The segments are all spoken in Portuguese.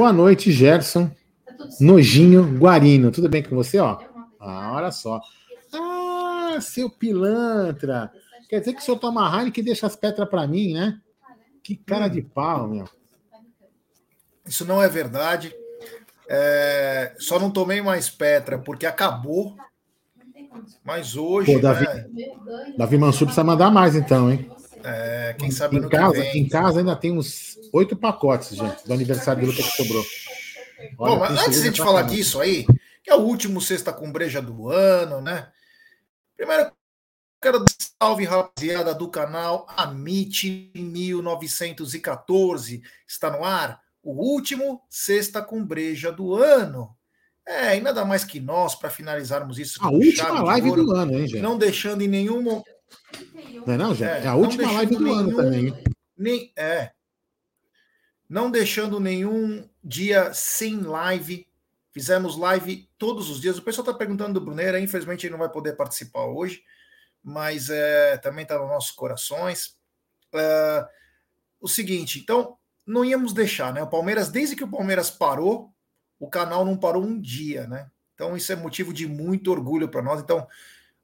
Boa noite, Gerson. Nojinho Guarino. Tudo bem com você, ó? Ah, olha só. Ah, seu pilantra. Quer dizer que o senhor toma Heineken e deixa as pedras para mim, né? Que cara de pau, meu. Isso não é verdade. É, só não tomei mais Petra porque acabou. Mas hoje. Pô, Davi, né? Davi Mansur precisa mandar mais, então, hein? É, quem sabe em casa, em casa ainda tem uns oito pacotes, gente, do aniversário do Lucas que sobrou. Olha, Bom, mas antes de a gente falar disso aí, que é o último sexta com breja do ano, né? Primeiro, quero dar salve, rapaziada do canal Amit 1914. Está no ar o último sexta com breja do ano. É, e nada mais que nós para finalizarmos isso. A última live do ano, hein, gente? Não deixando em nenhum momento. Não é, não, gente? É, é a última live do nenhum, ano também. Nem, é. Não deixando nenhum dia sem live. Fizemos live todos os dias. O pessoal está perguntando do Bruneira, infelizmente ele não vai poder participar hoje, mas é, também está nos nossos corações. É, o seguinte, então, não íamos deixar, né? O Palmeiras, desde que o Palmeiras parou, o canal não parou um dia, né? Então, isso é motivo de muito orgulho para nós. Então,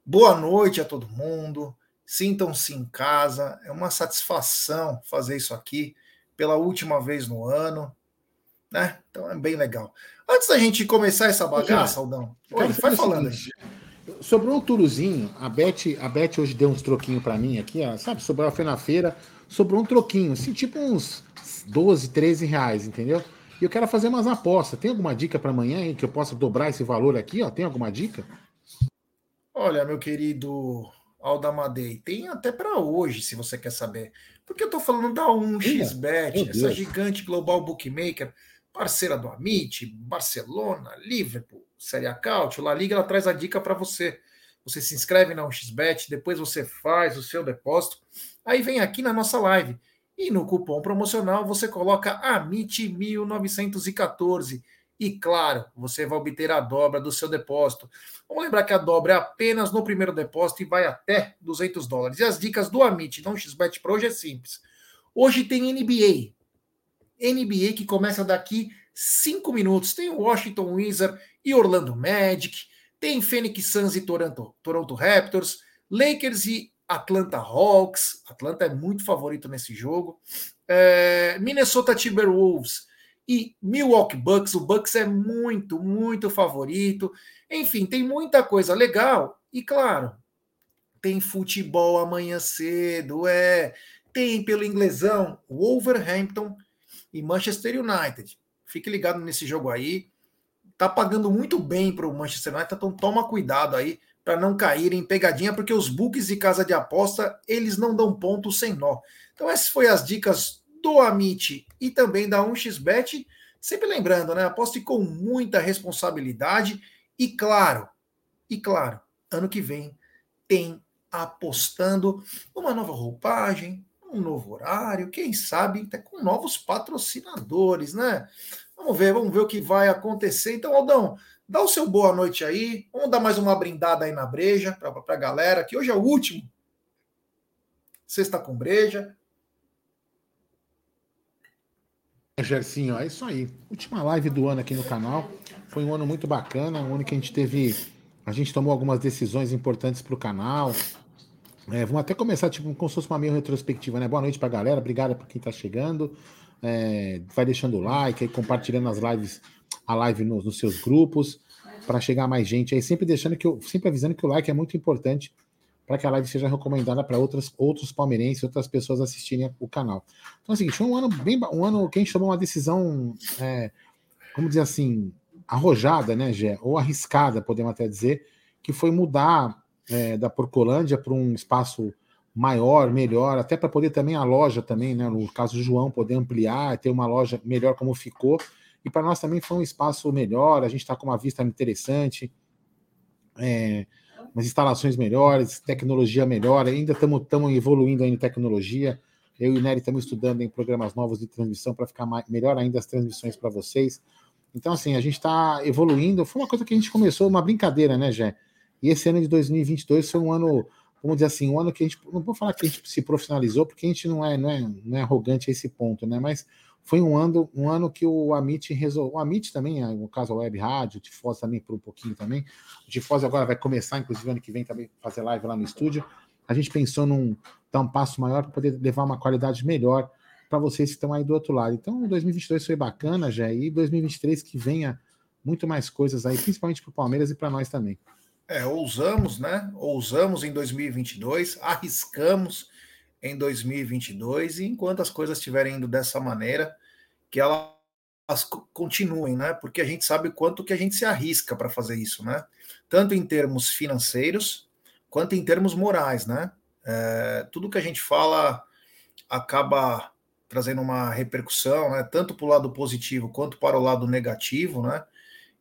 boa noite a todo mundo. Sintam-se em casa. É uma satisfação fazer isso aqui pela última vez no ano. Né? Então é bem legal. Antes da gente começar essa bagaça, Aldão, Oi, vai falando aí. Sobrou um turuzinho, a Beth, a Beth hoje deu uns troquinhos para mim aqui, ó, sabe? Sobrou, foi na feira, sobrou um troquinho, assim, tipo uns 12, 13 reais, entendeu? E eu quero fazer umas apostas. Tem alguma dica para amanhã hein, que eu possa dobrar esse valor aqui? Ó? Tem alguma dica? Olha, meu querido Aldamadei, tem até para hoje, se você quer saber. Porque eu estou falando da 1xBet, essa gigante global bookmaker, parceira do Amit, Barcelona, Liverpool, Série A Cautio, La Liga, ela traz a dica para você. Você se inscreve na 1xBet, depois você faz o seu depósito, aí vem aqui na nossa live e no cupom promocional você coloca AMIT1914. E claro, você vai obter a dobra do seu depósito. Vamos lembrar que a dobra é apenas no primeiro depósito e vai até 200 dólares. E as dicas do Amit, não XBet Pro, hoje é simples. Hoje tem NBA. NBA que começa daqui 5 minutos. Tem Washington Wizards e Orlando Magic. Tem Phoenix Suns e Toronto, Toronto Raptors. Lakers e Atlanta Hawks, Atlanta é muito favorito nesse jogo. É, Minnesota Timberwolves e Milwaukee Bucks, o Bucks é muito, muito favorito. Enfim, tem muita coisa legal. E claro, tem futebol amanhã cedo, é. Tem pelo inglesão Wolverhampton e Manchester United. Fique ligado nesse jogo aí. Tá pagando muito bem para o Manchester United, então toma cuidado aí para não cair em pegadinha, porque os books de casa de aposta, eles não dão ponto sem nó. Então essas foram as dicas do Amit e também da 1xBet. Sempre lembrando, né? Aposte com muita responsabilidade e claro, e claro, ano que vem tem apostando uma nova roupagem, um novo horário, quem sabe até com novos patrocinadores, né? Vamos ver, vamos ver o que vai acontecer. Então, Aldão, Dá o seu boa noite aí. Vamos dar mais uma brindada aí na breja para a galera, que hoje é o último. Sexta com breja. É, Gercinho, é isso aí. Última live do ano aqui no canal. Foi um ano muito bacana, um ano que a gente teve. A gente tomou algumas decisões importantes para o canal. É, vamos até começar, tipo, como se fosse uma meio retrospectiva, né? Boa noite para a galera, obrigado por quem está chegando. É, vai deixando o like aí, compartilhando as lives a live nos, nos seus grupos, para chegar mais gente aí, sempre deixando que eu, sempre avisando que o like é muito importante para que a live seja recomendada para outras outros palmeirenses, outras pessoas assistirem o canal. Então, assim, foi um ano bem um ano que a gente tomou uma decisão, é, como dizer assim, arrojada, né, Gé? Ou arriscada, podemos até dizer, que foi mudar é, da Porcolândia para um espaço maior, melhor, até para poder também a loja também, né? No caso do João, poder ampliar, ter uma loja melhor como ficou. E para nós também foi um espaço melhor, a gente está com uma vista interessante, é, umas instalações melhores, tecnologia melhor, ainda estamos evoluindo em tecnologia. Eu e o Nery estamos estudando em programas novos de transmissão para ficar mais, melhor ainda as transmissões para vocês. Então, assim, a gente está evoluindo. Foi uma coisa que a gente começou, uma brincadeira, né, Jé? E esse ano de 2022 foi um ano, vamos dizer assim, um ano que a gente, não vou falar que a gente se profissionalizou, porque a gente não é, não é, não é arrogante a esse ponto, né? Mas foi um ano, um ano que o Amit resolveu. O Amit também, é, no caso a Web Rádio, o Tifose também por um pouquinho também. O Tifose agora vai começar, inclusive, ano que vem também fazer live lá no estúdio. A gente pensou num dar um passo maior para poder levar uma qualidade melhor para vocês que estão aí do outro lado. Então, 2022 foi bacana, já, e 2023 que venha muito mais coisas aí, principalmente para o Palmeiras e para nós também. É, ousamos, né? Ousamos em 2022, arriscamos em 2022 e enquanto as coisas estiverem indo dessa maneira, que elas continuem, né? Porque a gente sabe quanto que a gente se arrisca para fazer isso, né? Tanto em termos financeiros quanto em termos morais, né? É, tudo que a gente fala acaba trazendo uma repercussão, né? Tanto para o lado positivo quanto para o lado negativo, né?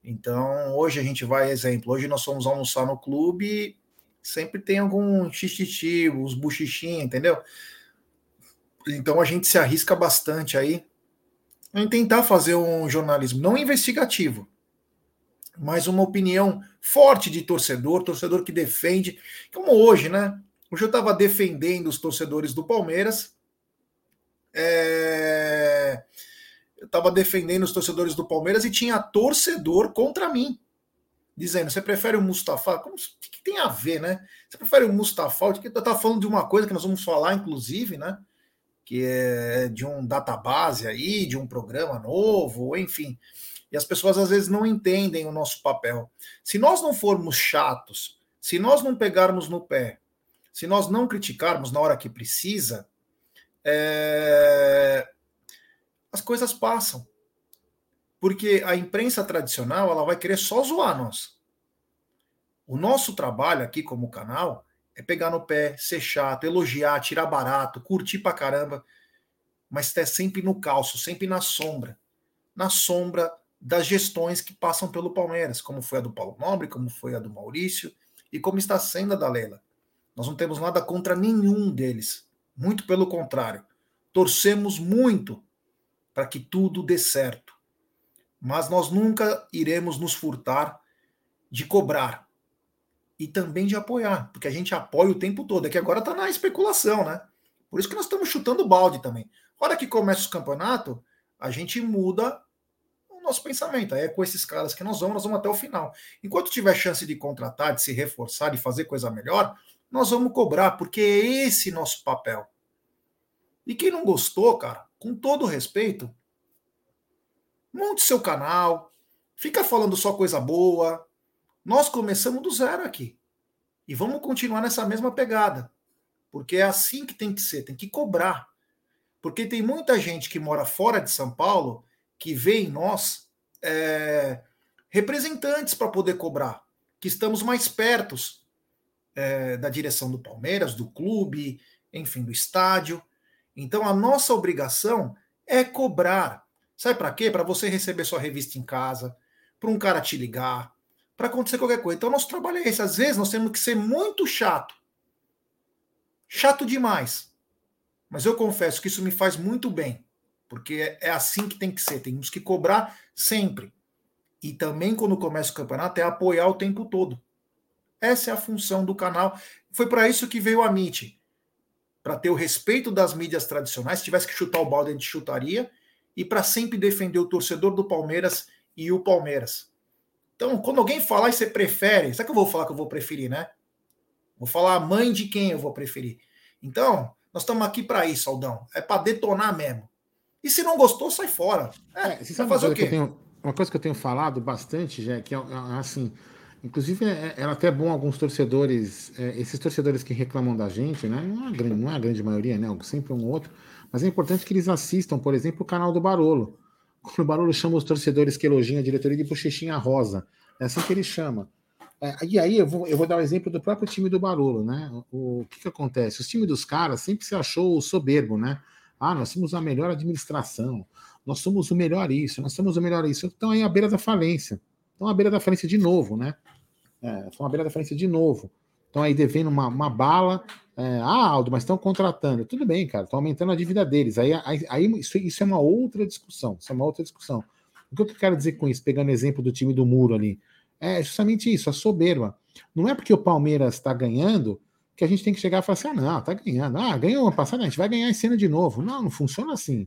Então, hoje a gente vai, exemplo, hoje nós fomos almoçar no clube sempre tem algum xixi, os buchichinhos, entendeu? Então a gente se arrisca bastante aí em tentar fazer um jornalismo não investigativo, mas uma opinião forte de torcedor, torcedor que defende, como hoje, né? Hoje eu estava defendendo os torcedores do Palmeiras. É... Eu estava defendendo os torcedores do Palmeiras e tinha torcedor contra mim dizendo: você prefere o Mustafa? Como, que, tem a ver, né? Você prefere o Mustafa? Que tá falando de uma coisa que nós vamos falar, inclusive, né? Que é de um database aí, de um programa novo, enfim. E as pessoas às vezes não entendem o nosso papel. Se nós não formos chatos, se nós não pegarmos no pé, se nós não criticarmos na hora que precisa, é... as coisas passam porque a imprensa tradicional ela vai querer só zoar nós. O nosso trabalho aqui como canal é pegar no pé, ser chato, elogiar, tirar barato, curtir pra caramba, mas é sempre no calço, sempre na sombra. Na sombra das gestões que passam pelo Palmeiras, como foi a do Paulo Nobre, como foi a do Maurício e como está sendo a da Leila. Nós não temos nada contra nenhum deles. Muito pelo contrário. Torcemos muito para que tudo dê certo mas nós nunca iremos nos furtar de cobrar e também de apoiar, porque a gente apoia o tempo todo. É que agora está na especulação, né? Por isso que nós estamos chutando balde também. Hora que começa o campeonato, a gente muda o nosso pensamento. Aí é com esses caras que nós vamos, nós vamos até o final. Enquanto tiver chance de contratar, de se reforçar, de fazer coisa melhor, nós vamos cobrar, porque é esse nosso papel. E quem não gostou, cara, com todo respeito, Monte seu canal, fica falando só coisa boa. Nós começamos do zero aqui. E vamos continuar nessa mesma pegada. Porque é assim que tem que ser, tem que cobrar. Porque tem muita gente que mora fora de São Paulo que vê em nós é, representantes para poder cobrar, que estamos mais perto é, da direção do Palmeiras, do clube, enfim, do estádio. Então a nossa obrigação é cobrar, Sabe para quê? Para você receber sua revista em casa, para um cara te ligar, para acontecer qualquer coisa. Então, nosso trabalho é esse. Às vezes, nós temos que ser muito chato. Chato demais. Mas eu confesso que isso me faz muito bem. Porque é assim que tem que ser. Temos que cobrar sempre. E também, quando começa o campeonato, é apoiar o tempo todo. Essa é a função do canal. Foi para isso que veio a MIT. Para ter o respeito das mídias tradicionais. Se tivesse que chutar o balde, a gente chutaria e para sempre defender o torcedor do Palmeiras e o Palmeiras. Então, quando alguém falar e você prefere, sabe que eu vou falar que eu vou preferir, né? Vou falar a mãe de quem eu vou preferir. Então, nós estamos aqui para isso, Aldão. É para detonar mesmo. E se não gostou, sai fora. É, é você sabe fazer o quê? Tenho, uma coisa que eu tenho falado bastante, já que é, é assim, inclusive é, é, até bom alguns torcedores, é, esses torcedores que reclamam da gente, né? Não é, grande, não é a grande maioria, né? Sempre um outro mas é importante que eles assistam, por exemplo, o canal do Barolo. O Barolo chama os torcedores que elogiam a diretoria de bochechinha rosa. É assim que ele chama. É, e aí eu vou, eu vou dar o um exemplo do próprio time do Barolo, né? O, o que, que acontece? O time dos caras sempre se achou soberbo, né? Ah, nós somos a melhor administração, nós somos o melhor isso, nós somos o melhor isso. Então aí à beira da falência. Estão à beira da falência de novo, né? É, estão à beira da falência de novo. Estão aí devendo uma, uma bala é, ah, Aldo, mas estão contratando. Tudo bem, cara, estão aumentando a dívida deles. Aí, aí, isso, isso, é uma outra discussão. Isso é uma outra discussão. O que eu quero dizer com isso, pegando o exemplo do time do muro ali, é justamente isso, a soberba. Não é porque o Palmeiras está ganhando que a gente tem que chegar e falar assim: ah, não, tá ganhando. Ah, ganhou uma passada, a gente vai ganhar esse ano de novo. Não, não funciona assim.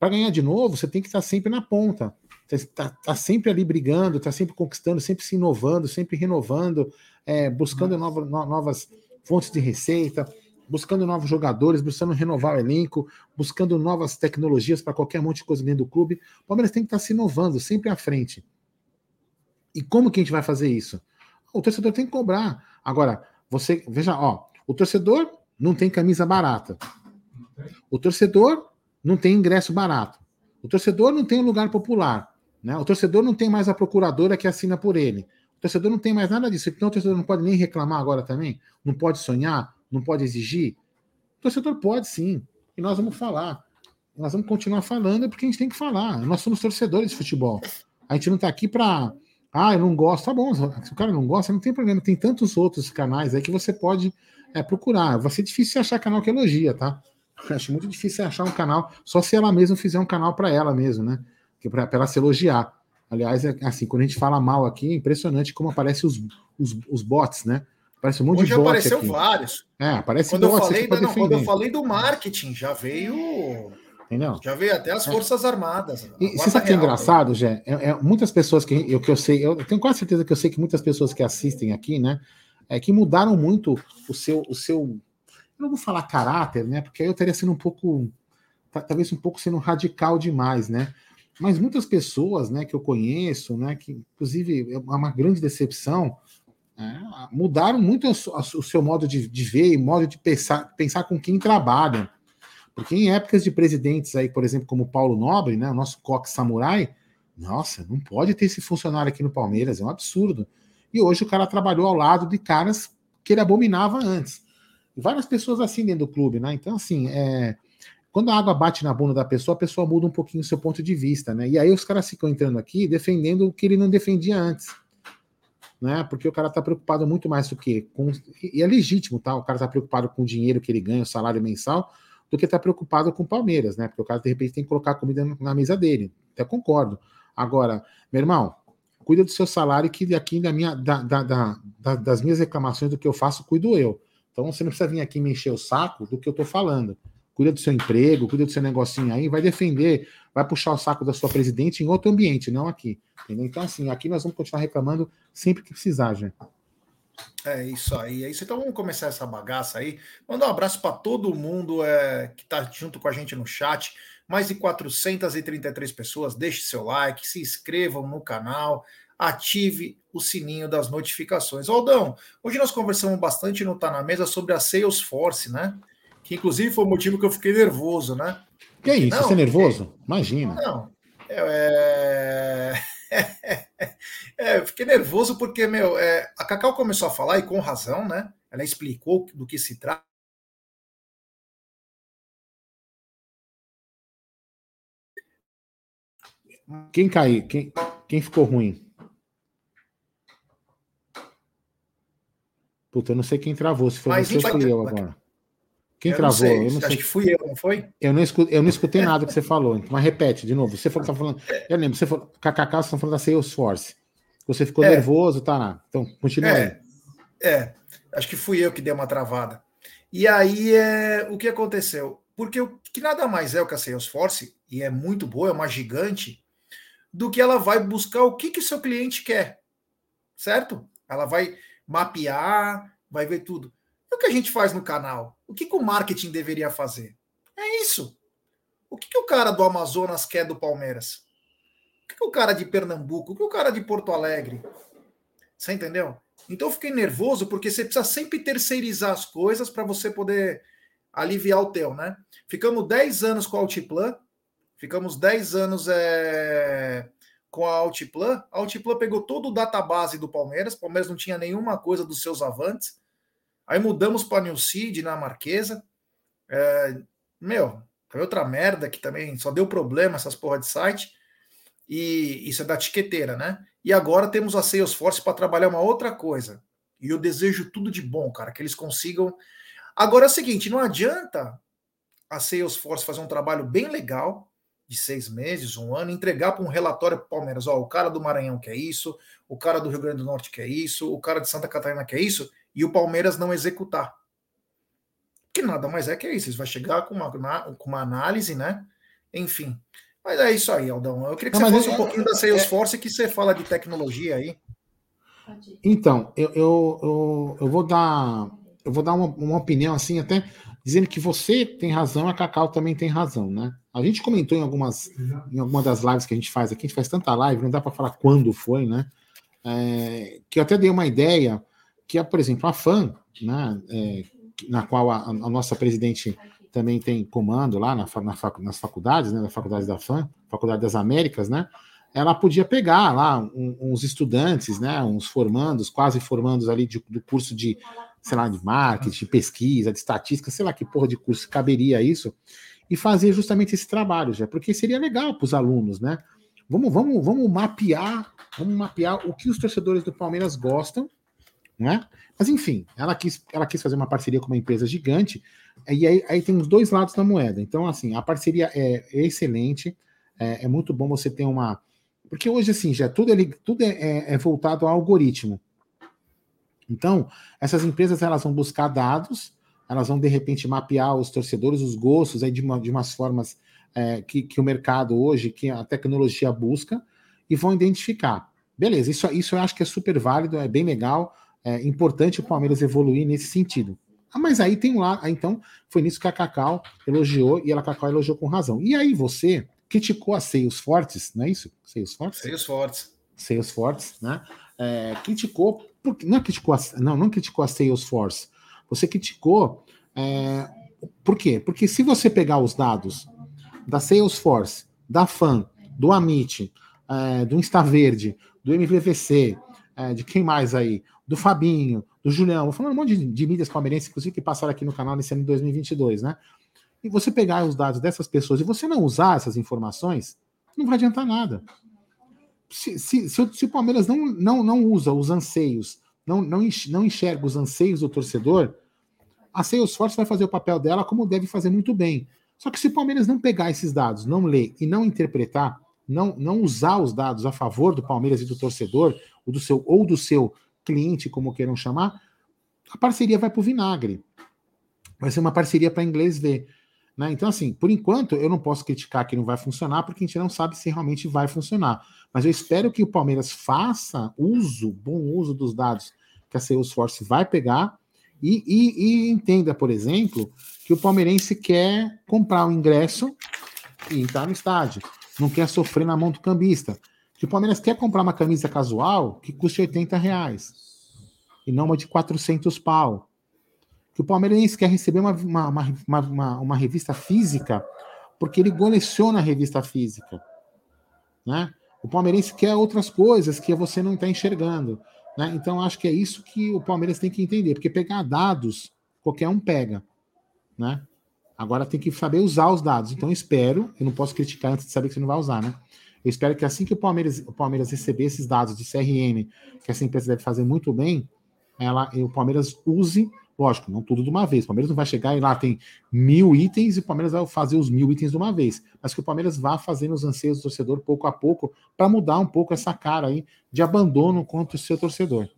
Para ganhar de novo, você tem que estar sempre na ponta. Está tá sempre ali brigando, está sempre conquistando, sempre se inovando, sempre renovando, é, buscando novas, novas fontes de receita, buscando novos jogadores, buscando renovar o elenco, buscando novas tecnologias para qualquer monte de coisa dentro do clube. O Palmeiras tem que estar se inovando, sempre à frente. E como que a gente vai fazer isso? O torcedor tem que cobrar. Agora, você, veja, ó, o torcedor não tem camisa barata. O torcedor não tem ingresso barato. O torcedor não tem lugar popular. Né? O torcedor não tem mais a procuradora que assina por ele. O torcedor não tem mais nada disso. Então o torcedor não pode nem reclamar agora também? Não pode sonhar? Não pode exigir? O torcedor pode sim. E nós vamos falar. Nós vamos continuar falando porque a gente tem que falar. Nós somos torcedores de futebol. A gente não está aqui para. Ah, eu não gosto. Tá bom, se o cara não gosta, não tem problema. Tem tantos outros canais aí que você pode é, procurar. Vai ser difícil achar canal que elogia, tá? Acho muito difícil achar um canal, só se ela mesma fizer um canal para ela mesmo, né? Para ela se elogiar. Aliás, é, assim, quando a gente fala mal aqui, é impressionante como aparecem os, os, os bots, né? Aparece um monte Hoje de bots. apareceu aqui. vários. É, aparece quando eu falei, não, quando eu falei do marketing, já veio. Entendeu? Já veio até as é. Forças é. Armadas. E você sabe o que é engraçado, Jé? É, é, muitas pessoas que eu, que eu sei, eu tenho quase certeza que eu sei que muitas pessoas que assistem aqui, né, é que mudaram muito o seu, o seu, eu não vou falar caráter, né, porque aí eu teria sido um pouco, talvez um pouco sendo radical demais, né, mas muitas pessoas, né, que eu conheço, né, que inclusive é uma grande decepção, é, mudaram muito o, seu modo de, de ver e modo de pensar, pensar com quem trabalha. Porque em épocas de presidentes aí, por exemplo, como Paulo Nobre, né, o nosso coque samurai, nossa, não pode ter esse funcionário aqui no Palmeiras, é um absurdo. E hoje o cara trabalhou ao lado de caras que ele abominava antes. E várias pessoas assim dentro do clube, né? Então, assim, é, quando a água bate na bunda da pessoa, a pessoa muda um pouquinho o seu ponto de vista, né? E aí os caras ficam entrando aqui defendendo o que ele não defendia antes. Né? Porque o cara tá preocupado muito mais do que com. E é legítimo, tá? O cara tá preocupado com o dinheiro que ele ganha, o salário mensal, do que tá preocupado com o Palmeiras, né? Porque o cara, de repente, tem que colocar comida na mesa dele. Até concordo. Agora, meu irmão, cuida do seu salário, que aqui da minha, da, da, da, das minhas reclamações do que eu faço, cuido eu. Então você não precisa vir aqui me encher o saco do que eu tô falando cuida do seu emprego, cuida do seu negocinho aí, vai defender, vai puxar o saco da sua presidente em outro ambiente, não aqui. Entendeu? Então, assim, aqui nós vamos continuar reclamando sempre que precisar, gente. É isso aí, é isso. Então vamos começar essa bagaça aí. Mandar um abraço para todo mundo é, que está junto com a gente no chat. Mais de 433 pessoas. Deixe seu like, se inscrevam no canal, ative o sininho das notificações. Aldão, hoje nós conversamos bastante no Tá na Mesa sobre a Salesforce, né? Que inclusive foi o motivo que eu fiquei nervoso, né? Que é isso? Não, Você é nervoso? Imagina. Não. É... é, eu fiquei nervoso porque, meu, é, a Cacau começou a falar, e com razão, né? Ela explicou do que se trata. Quem caiu? Quem, quem ficou ruim? Puta, eu não sei quem travou, se foi Mas você ou eu agora. Quem eu travou? Não eu não sei. Acho que fui eu, não foi? Eu não escutei, eu não escutei nada que você falou. Mas repete de novo. Você falou que tá falando. Eu lembro, você falou. KKK, você está falando da Salesforce. Você ficou é. nervoso, tá. Então, continua é. aí. É, acho que fui eu que dei uma travada. E aí, é, o que aconteceu? Porque o que nada mais é o que a Salesforce, e é muito boa, é uma gigante, do que ela vai buscar o que, que o seu cliente quer. Certo? Ela vai mapear, vai ver tudo. E o que a gente faz no canal? O que, que o marketing deveria fazer? É isso. O que, que o cara do Amazonas quer do Palmeiras? O que, que o cara de Pernambuco? O que o cara de Porto Alegre? Você entendeu? Então eu fiquei nervoso porque você precisa sempre terceirizar as coisas para você poder aliviar o teu, né? Ficamos 10 anos com a Altiplan, ficamos 10 anos é, com a Altiplan. A Altiplan pegou todo o database do Palmeiras, o Palmeiras não tinha nenhuma coisa dos seus avantes. Aí mudamos para New na Marquesa. É, meu, foi outra merda que também só deu problema essas porra de site. E isso é da tiqueteira, né? E agora temos a Salesforce para trabalhar uma outra coisa. E eu desejo tudo de bom, cara, que eles consigam. Agora é o seguinte: não adianta a Salesforce fazer um trabalho bem legal, de seis meses, um ano, entregar para um relatório para o Palmeiras: ó, o cara do Maranhão quer isso, o cara do Rio Grande do Norte quer isso, o cara de Santa Catarina quer isso, e o Palmeiras não executar. Que nada mais é que isso. Eles vai chegar com uma, com uma análise, né? enfim. Mas é isso aí, Aldão. Eu queria que não, você fosse é, um pouquinho da Salesforce é, que você fala de tecnologia aí. Então, eu, eu, eu, eu vou dar eu vou dar uma, uma, opinião assim, até dizendo que você tem razão, a Cacau também tem razão, né? A gente comentou em algumas em alguma das lives que a gente faz aqui, a gente faz tanta live, não dá para falar quando foi, né? É, que eu até dei uma ideia que é, por exemplo, a FAN, né, é, na qual a, a, nossa presidente também tem comando lá na, na nas faculdades, né, na faculdade da FAN, Faculdade das Américas, né? Ela podia pegar lá um, uns estudantes, né, uns formandos, quase formandos ali de, do curso de, sei lá, de marketing, de pesquisa, de estatística, sei lá que porra de curso caberia isso, e fazer justamente esse trabalho, já, porque seria legal para os alunos, né? Vamos, vamos, vamos mapear, vamos mapear o que os torcedores do Palmeiras gostam, né? Mas enfim, ela quis, ela quis fazer uma parceria com uma empresa gigante, e aí, aí tem os dois lados da moeda. Então, assim, a parceria é, é excelente, é, é, muito bom você ter uma. Porque hoje, assim, já tudo, é, tudo é, é voltado ao algoritmo. Então, essas empresas elas vão buscar dados, elas vão de repente mapear os torcedores, os gostos aí de, uma, de umas formas é, que, que, o mercado hoje, que a tecnologia busca, e vão identificar. Beleza, isso, isso eu acho que é super válido, é bem legal, é importante o Palmeiras evoluir nesse sentido. Ah, mas aí tem lá, então foi nisso que a Cacau elogiou e a Cacau elogiou com razão. E aí você criticou a Seios Fortes, não é isso? Seios Fortes? Seios Fortes. Seios Fortes, né? É, criticou, porque, não criticou a, não, não criticou a Salesforce. Você criticou, é, por quê? Porque se você pegar os dados da Salesforce, da FAN, do Amit, é, do Instaverde, do MVVC, é, de quem mais aí? Do Fabinho, do Julião, vou falar um monte de, de mídias palmeirenses, inclusive, que passaram aqui no canal nesse ano de 2022, né? E você pegar os dados dessas pessoas e você não usar essas informações, não vai adiantar nada. Se, se, se, se o Palmeiras não, não, não usa os anseios, não, não, não enxerga os anseios do torcedor, a Salesforce vai fazer o papel dela como deve fazer muito bem. Só que se o Palmeiras não pegar esses dados, não ler e não interpretar, não, não usar os dados a favor do Palmeiras e do torcedor, ou do seu, ou do seu cliente, como queiram chamar, a parceria vai para o vinagre. Vai ser uma parceria para inglês ver. Né? Então, assim, por enquanto, eu não posso criticar que não vai funcionar, porque a gente não sabe se realmente vai funcionar. Mas eu espero que o Palmeiras faça uso, bom uso dos dados que a Salesforce vai pegar e, e, e entenda, por exemplo, que o palmeirense quer comprar o ingresso e entrar no estádio. Não quer sofrer na mão do cambista. Que o Palmeiras quer comprar uma camisa casual que custe 80 reais e não uma de 400 pau. Que o Palmeiras quer receber uma, uma, uma, uma, uma revista física porque ele coleciona a revista física. Né? O palmeirense quer outras coisas que você não está enxergando. Né? Então, acho que é isso que o Palmeiras tem que entender, porque pegar dados, qualquer um pega. Né? Agora tem que saber usar os dados. Então, espero, eu não posso criticar antes de saber que você não vai usar, né? Eu espero que assim que o Palmeiras, o Palmeiras receber esses dados de CRM, que essa empresa deve fazer muito bem, ela, o Palmeiras use, lógico, não tudo de uma vez. O Palmeiras não vai chegar e lá tem mil itens e o Palmeiras vai fazer os mil itens de uma vez. Mas que o Palmeiras vá fazendo os anseios do torcedor pouco a pouco para mudar um pouco essa cara aí de abandono contra o seu torcedor.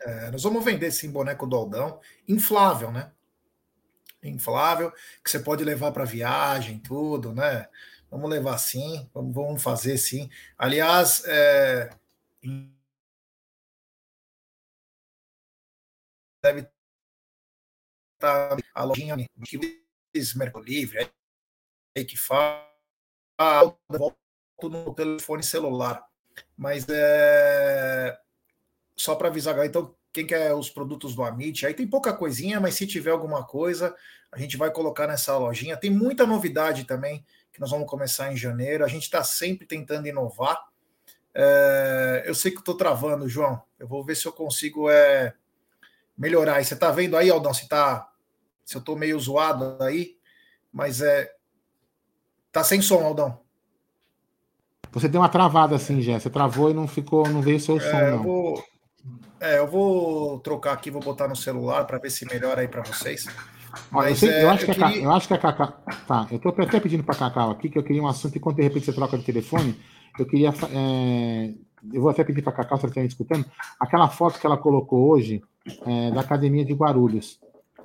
É, nós vamos vender esse boneco do Aldão inflável, né? Inflável, que você pode levar para viagem, tudo, né? Vamos levar sim, vamos, vamos fazer sim. Aliás, é, deve estar a lojinha que diz Mercado Livre, aí que fala, volto no telefone celular. Mas é só para avisar, então quem quer os produtos do Amit, aí tem pouca coisinha, mas se tiver alguma coisa, a gente vai colocar nessa lojinha. Tem muita novidade também que nós vamos começar em janeiro. A gente está sempre tentando inovar. É, eu sei que estou travando, João. Eu vou ver se eu consigo é, melhorar. E você está vendo aí, Aldão, se, tá, se eu estou meio zoado aí, mas é. Tá sem som, Aldão. Você deu uma travada assim, Jé. Você travou e não ficou, não veio seu é, som, não. Eu vou, é, eu vou trocar aqui, vou botar no celular para ver se melhora aí para vocês. Mas, eu, sei, é, eu, acho eu, queria... a, eu, acho que a Cacau. Tá, eu estou até pedindo para a Cacau aqui que eu queria um assunto e quando de repente você troca de telefone, eu queria. É, eu vou até pedir para a Cacau, se ela estiver escutando, aquela foto que ela colocou hoje é, da academia de Guarulhos.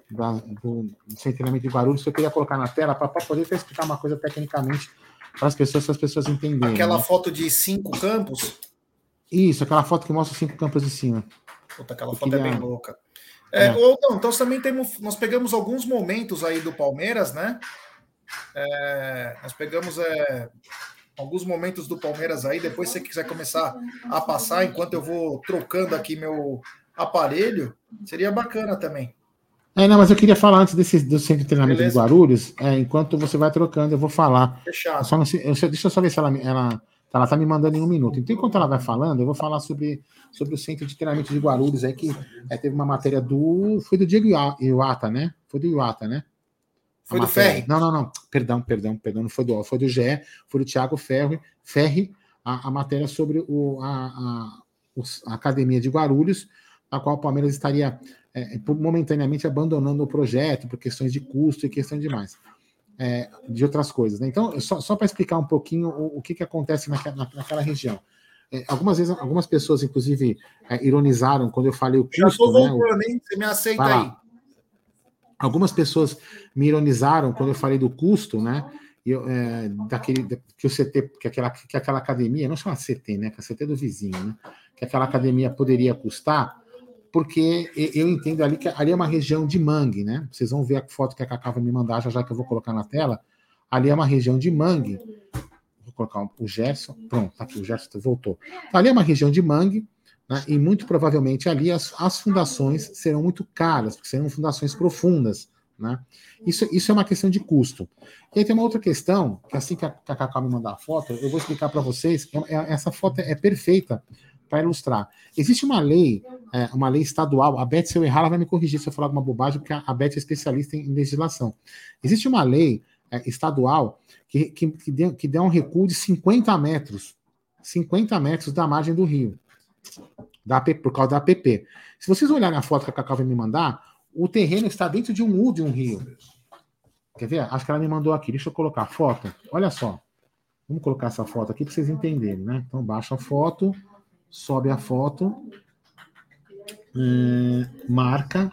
da, do, do centramento de Guarulhos que eu queria colocar na tela para poder explicar uma coisa tecnicamente para as pessoas, para as pessoas entenderem. Aquela né? foto de cinco campos? Isso, aquela foto que mostra cinco campos de cima. Puta, aquela eu foto queria... é bem louca. É, é. Ou não, então também temos, nós pegamos alguns momentos aí do Palmeiras, né? É, nós pegamos é, alguns momentos do Palmeiras aí. Depois, se você quiser começar a passar, enquanto eu vou trocando aqui meu aparelho, seria bacana também. É, não, mas eu queria falar antes desse, do centro de treinamento Beleza. de Guarulhos. É, enquanto você vai trocando, eu vou falar. Fechado. Só não, eu, deixa eu só ver se ela, ela, ela tá me mandando em um minuto. Então, enquanto ela vai falando, eu vou falar sobre, sobre o centro de treinamento de Guarulhos aí, que é, teve uma matéria do. Foi do Diego Iwata, né? Foi do Iwata, né? Foi do Ferri? Não, não, não. Perdão, perdão, perdão. Não foi do foi do GE, foi do Thiago Ferri, Ferri a, a matéria sobre o, a, a, a, Academia de Guarulhos, a qual o Palmeiras estaria é, momentaneamente abandonando o projeto por questões de custo e questão de mais. É, de outras coisas. Né? Então, só, só para explicar um pouquinho o, o que, que acontece naquela, naquela região. É, algumas vezes, algumas pessoas, inclusive, é, ironizaram quando eu falei o custo. Já estou voltando, né? hein? Você me aceita aí. Algumas pessoas me ironizaram quando eu falei do custo, né? Eu, é, daquele, que o CT, que aquela, que aquela academia, não chama CT, né? Que a CT é do vizinho, né? Que aquela academia poderia custar, porque eu entendo ali que ali é uma região de mangue, né? Vocês vão ver a foto que a Cacá vai me mandar já, já que eu vou colocar na tela. Ali é uma região de mangue. Vou colocar o Gerson. Pronto, tá aqui, o Gerson voltou. Ali é uma região de mangue né? E muito provavelmente ali as, as fundações serão muito caras, porque serão fundações profundas. Né? Isso, isso é uma questão de custo. E aí tem uma outra questão, que assim que a, Cacau me mandar a foto, eu vou explicar para vocês. É, é, essa foto é perfeita para ilustrar. Existe uma lei, é, uma lei estadual, a Beth, se eu errar, ela vai me corrigir se eu falar alguma bobagem, porque a, Beth é especialista em, em legislação. Existe uma lei é, estadual que, que, que, dê, que dê um recuo de 50 metros, 50 metros da margem do rio da, por causa da APP. Se vocês olharem a foto que a Cacau vai me mandar, o terreno está dentro de um U de um rio. Quer ver? Acho que ela me mandou aqui. Deixa eu colocar a foto. Olha só. Vamos colocar essa foto aqui para vocês entenderem, né? Então, baixa a foto, sobe a foto, hum, marca.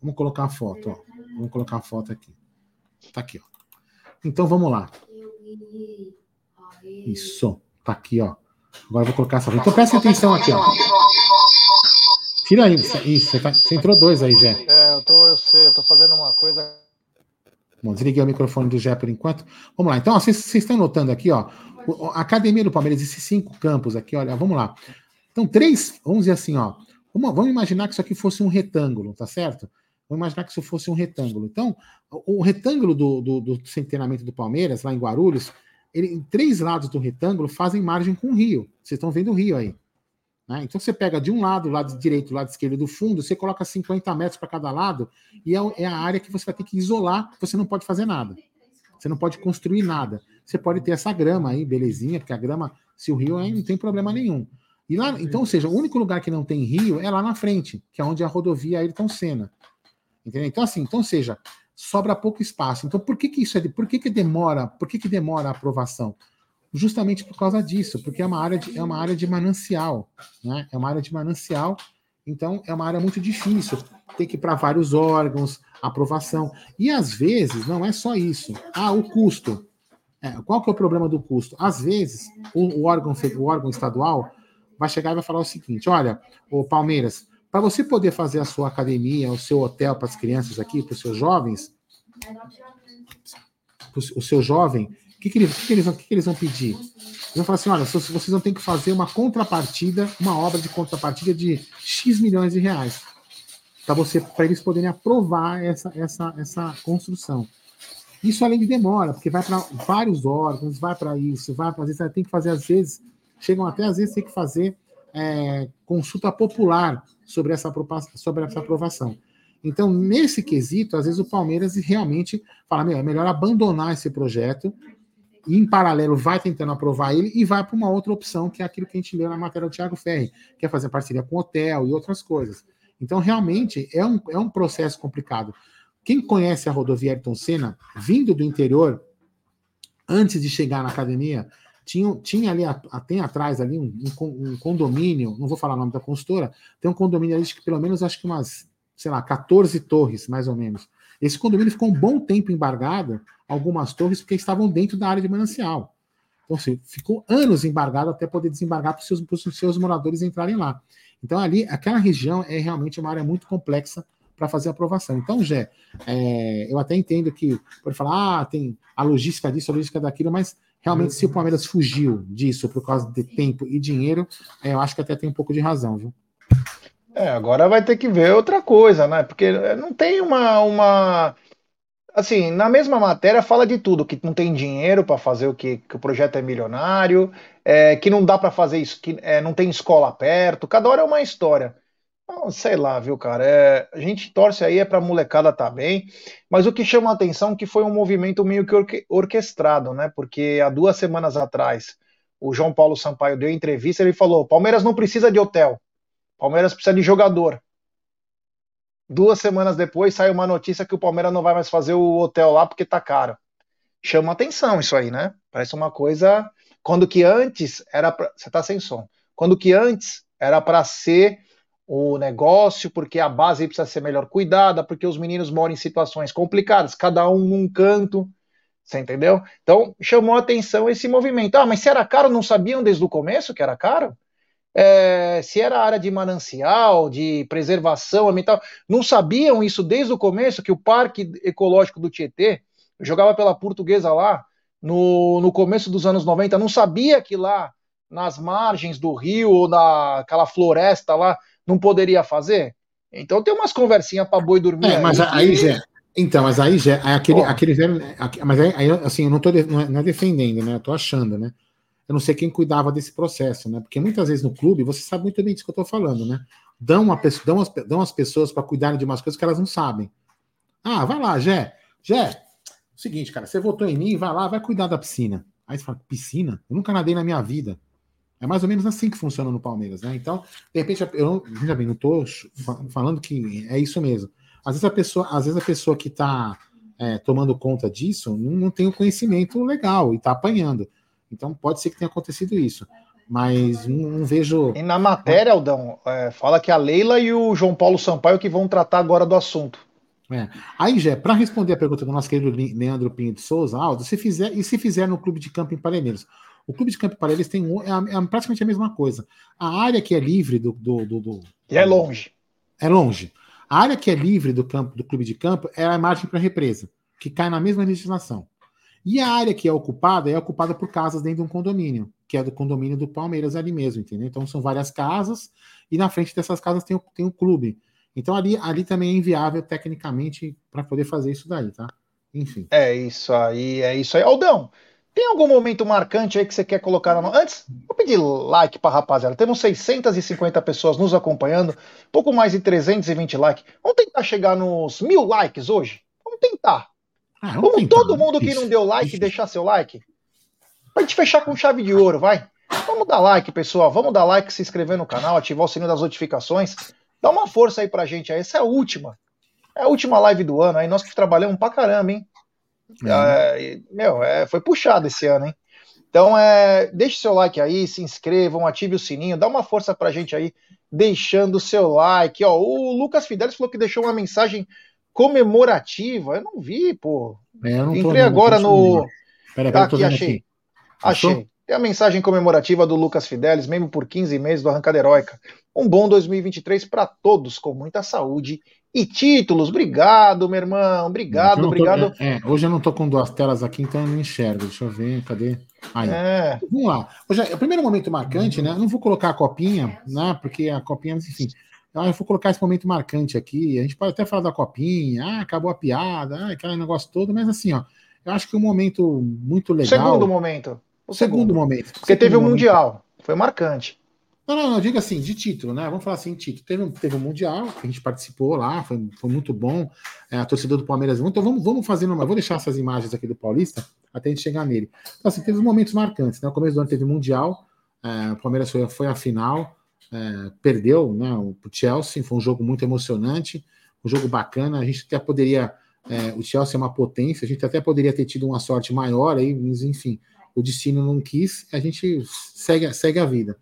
Vamos colocar a foto, ó. Vamos colocar a foto aqui. Tá aqui, ó. Então, vamos lá. Isso. Tá aqui, ó. Agora eu vou colocar essa. Então presta atenção aqui, ó. Tira aí. Isso, você, tá, você entrou dois aí, Jé. É, eu tô, eu sei, eu tô fazendo uma coisa. Bom, desliguei o microfone do Jé por enquanto. Vamos lá. Então, ó, vocês, vocês estão notando aqui, ó. A academia do Palmeiras, esses cinco campos aqui, olha, vamos lá. Então, três, vamos dizer assim, ó. Vamos, vamos imaginar que isso aqui fosse um retângulo, tá certo? Vamos imaginar que isso fosse um retângulo. Então, o, o retângulo do, do, do centenamento do Palmeiras, lá em Guarulhos, ele, três lados do retângulo fazem margem com o rio. Vocês estão vendo o rio aí. Né? Então você pega de um lado, lado direito, lado esquerdo do fundo, você coloca 50 metros para cada lado, e é, é, a área que você vai ter que isolar, você não pode fazer nada. Você não pode construir nada. Você pode ter essa grama aí, belezinha, porque a grama, se o rio aí não tem problema nenhum. E lá, então, ou seja, o único lugar que não tem rio é lá na frente, que é onde a rodovia Ayrton Senna. Entendeu? Então, assim, então, seja, sobra pouco espaço. Então, por que, que isso é, por que, que demora? Por que, que demora a aprovação? Justamente por causa disso, porque é uma área de, é uma área de manancial, né? É uma área de manancial, então é uma área muito difícil. Tem que ir para vários órgãos, aprovação. E às vezes não é só isso. Ah, o custo. É, qual que é o problema do custo? Às vezes, o, o, órgão, o órgão estadual vai chegar e vai falar o seguinte: olha, o Palmeiras, para você poder fazer a sua academia, o seu hotel para as crianças aqui, para os seus jovens, o seu jovem, o que, que, eles, que, eles, que, que eles vão pedir? Eles vão falar assim: olha, vocês vão ter que fazer uma contrapartida, uma obra de contrapartida de X milhões de reais. Para você, para eles poderem aprovar essa, essa, essa construção. Isso além de demora, porque vai para vários órgãos, vai para isso, vai para vezes tem que fazer às vezes, chegam até às vezes tem que fazer é, consulta popular sobre essa, sobre essa aprovação. Então, nesse quesito, às vezes o Palmeiras realmente fala: meu, é melhor abandonar esse projeto e, em paralelo, vai tentando aprovar ele e vai para uma outra opção, que é aquilo que a gente leu na matéria do Thiago Ferri, que é fazer parceria com hotel e outras coisas. Então, realmente, é um, é um processo complicado. Quem conhece a rodovia Ayrton Senna, vindo do interior, antes de chegar na academia, tinha, tinha ali, tem atrás ali um, um, condomínio, não vou falar o nome da consultora, tem um condomínio ali que pelo menos acho que umas, sei lá, 14 torres, mais ou menos. Esse condomínio ficou um bom tempo embargado, algumas torres, porque estavam dentro da área de manancial. Então, assim, ficou anos embargado até poder desembargar para os seus, seus moradores entrarem lá. Então, ali, aquela região é realmente uma área muito complexa para fazer aprovação. Então, Jé, é, eu até entendo que pode falar, ah, tem a logística disso, a logística daquilo, mas realmente, se o Palmeiras fugiu disso por causa de tempo e dinheiro, é, eu acho que até tem um pouco de razão, viu? É, agora vai ter que ver outra coisa, né? Porque não tem uma, uma assim, na mesma matéria fala de tudo, que não tem dinheiro para fazer o que, que o projeto é milionário, é, que não dá para fazer isso, que é, não tem escola perto, cada hora é uma história. Não, sei lá, viu, cara? É, a gente torce aí é pra molecada tá bem, mas o que chama a atenção é que foi um movimento meio que orque orquestrado, né? Porque há duas semanas atrás o João Paulo Sampaio deu entrevista e ele falou: Palmeiras não precisa de hotel, Palmeiras precisa de jogador. Duas semanas depois sai uma notícia que o Palmeiras não vai mais fazer o hotel lá porque tá caro. Chama atenção isso aí, né? Parece uma coisa. Quando que antes era. Pra... Você tá sem som. Quando que antes era para ser o negócio, porque a base precisa ser melhor cuidada, porque os meninos moram em situações complicadas, cada um num canto. Você entendeu? Então chamou atenção esse movimento. Ah, mas se era caro, não sabiam desde o começo que era caro? é, se era área de manancial, de preservação ambiental, não sabiam isso desde o começo, que o Parque Ecológico do Tietê, eu jogava pela portuguesa lá, no, no começo dos anos 90, não sabia que lá nas margens do rio ou naquela floresta lá não poderia fazer? Então tem umas conversinhas para boi dormir. É, mas aí, que... já, então, mas aí já aquele, aquele velho, mas aí, assim, eu não estou não é defendendo, né? Eu tô achando, né? eu não sei quem cuidava desse processo, né? Porque muitas vezes no clube, você sabe muito bem disso que eu estou falando, né? Dão, uma, dão, as, dão as pessoas para cuidarem de umas coisas que elas não sabem. Ah, vai lá, Jé. Jé, seguinte, cara, você votou em mim, vai lá, vai cuidar da piscina. Aí você fala, piscina? Eu nunca nadei na minha vida. É mais ou menos assim que funciona no Palmeiras, né? Então, de repente, eu veja bem, não estou falando que é isso mesmo. Às vezes a pessoa, às vezes a pessoa que está é, tomando conta disso não, não tem o conhecimento legal e está apanhando. Então pode ser que tenha acontecido isso. Mas não, não vejo. E na matéria, Aldão, é, fala que a Leila e o João Paulo Sampaio que vão tratar agora do assunto. É. Aí, Jé, para responder a pergunta do nosso querido Leandro Pinho de Souza, Aldo, se fizer, e se fizer no Clube de Campo em Parelheiros? O Clube de Campo em Parelheiros tem um, é, é, praticamente a mesma coisa. A área que é livre do. do, do, do e é longe. É longe. A área que é livre do campo do Clube de Campo é a margem para a represa, que cai na mesma legislação. E a área que é ocupada é ocupada por casas dentro de um condomínio, que é do condomínio do Palmeiras ali mesmo, entendeu? Então são várias casas e na frente dessas casas tem o, tem o clube. Então ali, ali também é inviável tecnicamente para poder fazer isso daí, tá? Enfim. É isso aí, é isso aí. Aldão, tem algum momento marcante aí que você quer colocar na Antes, vou pedir like para rapaziada. Temos 650 pessoas nos acompanhando, pouco mais de 320 likes. Vamos tentar chegar nos mil likes hoje? Vamos tentar. Ah, Vamos todo mundo que não deu like deixar seu like. Pra gente fechar com chave de ouro, vai. Vamos dar like, pessoal. Vamos dar like, se inscrever no canal, ativar o sininho das notificações. Dá uma força aí pra gente. Essa é a última. É a última live do ano. Aí nós que trabalhamos pra caramba, hein? Uhum. É, meu, é, foi puxado esse ano, hein? Então, é, deixe seu like aí, se inscrevam, ative o sininho, dá uma força pra gente aí, deixando o seu like. Ó, o Lucas Fidelis falou que deixou uma mensagem comemorativa. Eu não vi, pô. É, não Entrei agora no. Pera, tá aqui, achei. Aqui. Achei. Tem a mensagem comemorativa do Lucas Fidelis, mesmo por 15 meses do Arrancada Heróica. Um bom 2023 para todos, com muita saúde e títulos. Obrigado, meu irmão. Obrigado, tô, obrigado. É, é, hoje eu não tô com duas telas aqui, então eu não enxergo. Deixa eu ver, cadê? Aí. É. Vamos lá. Hoje é o primeiro momento marcante, né? Eu não vou colocar a copinha, né? Porque a copinha, enfim. Eu vou colocar esse momento marcante aqui. A gente pode até falar da copinha, ah, acabou a piada, ah, aquele negócio todo, mas assim, ó, eu acho que um momento muito legal. Segundo momento. O segundo, segundo momento. Porque segundo teve o Mundial, foi marcante. Não, não, não, diga assim, de título, né? Vamos falar assim, título. Teve, teve um Mundial, que a gente participou lá, foi, foi muito bom. É, a torcida do Palmeiras. Então vamos, vamos fazer uma. Vou deixar essas imagens aqui do Paulista até a gente chegar nele. Então, assim, teve momentos marcantes, né? No começo do ano teve Mundial, é, o Palmeiras foi, foi a final é, perdeu né, o Chelsea, foi um jogo muito emocionante, um jogo bacana. A gente até poderia, é, o Chelsea é uma potência, a gente até poderia ter tido uma sorte maior aí, mas enfim, o destino não quis, a gente segue, segue a vida.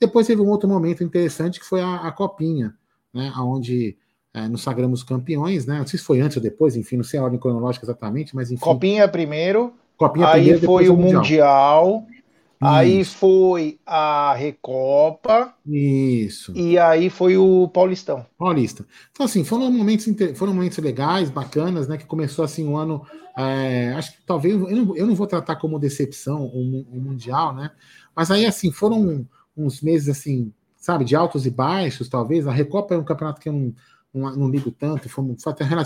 Depois teve um outro momento interessante que foi a, a Copinha, né, onde é, nos sagramos campeões, né? Não sei se foi antes ou depois, enfim, não sei a ordem cronológica exatamente, mas enfim. Copinha primeiro, Copinha aí primeiro, foi o Mundial. mundial Aí foi a Recopa. Isso. E aí foi o Paulistão. Paulista. Então, assim, foram momentos, foram momentos legais, bacanas, né? Que começou assim um ano. É, acho que talvez. Eu não, eu não, vou tratar como decepção o, o, Mundial, né? Mas aí, assim, foram uns meses assim, sabe, de altos e baixos, talvez. A Recopa é um campeonato que eu não, não, não ligo tanto. Foi,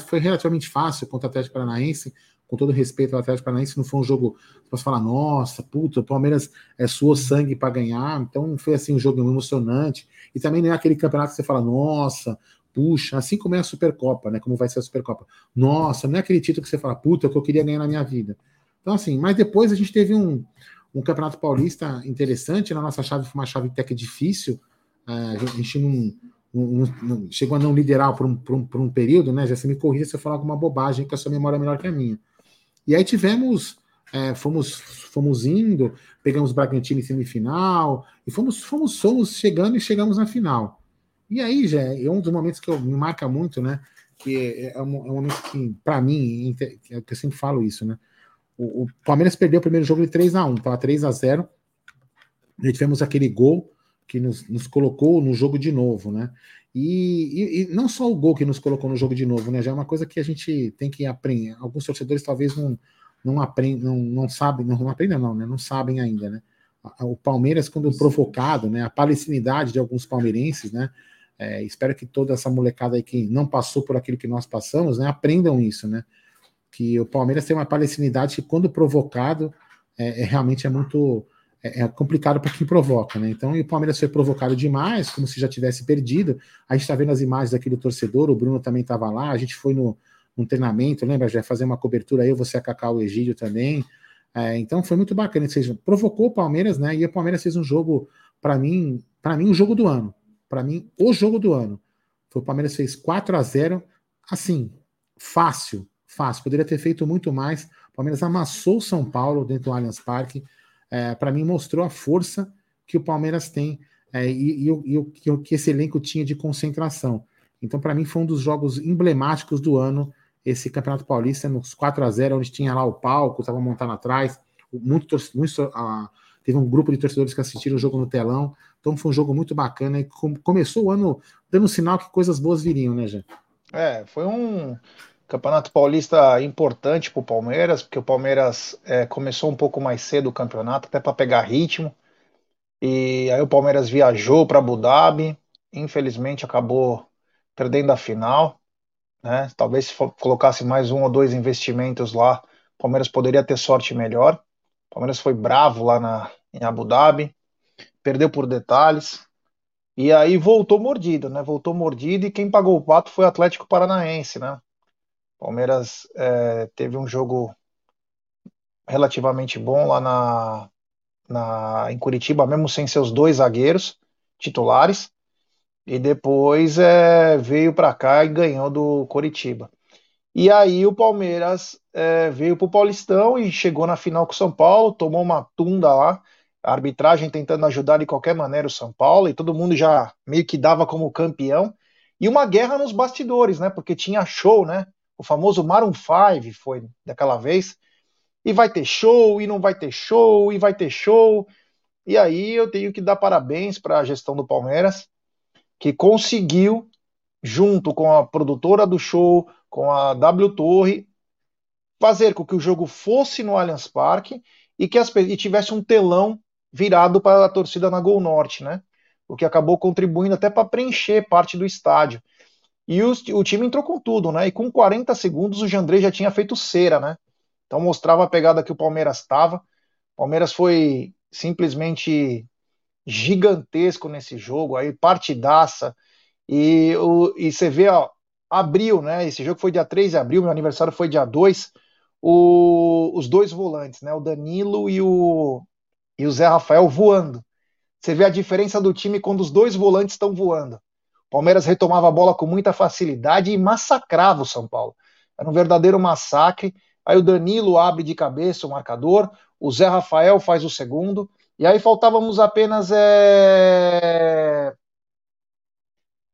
foi relativamente fácil contra o Atlético Paranaense com todo respeito ao Atlético Paranaense, não foi um jogo que você falar, nossa, puta, o Palmeiras é, suou sangue para ganhar, então foi assim um jogo emocionante, e também não é aquele campeonato que você fala, nossa, puxa, assim como é a Supercopa, né, como vai ser a Supercopa, nossa, não é aquele título que você fala, puta, que eu queria ganhar na minha vida. Então assim, mas depois a gente teve um, um campeonato paulista interessante, na nossa chave foi uma chave até difícil, é, a gente não, não, não, chegou a não liderar por um, por um, por um período, né? Já se me corrija se eu falar alguma bobagem, que a sua memória é melhor que a minha. E aí tivemos, é, fomos, fomos indo, pegamos Bragantino em semifinal, e fomos, fomos, fomos chegando e chegamos na final. E aí, já é um dos momentos que eu, me marca muito, né? Que é, é um, é um momento que, para mim, é que eu sempre falo isso, né? O, o Palmeiras perdeu o primeiro jogo de 3 a 1 estava 3 a 0 E tivemos aquele gol que nos, nos colocou no jogo de novo, né? E, e, e, não só o gol que nos colocou no jogo de novo, né? Já é uma coisa que a gente tem que aprender. Alguns torcedores talvez não não aprendem, não, não sabem, não, não aprendem, não, né? Não sabem ainda, né? O Palmeiras, quando provocado, né? A palestinidade de alguns palmeirenses, né? É, espero que toda essa molecada aí que não passou por aquilo que nós passamos, né? Aprendam isso, né? Que o Palmeiras tem uma palestinidade que, quando provocado, é, é realmente é muito é, é complicado para quem provoca, né? Então, e o Palmeiras foi provocado demais, como se já tivesse perdido. A gente está vendo as imagens do torcedor, o Bruno também estava lá, a gente foi no, treinamento, lembra? Já fazer uma cobertura aí, você a Cacau Egídio também. É, então foi muito bacana. Seja, provocou o Palmeiras, né? E o Palmeiras fez um jogo, para mim, para mim, o um jogo do ano. Para mim, o jogo do ano. Foi o Palmeiras fez 4 a 0 assim, fácil, fácil. Poderia ter feito muito mais. O Palmeiras amassou o São Paulo dentro do Allianz Parque é, para mim mostrou a força que o Palmeiras tem é, e, e, o, e, o, que esse elenco tinha de concentração. Então, para mim, foi um dos jogos emblemáticos do ano, esse Campeonato Paulista, nos 4 a 0 onde tinha lá o palco, estava montado atrás, muito, muito uh, teve um grupo de torcedores que assistiram o jogo no telão, então foi um jogo muito bacana e com, começou o ano dando sinal que coisas boas viriam, né, Jé? É, foi um, Campeonato Paulista importante para o Palmeiras, porque o Palmeiras é, começou um pouco mais cedo o campeonato, até para pegar ritmo. E aí o Palmeiras viajou para Abu Dhabi, infelizmente acabou perdendo a final. Né? Talvez se colocasse mais um ou dois investimentos lá, o Palmeiras poderia ter sorte melhor. O Palmeiras foi bravo lá na, em Abu Dhabi, perdeu por detalhes. E aí voltou mordido, né? Voltou mordido e quem pagou o pato foi o Atlético Paranaense, né? Palmeiras é, teve um jogo relativamente bom lá na, na, em Curitiba, mesmo sem seus dois zagueiros titulares, e depois é, veio para cá e ganhou do Curitiba. E aí o Palmeiras é, veio para o Paulistão e chegou na final com o São Paulo, tomou uma tunda lá, a arbitragem tentando ajudar de qualquer maneira o São Paulo, e todo mundo já meio que dava como campeão, e uma guerra nos bastidores, né? Porque tinha show, né? O famoso Maroon 5 foi daquela vez, e vai ter show, e não vai ter show, e vai ter show. E aí eu tenho que dar parabéns para a gestão do Palmeiras, que conseguiu, junto com a produtora do show, com a W Torre, fazer com que o jogo fosse no Allianz Parque e que as, e tivesse um telão virado para a torcida na Gol Norte, né? O que acabou contribuindo até para preencher parte do estádio. E o, time entrou com tudo, né? E com 40 segundos o Jandrei já tinha feito cera, né? Então mostrava a pegada que o Palmeiras estava. O Palmeiras foi simplesmente gigantesco nesse jogo, aí partidaça. E, o, e você vê, ó, abril, né? Esse jogo foi dia 3 de abril, meu aniversário foi dia 2. O, os dois volantes, né? O Danilo e o, e o Zé Rafael voando. Você vê a diferença do time quando os dois volantes estão voando. Palmeiras retomava a bola com muita facilidade e massacrava o São Paulo. Era um verdadeiro massacre. Aí o Danilo abre de cabeça o marcador, o Zé Rafael faz o segundo, e aí faltávamos apenas é...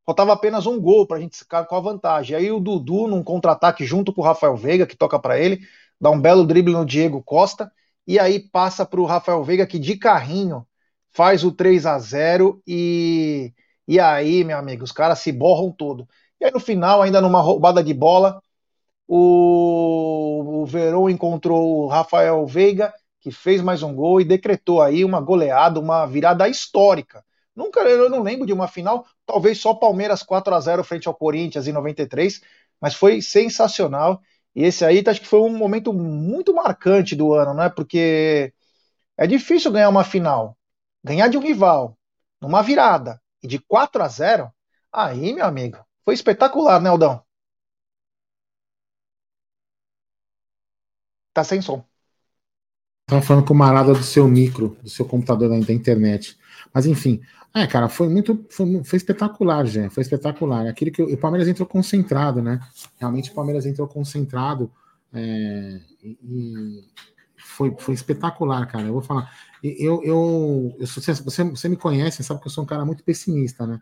faltava apenas um gol para a gente ficar com a vantagem. Aí o Dudu, num contra-ataque junto com o Rafael Veiga, que toca para ele, dá um belo drible no Diego Costa, e aí passa para o Rafael Veiga, que de carrinho faz o 3 a 0 e, e aí, meu amigo, os caras se borram todo. E aí no final, ainda numa roubada de bola, o, o encontrou o Rafael Veiga, que fez mais um gol e decretou aí uma goleada, uma virada histórica. Nunca, eu não lembro de uma final, talvez só Palmeiras 4 a 0 frente ao Corinthians em 93, mas foi sensacional. E esse aí acho que foi um momento muito marcante do ano, né? Porque é difícil ganhar uma final. Ganhar de um rival, numa virada, e de 4 a 0 aí, meu amigo, foi espetacular, né, Aldão? Tá sem som. Estava falando com o Marada do seu micro, do seu computador da, internet. Mas enfim, é, cara, foi muito. Foi, foi espetacular, gente. Foi espetacular. Aquilo que o, o Palmeiras entrou concentrado, né? Realmente o Palmeiras entrou concentrado. É, e foi, foi espetacular, cara. Eu vou falar. Eu, eu, eu você, você me conhece, sabe que eu sou um cara muito pessimista, né?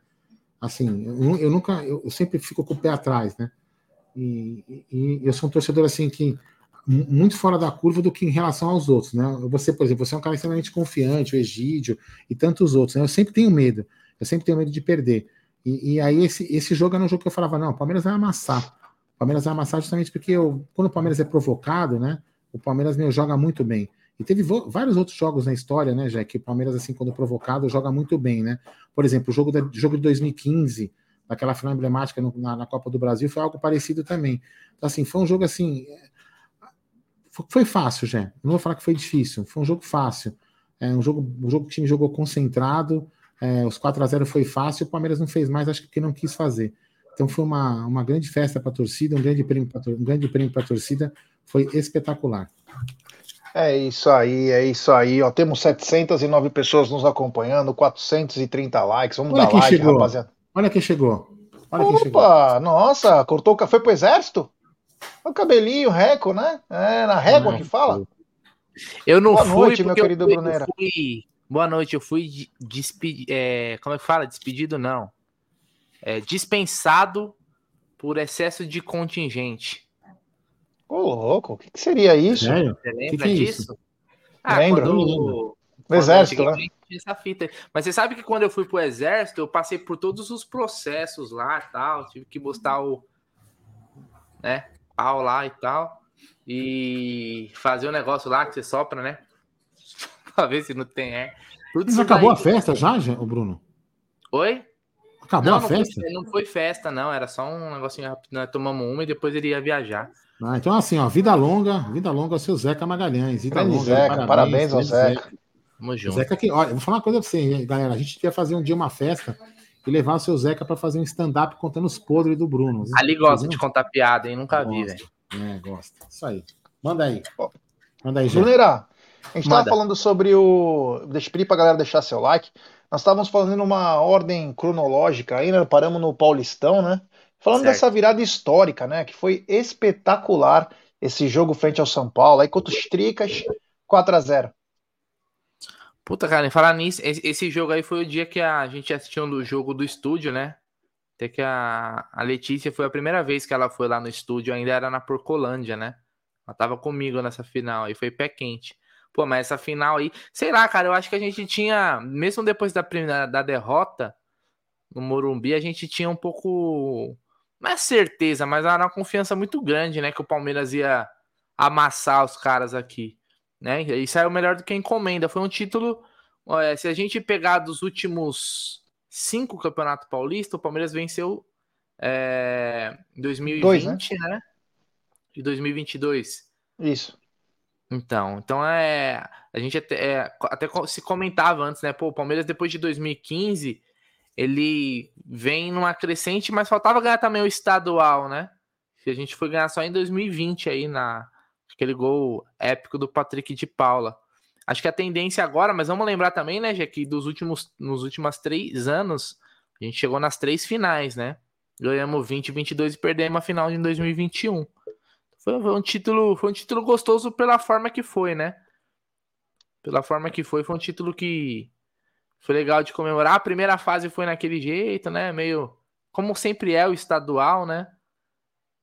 Assim, eu, eu nunca. Eu, eu, sempre fico com o pé atrás, né? E, e, eu sou um torcedor assim que muito fora da curva do que em relação aos outros, né? Você, por exemplo, você é um cara extremamente confiante, o Egídio e tantos outros, né? Eu sempre tenho medo, eu sempre tenho medo de perder. E, e aí esse, esse jogo era um jogo que eu falava, não, o Palmeiras vai amassar. O Palmeiras vai amassar justamente porque eu, quando o Palmeiras é provocado, né? O Palmeiras meu, joga muito bem. E teve vários outros jogos na história, né, já que o Palmeiras, assim, quando provocado, joga muito bem, né? Por exemplo, o jogo, da, jogo de 2015, daquela final emblemática no, na, na Copa do Brasil, foi algo parecido também. Então, assim, foi um jogo assim foi fácil, já. Não vou falar que foi difícil. Foi um jogo fácil. É um jogo, um jogo que o time jogou concentrado. É, os 4 a 0 foi fácil. O Palmeiras não fez mais, acho que não quis fazer. Então foi uma, uma grande festa para a torcida, um grande prêmio para um grande prêmio para a torcida. Foi espetacular. É isso aí, é isso aí. Ó, temos 709 pessoas nos acompanhando, 430 likes. Vamos Olha dar like, chegou. rapaziada. Olha quem chegou. Olha Opa, quem chegou. nossa, cortou o café pro exército? O cabelinho, reco, né? É, na régua que fala. Eu não Boa fui noite, meu querido fui, Brunera. Fui... Boa noite, eu fui despedido. É, como é que fala? Despedido não. É, dispensado por excesso de contingente. Ô, louco, o que, que seria isso? Sério? Você lembra que que é disso? Isso? Ah, Lembra? Quando... No exército, né? Essa fita. Mas você sabe que quando eu fui pro exército, eu passei por todos os processos lá e tal. Tive que mostrar o. Né? pau lá e tal. E fazer o um negócio lá que você sopra, né? pra ver se não tem ar. Tudo Mas acabou daí. a festa já, já, o Bruno? Oi? Acabou não, a não festa? Foi, não foi festa, não. Era só um negocinho rápido. Nós tomamos uma e depois ele ia viajar. Ah, então, assim, ó, vida longa, vida longa ao seu Zeca Magalhães. Vida longa, Zeca, parabéns, parabéns ao Zeca. Zeca. Tamo junto. Zeca aqui, olha, vou falar uma coisa pra você, galera. A gente ia fazer um dia uma festa e levar o seu Zeca para fazer um stand-up contando os podres do Bruno. Ali gosta de contar piada, hein? Nunca vi, velho. É, gosta. Isso aí. Manda aí. Manda aí, gente. Brunera, a gente estava falando sobre o. Deixa pedir pra galera deixar seu like. Nós estávamos falando uma ordem cronológica aí, né? Paramos no Paulistão, né? Falando certo. dessa virada histórica, né? Que foi espetacular esse jogo frente ao São Paulo. Aí contra os Tricas, 4 a 0 Puta, cara, em falar nisso, esse jogo aí foi o dia que a gente assistiu no jogo do estúdio, né? Até que a, a Letícia foi a primeira vez que ela foi lá no estúdio, ainda era na Porcolândia, né? Ela tava comigo nessa final aí, foi pé quente. Pô, mas essa final aí, sei lá, cara, eu acho que a gente tinha, mesmo depois da, primeira, da derrota no Morumbi, a gente tinha um pouco, não é certeza, mas era uma confiança muito grande, né? Que o Palmeiras ia amassar os caras aqui, né? E saiu melhor do que a encomenda. Foi um título, se a gente pegar dos últimos cinco Campeonato Paulista, o Palmeiras venceu é, em 2020, Dois, né? né? E 2022. Isso. Então, então é. A gente até, é, até se comentava antes, né? Pô, o Palmeiras depois de 2015 ele vem numa crescente, mas faltava ganhar também o estadual, né? Que a gente foi ganhar só em 2020 aí na aquele gol épico do Patrick de Paula. Acho que a tendência agora, mas vamos lembrar também, né, já que dos últimos, nos últimos três anos, a gente chegou nas três finais, né? Ganhamos 20, 22 e perdemos a final em 2021. Foi, um título, foi um título gostoso pela forma que foi, né? Pela forma que foi, foi um título que foi legal de comemorar. A primeira fase foi naquele jeito, né? Meio como sempre é o estadual, né?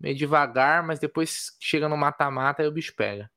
Meio devagar, mas depois chega no mata-mata e o bicho pega.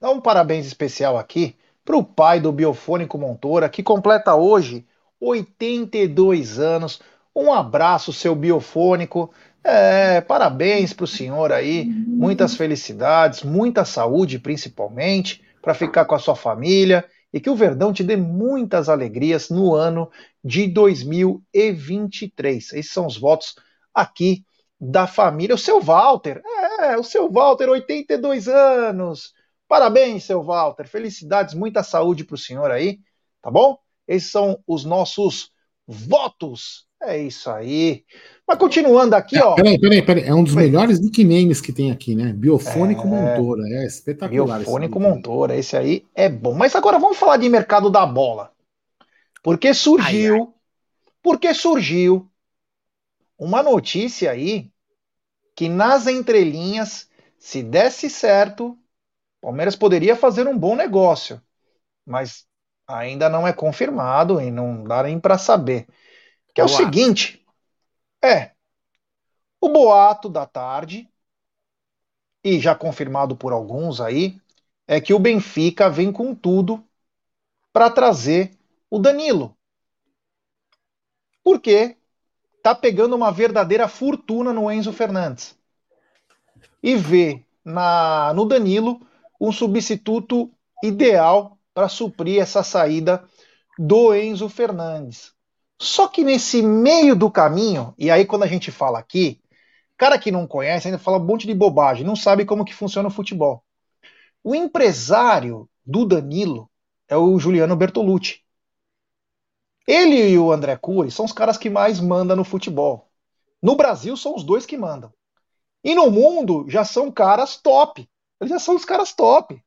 Dá um parabéns especial aqui para o pai do Biofônico Montoura, que completa hoje 82 anos. Um abraço, seu Biofônico. É, parabéns para o senhor aí, muitas felicidades, muita saúde principalmente, para ficar com a sua família e que o Verdão te dê muitas alegrias no ano de 2023. Esses são os votos aqui da família. O seu Walter, é, o seu Walter, 82 anos. Parabéns, seu Walter. Felicidades, muita saúde para o senhor aí, tá bom? Esses são os nossos votos. É isso aí. Mas continuando aqui, ó. Peraí, peraí, peraí. É um dos melhores nicknames que tem aqui, né? Biofônico é... Montoura. É espetacular. Biofônico Montoura. Esse aí é bom. Mas agora vamos falar de mercado da bola. Porque surgiu. Ai, ai. Porque surgiu uma notícia aí que nas entrelinhas, se desse certo, Palmeiras poderia fazer um bom negócio. Mas ainda não é confirmado e não dá nem para saber. Que é o seguinte: é. O boato da tarde, e já confirmado por alguns aí, é que o Benfica vem com tudo para trazer o Danilo. Porque tá pegando uma verdadeira fortuna no Enzo Fernandes. E vê na, no Danilo um substituto ideal para suprir essa saída do Enzo Fernandes. Só que nesse meio do caminho, e aí quando a gente fala aqui, cara que não conhece ainda fala um monte de bobagem, não sabe como que funciona o futebol. O empresário do Danilo é o Juliano Bertolucci. Ele e o André Cury são os caras que mais mandam no futebol. No Brasil são os dois que mandam. E no mundo já são caras top. Eles já são os caras top.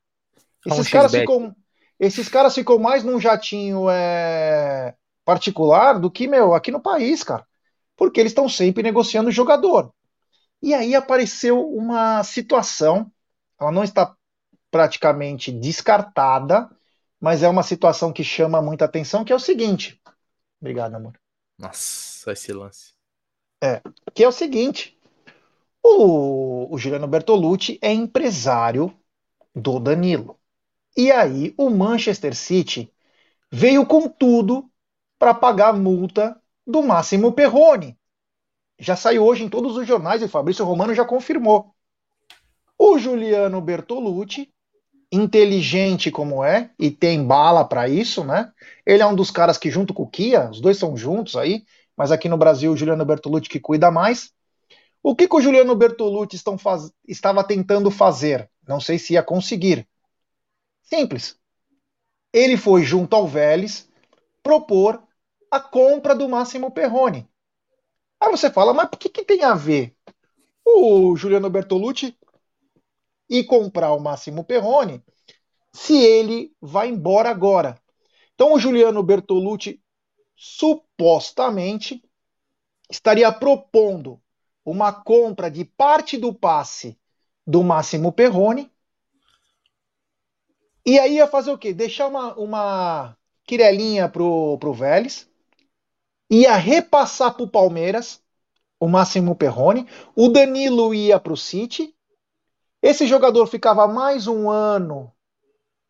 Esses caras ficam, esses caras ficam mais num jatinho é, particular do que, meu, aqui no país, cara. Porque eles estão sempre negociando o jogador. E aí apareceu uma situação, ela não está praticamente descartada, mas é uma situação que chama muita atenção, que é o seguinte. Obrigado, amor. Nossa, esse lance. É, que é o seguinte. O, o Juliano Bertolucci é empresário do Danilo. E aí o Manchester City veio com tudo para pagar a multa do Máximo Perrone. Já saiu hoje em todos os jornais e o Fabrício Romano já confirmou. O Juliano Bertolucci, inteligente como é, e tem bala para isso, né? Ele é um dos caras que, junto com o Kia, os dois são juntos aí, mas aqui no Brasil o Juliano Bertolucci que cuida mais. O que, que o Juliano Bertolucci faz... estava tentando fazer? Não sei se ia conseguir. Simples. Ele foi junto ao Vélez propor a compra do Máximo Perrone. Aí você fala, mas por que, que tem a ver o Juliano Bertolucci e comprar o Máximo Perrone se ele vai embora agora? Então o Juliano Bertolucci supostamente estaria propondo uma compra de parte do passe do Máximo Perrone. E aí ia fazer o quê? Deixar uma, uma quirelinha pro, pro Vélez ia repassar para o Palmeiras o Máximo Perrone, o Danilo ia para o City, esse jogador ficava mais um ano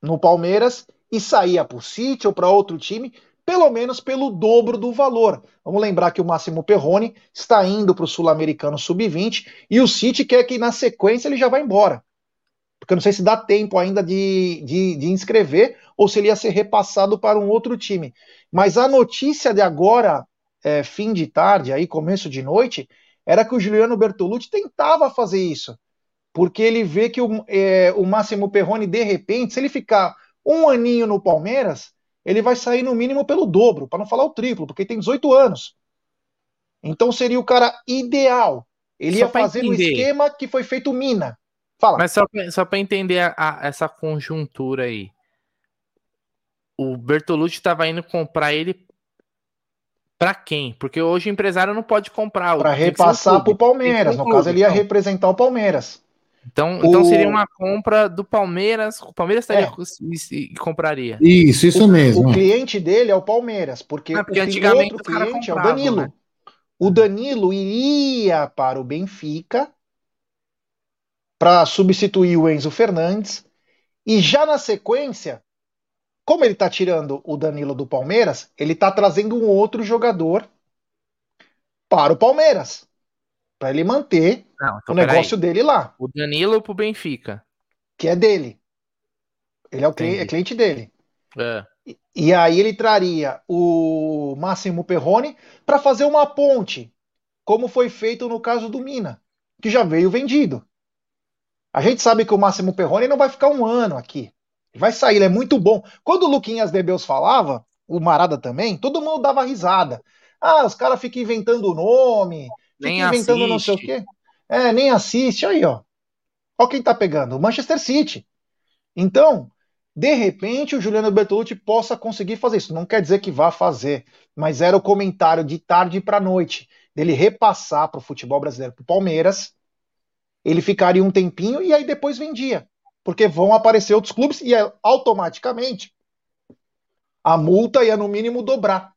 no Palmeiras e saía para o City ou para outro time, pelo menos pelo dobro do valor. Vamos lembrar que o Máximo Perrone está indo para o Sul-Americano Sub-20 e o City quer que na sequência ele já vá embora. Porque eu não sei se dá tempo ainda de, de, de inscrever ou se ele ia ser repassado para um outro time. Mas a notícia de agora, é, fim de tarde, aí começo de noite, era que o Juliano Bertolucci tentava fazer isso, porque ele vê que o, é, o Máximo Perrone, de repente, se ele ficar um aninho no Palmeiras, ele vai sair no mínimo pelo dobro, para não falar o triplo, porque tem 18 anos. Então seria o cara ideal. Ele só ia fazer o esquema que foi feito Mina. Fala. Mas só, só para entender a, a, essa conjuntura aí o Bertolucci estava indo comprar ele para quem? Porque hoje o empresário não pode comprar. Para repassar para o Palmeiras. No caso, ele ia então. representar o Palmeiras. Então, o... então seria uma compra do Palmeiras. O Palmeiras estaria é. e, compraria. Isso, isso o, mesmo. O cliente dele é o Palmeiras, porque, ah, porque o antigamente outro cliente comprava, é o Danilo. Né? o Danilo iria para o Benfica para substituir o Enzo Fernandes e já na sequência, como ele está tirando o Danilo do Palmeiras, ele está trazendo um outro jogador para o Palmeiras para ele manter Não, então, o negócio aí. dele lá. O Danilo para o Benfica, que é dele. Ele é o cliente, é cliente dele. É. E, e aí ele traria o Máximo Perrone para fazer uma ponte, como foi feito no caso do Mina, que já veio vendido. A gente sabe que o Máximo Perrone não vai ficar um ano aqui. Ele vai sair, ele é muito bom. Quando o Luquinhas Debeus falava, o Marada também, todo mundo dava risada. Ah, os caras ficam inventando o nome, nem inventando assiste. não sei o quê. É, nem assiste. Aí, ó. Ó quem tá pegando. O Manchester City. Então, de repente, o Juliano Bertolucci possa conseguir fazer isso. Não quer dizer que vá fazer, mas era o comentário de tarde para noite dele repassar para o futebol brasileiro, para o Palmeiras. Ele ficaria um tempinho e aí depois vendia, porque vão aparecer outros clubes e é, automaticamente a multa ia no mínimo dobrar.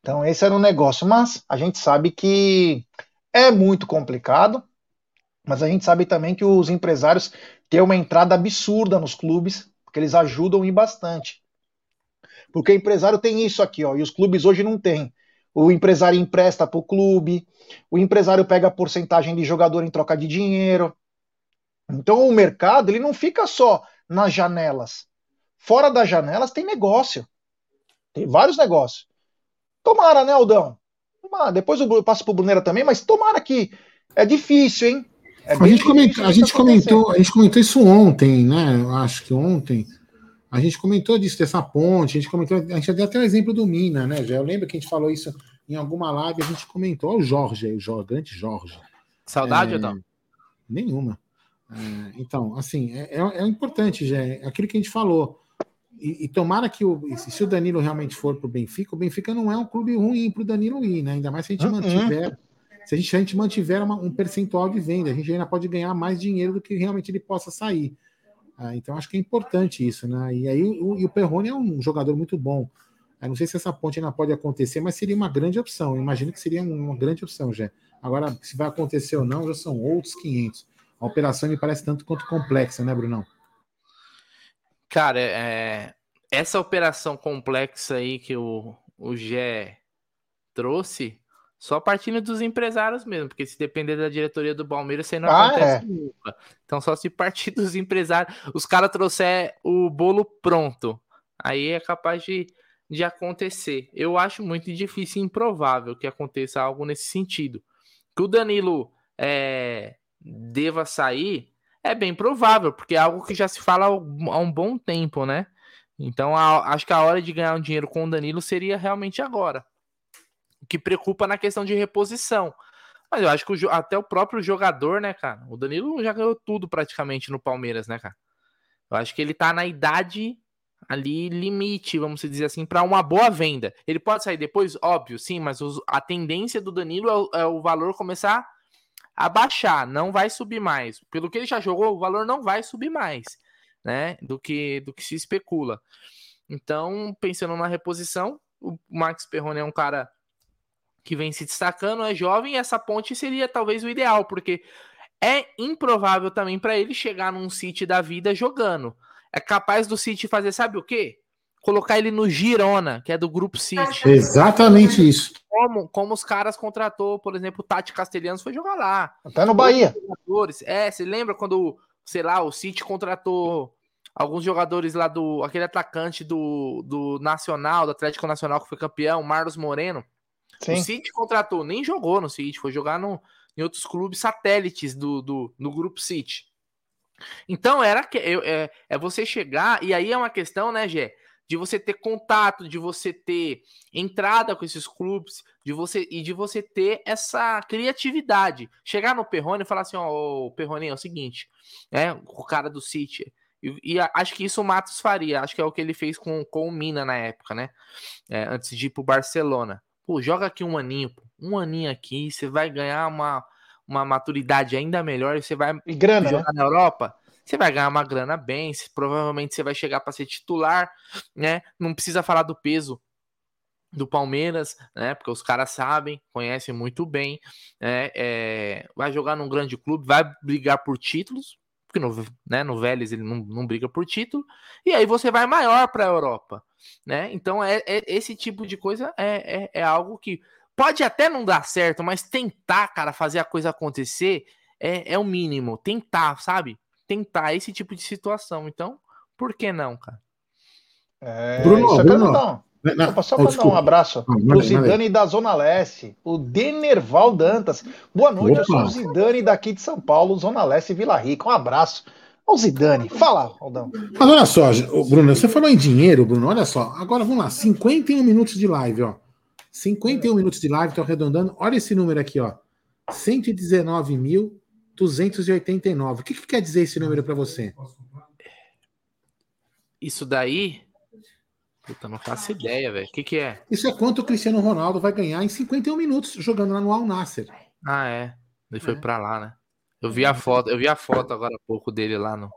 Então, esse era o negócio. Mas a gente sabe que é muito complicado, mas a gente sabe também que os empresários têm uma entrada absurda nos clubes, porque eles ajudam e bastante. Porque o empresário tem isso aqui, ó, e os clubes hoje não têm. O empresário empresta para o clube, o empresário pega a porcentagem de jogador em troca de dinheiro. Então o mercado ele não fica só nas janelas. Fora das janelas tem negócio. Tem vários negócios. Tomara, né, Aldão? Tomara. Depois eu passo pro Brunera também, mas tomara que. É difícil, hein? É a, gente comentou, a, gente comentou, a gente comentou isso ontem, né? Eu acho que ontem. A gente comentou disso, dessa ponte, a gente comentou, a gente deu até o exemplo do Mina, né? Já eu lembro que a gente falou isso em alguma live, a gente comentou. Olha o Jorge aí, o grande Jorge. Saudade, é, não? Nenhuma. É, então, assim, é, é, é importante, já, é aquilo que a gente falou. E, e, tomara que o, se o Danilo realmente for para o Benfica, o Benfica não é um clube ruim para o Danilo ir, né? Ainda mais se a gente uhum. mantiver. Se a gente, a gente mantiver uma, um percentual de venda, a gente ainda pode ganhar mais dinheiro do que realmente ele possa sair. Ah, então acho que é importante isso, né? E aí o, e o Perrone é um jogador muito bom. Eu não sei se essa ponte ainda pode acontecer, mas seria uma grande opção. Eu imagino que seria uma grande opção, já. Agora, se vai acontecer ou não, já são outros 500. A operação me parece tanto quanto complexa, né, Brunão? Cara, é, essa operação complexa aí que o, o Gé trouxe, só partindo dos empresários mesmo, porque se depender da diretoria do Palmeiras, isso aí não ah, acontece é. nunca. Então, só se partir dos empresários, os caras trouxer o bolo pronto, aí é capaz de, de acontecer. Eu acho muito difícil e improvável que aconteça algo nesse sentido. Que o Danilo é, deva sair, é bem provável, porque é algo que já se fala há um bom tempo, né? Então, a, acho que a hora de ganhar um dinheiro com o Danilo seria realmente agora. Que preocupa na questão de reposição. Mas eu acho que o, até o próprio jogador, né, cara? O Danilo já ganhou tudo praticamente no Palmeiras, né, cara? Eu acho que ele tá na idade ali limite, vamos dizer assim, para uma boa venda. Ele pode sair depois, óbvio, sim, mas os, a tendência do Danilo é o, é o valor começar a baixar, não vai subir mais. Pelo que ele já jogou, o valor não vai subir mais, né? Do que do que se especula. Então, pensando na reposição, o Max Perrone é um cara que vem se destacando, é jovem, e essa ponte seria talvez o ideal, porque é improvável também para ele chegar num City da vida jogando. É capaz do City fazer, sabe o quê? colocar ele no Girona, que é do grupo City. Exatamente isso. Como, como os caras contratou, por exemplo, o Tati Castelhanos foi jogar lá. Até no Bahia. É, você lembra quando, sei lá, o City contratou alguns jogadores lá do. aquele atacante do, do Nacional, do Atlético Nacional, que foi campeão, Marlos Moreno. Sim. O City contratou, nem jogou no City, foi jogar no, em outros clubes satélites do, do, do grupo City. Então era que é, é você chegar, e aí é uma questão, né, Gé? de você ter contato, de você ter entrada com esses clubes, de você e de você ter essa criatividade. Chegar no Perrone e falar assim, ó, oh, Perrone, é o seguinte, né, o cara do City, e, e, acho que isso o Matos faria, acho que é o que ele fez com, com o Mina na época, né, é, antes de ir pro Barcelona. Pô, joga aqui um aninho, um aninho aqui, você vai ganhar uma, uma maturidade ainda melhor, e você vai e grana, jogar né? na Europa você vai ganhar uma grana bem, provavelmente você vai chegar para ser titular, né? Não precisa falar do peso do Palmeiras, né? Porque os caras sabem, conhecem muito bem, né? É, vai jogar num grande clube, vai brigar por títulos, porque no, né, no Vélez ele não, não briga por título, e aí você vai maior para a Europa, né? Então é, é, esse tipo de coisa é, é, é, algo que pode até não dar certo, mas tentar, cara, fazer a coisa acontecer é, é o mínimo. Tentar, sabe? Tentar esse tipo de situação. Então, por que não, cara? É, Bruno, isso Bruno. Não, não, só para dar um abraço para o Zidane da Zona Leste, o Denerval Dantas. Boa noite, Opa. eu sou o Zidane daqui de São Paulo, Zona Leste, Vila Rica. Um abraço. Ô Zidane, fala, Aldão. Mas olha só, Bruno, você falou em dinheiro, Bruno, olha só. Agora vamos lá, 51 minutos de live, ó. 51 minutos de live, tô arredondando. Olha esse número aqui, ó. 119.289. O que, que quer dizer esse número para você? Isso daí Puta, não faço ideia, velho. O que, que é? Isso é quanto o Cristiano Ronaldo vai ganhar em 51 minutos jogando lá no Al Nasser. Ah, é. Ele foi é. pra lá, né? Eu vi a foto, eu vi a foto agora há pouco dele lá no.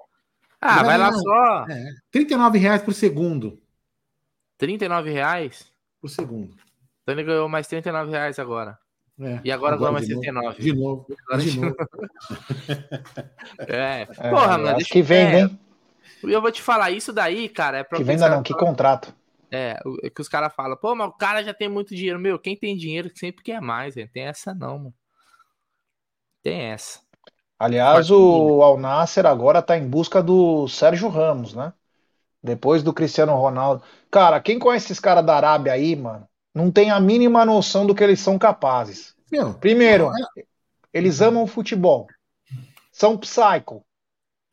Ah, vai, vai lá só. É. 39 reais por segundo. 39 reais? Por segundo. Então ele ganhou mais 39 reais agora. É, e agora, agora ganhou mais 39. De novo. De novo. é. Porra, é, mano. Acho que vem, hein? Eu vou te falar, isso daí, cara, é pra. Que venda não, que contrato. É, é, que os caras falam, pô, mas o cara já tem muito dinheiro. Meu, quem tem dinheiro sempre quer mais, velho. Tem essa não, mano. Tem essa. Aliás, o Al Nasser agora tá em busca do Sérgio Ramos, né? Depois do Cristiano Ronaldo. Cara, quem conhece esses caras da Arábia aí, mano, não tem a mínima noção do que eles são capazes. Meu, Primeiro, eles amam futebol. São psycho.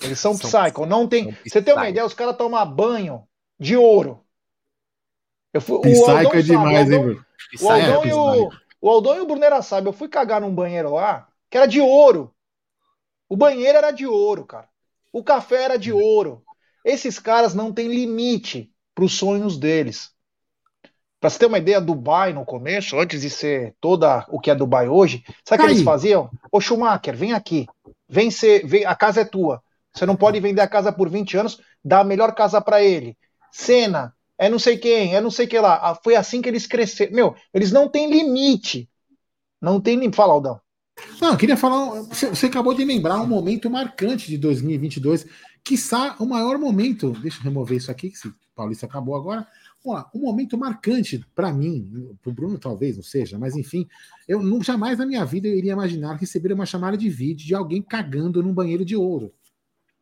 Eles são, são psycho. Não tem. Você tem uma ideia? Os caras tomam banho de ouro. Eu fui, o Aldão é demais, hein, Bruno? O Aldão, é e o, o Aldão e o Brunera sabe, eu fui cagar num banheiro lá, que era de ouro. O banheiro era de ouro, cara. O café era de ouro. Esses caras não têm limite para os sonhos deles. Para você ter uma ideia, Dubai no começo, antes de ser toda o que é Dubai hoje, sabe o que eles faziam? Ô Schumacher, vem aqui. Vem ser, vem, a casa é tua. Você não pode vender a casa por 20 anos, dá a melhor casa para ele. Cena, é não sei quem, é não sei que lá. Ah, foi assim que eles cresceram. Meu, eles não têm limite. Não tem limite. Fala, Aldão. Não, eu queria falar. Você acabou de lembrar um momento marcante de 2022, quiçá o maior momento. Deixa eu remover isso aqui, que esse Paulista acabou agora. Vamos lá, um momento marcante para mim, para o Bruno talvez não seja, mas enfim, eu jamais na minha vida eu iria imaginar receber uma chamada de vídeo de alguém cagando num banheiro de ouro.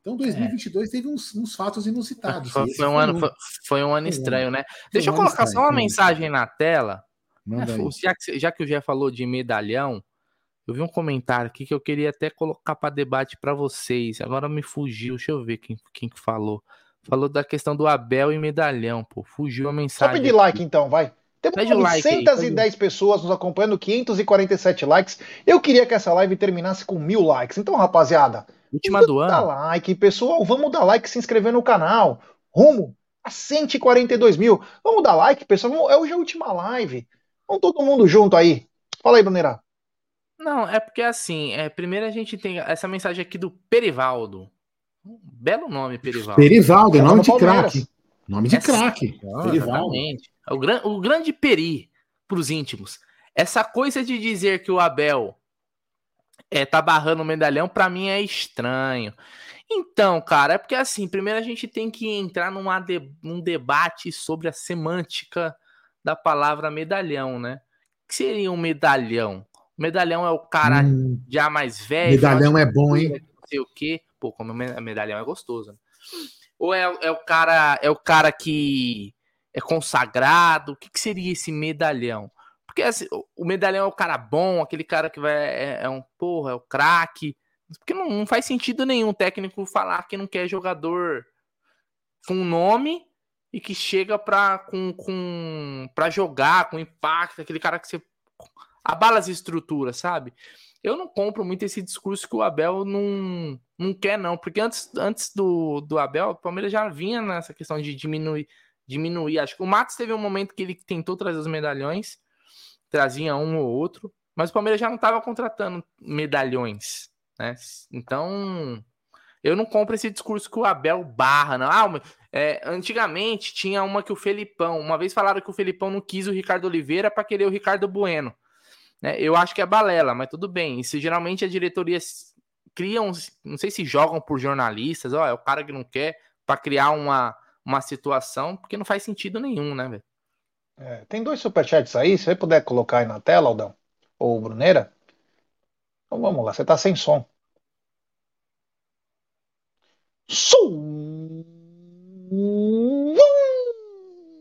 Então 2022 é. teve uns, uns, fatos inusitados. Foi, foi um ano, foi, foi, um ano estranho, né? Deixa eu colocar só uma mensagem na tela. já, que, já que o Gé falou de medalhão, eu vi um comentário aqui que eu queria até colocar para debate para vocês. Agora me fugiu, deixa eu ver quem, quem que falou. Falou da questão do Abel e medalhão, pô. Fugiu a mensagem. Só pedir like então, vai. Temos Pede 910 like pessoas nos acompanhando, 547 likes. Eu queria que essa live terminasse com mil likes. Então, rapaziada, Última do ano. Dá like, pessoal. Vamos dar like, se inscrever no canal. Rumo a 142 mil. Vamos dar like, pessoal. É hoje a última live. Vamos todo mundo junto aí. Fala aí, Bruneira. Não, é porque assim, é, primeiro a gente tem essa mensagem aqui do Perivaldo. Um belo nome, Perivaldo. Perivaldo, é nome de craque. Nome de craque. Exatamente. É o, gran, o grande Peri para os íntimos. Essa coisa de dizer que o Abel é, tá barrando o medalhão, para mim é estranho. Então, cara, é porque assim, primeiro a gente tem que entrar numa de, num debate sobre a semântica da palavra medalhão, né? O que seria um medalhão? O medalhão é o cara hum, já mais velho. Medalhão é bom, hein? Não sei o quê. Pô, como medalhão é gostoso. Né? Ou é, é, o cara é o cara que é consagrado? O que, que seria esse medalhão? Porque assim, o medalhão é o cara bom, aquele cara que vai. É, é um porra, é o craque. Porque não, não, faz sentido nenhum técnico falar que não quer jogador com nome e que chega pra, com, com, pra jogar, com impacto, aquele cara que você abala as estruturas, sabe? Eu não compro muito esse discurso que o Abel não, não quer, não. Porque antes, antes do, do Abel, o Palmeiras já vinha nessa questão de diminuir. diminuir. Acho que o Matos teve um momento que ele tentou trazer os medalhões trazia um ou outro, mas o Palmeiras já não estava contratando medalhões, né? Então, Eu não compro esse discurso que o Abel barra, não. Ah, é, antigamente tinha uma que o Felipão, uma vez falaram que o Felipão não quis o Ricardo Oliveira para querer o Ricardo Bueno. É, eu acho que é balela, mas tudo bem. Isso geralmente a diretoria criam, não sei se jogam por jornalistas, ó, é o cara que não quer para criar uma, uma situação, porque não faz sentido nenhum, né, velho? É, tem dois superchats aí, se você puder colocar aí na tela, Aldão, ou Bruneira. Então vamos lá, você tá sem som.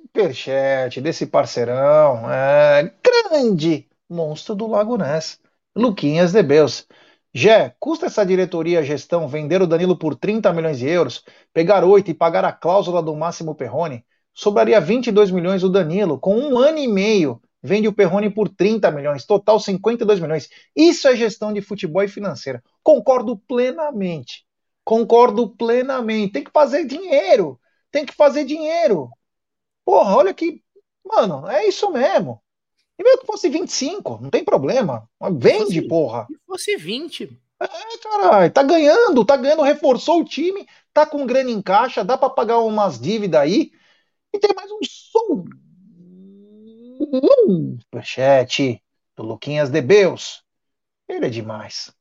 Superchat desse parceirão, é, grande monstro do Lago Ness, Luquinhas de Beus. Jé, custa essa diretoria gestão vender o Danilo por 30 milhões de euros, pegar 8 e pagar a cláusula do Máximo Perrone? Sobraria 22 milhões o Danilo, com um ano e meio, vende o Perrone por 30 milhões, total 52 milhões. Isso é gestão de futebol e financeira. Concordo plenamente. Concordo plenamente. Tem que fazer dinheiro. Tem que fazer dinheiro. Porra, olha que. Mano, é isso mesmo. E mesmo que fosse 25, não tem problema. Vende, fosse, porra. Se fosse 20. É, caralho, tá ganhando, tá ganhando, reforçou o time, tá com grana em caixa, dá para pagar umas dívidas aí. E tem mais um som. Superchat do Luquinhas de Beus. Ele é demais.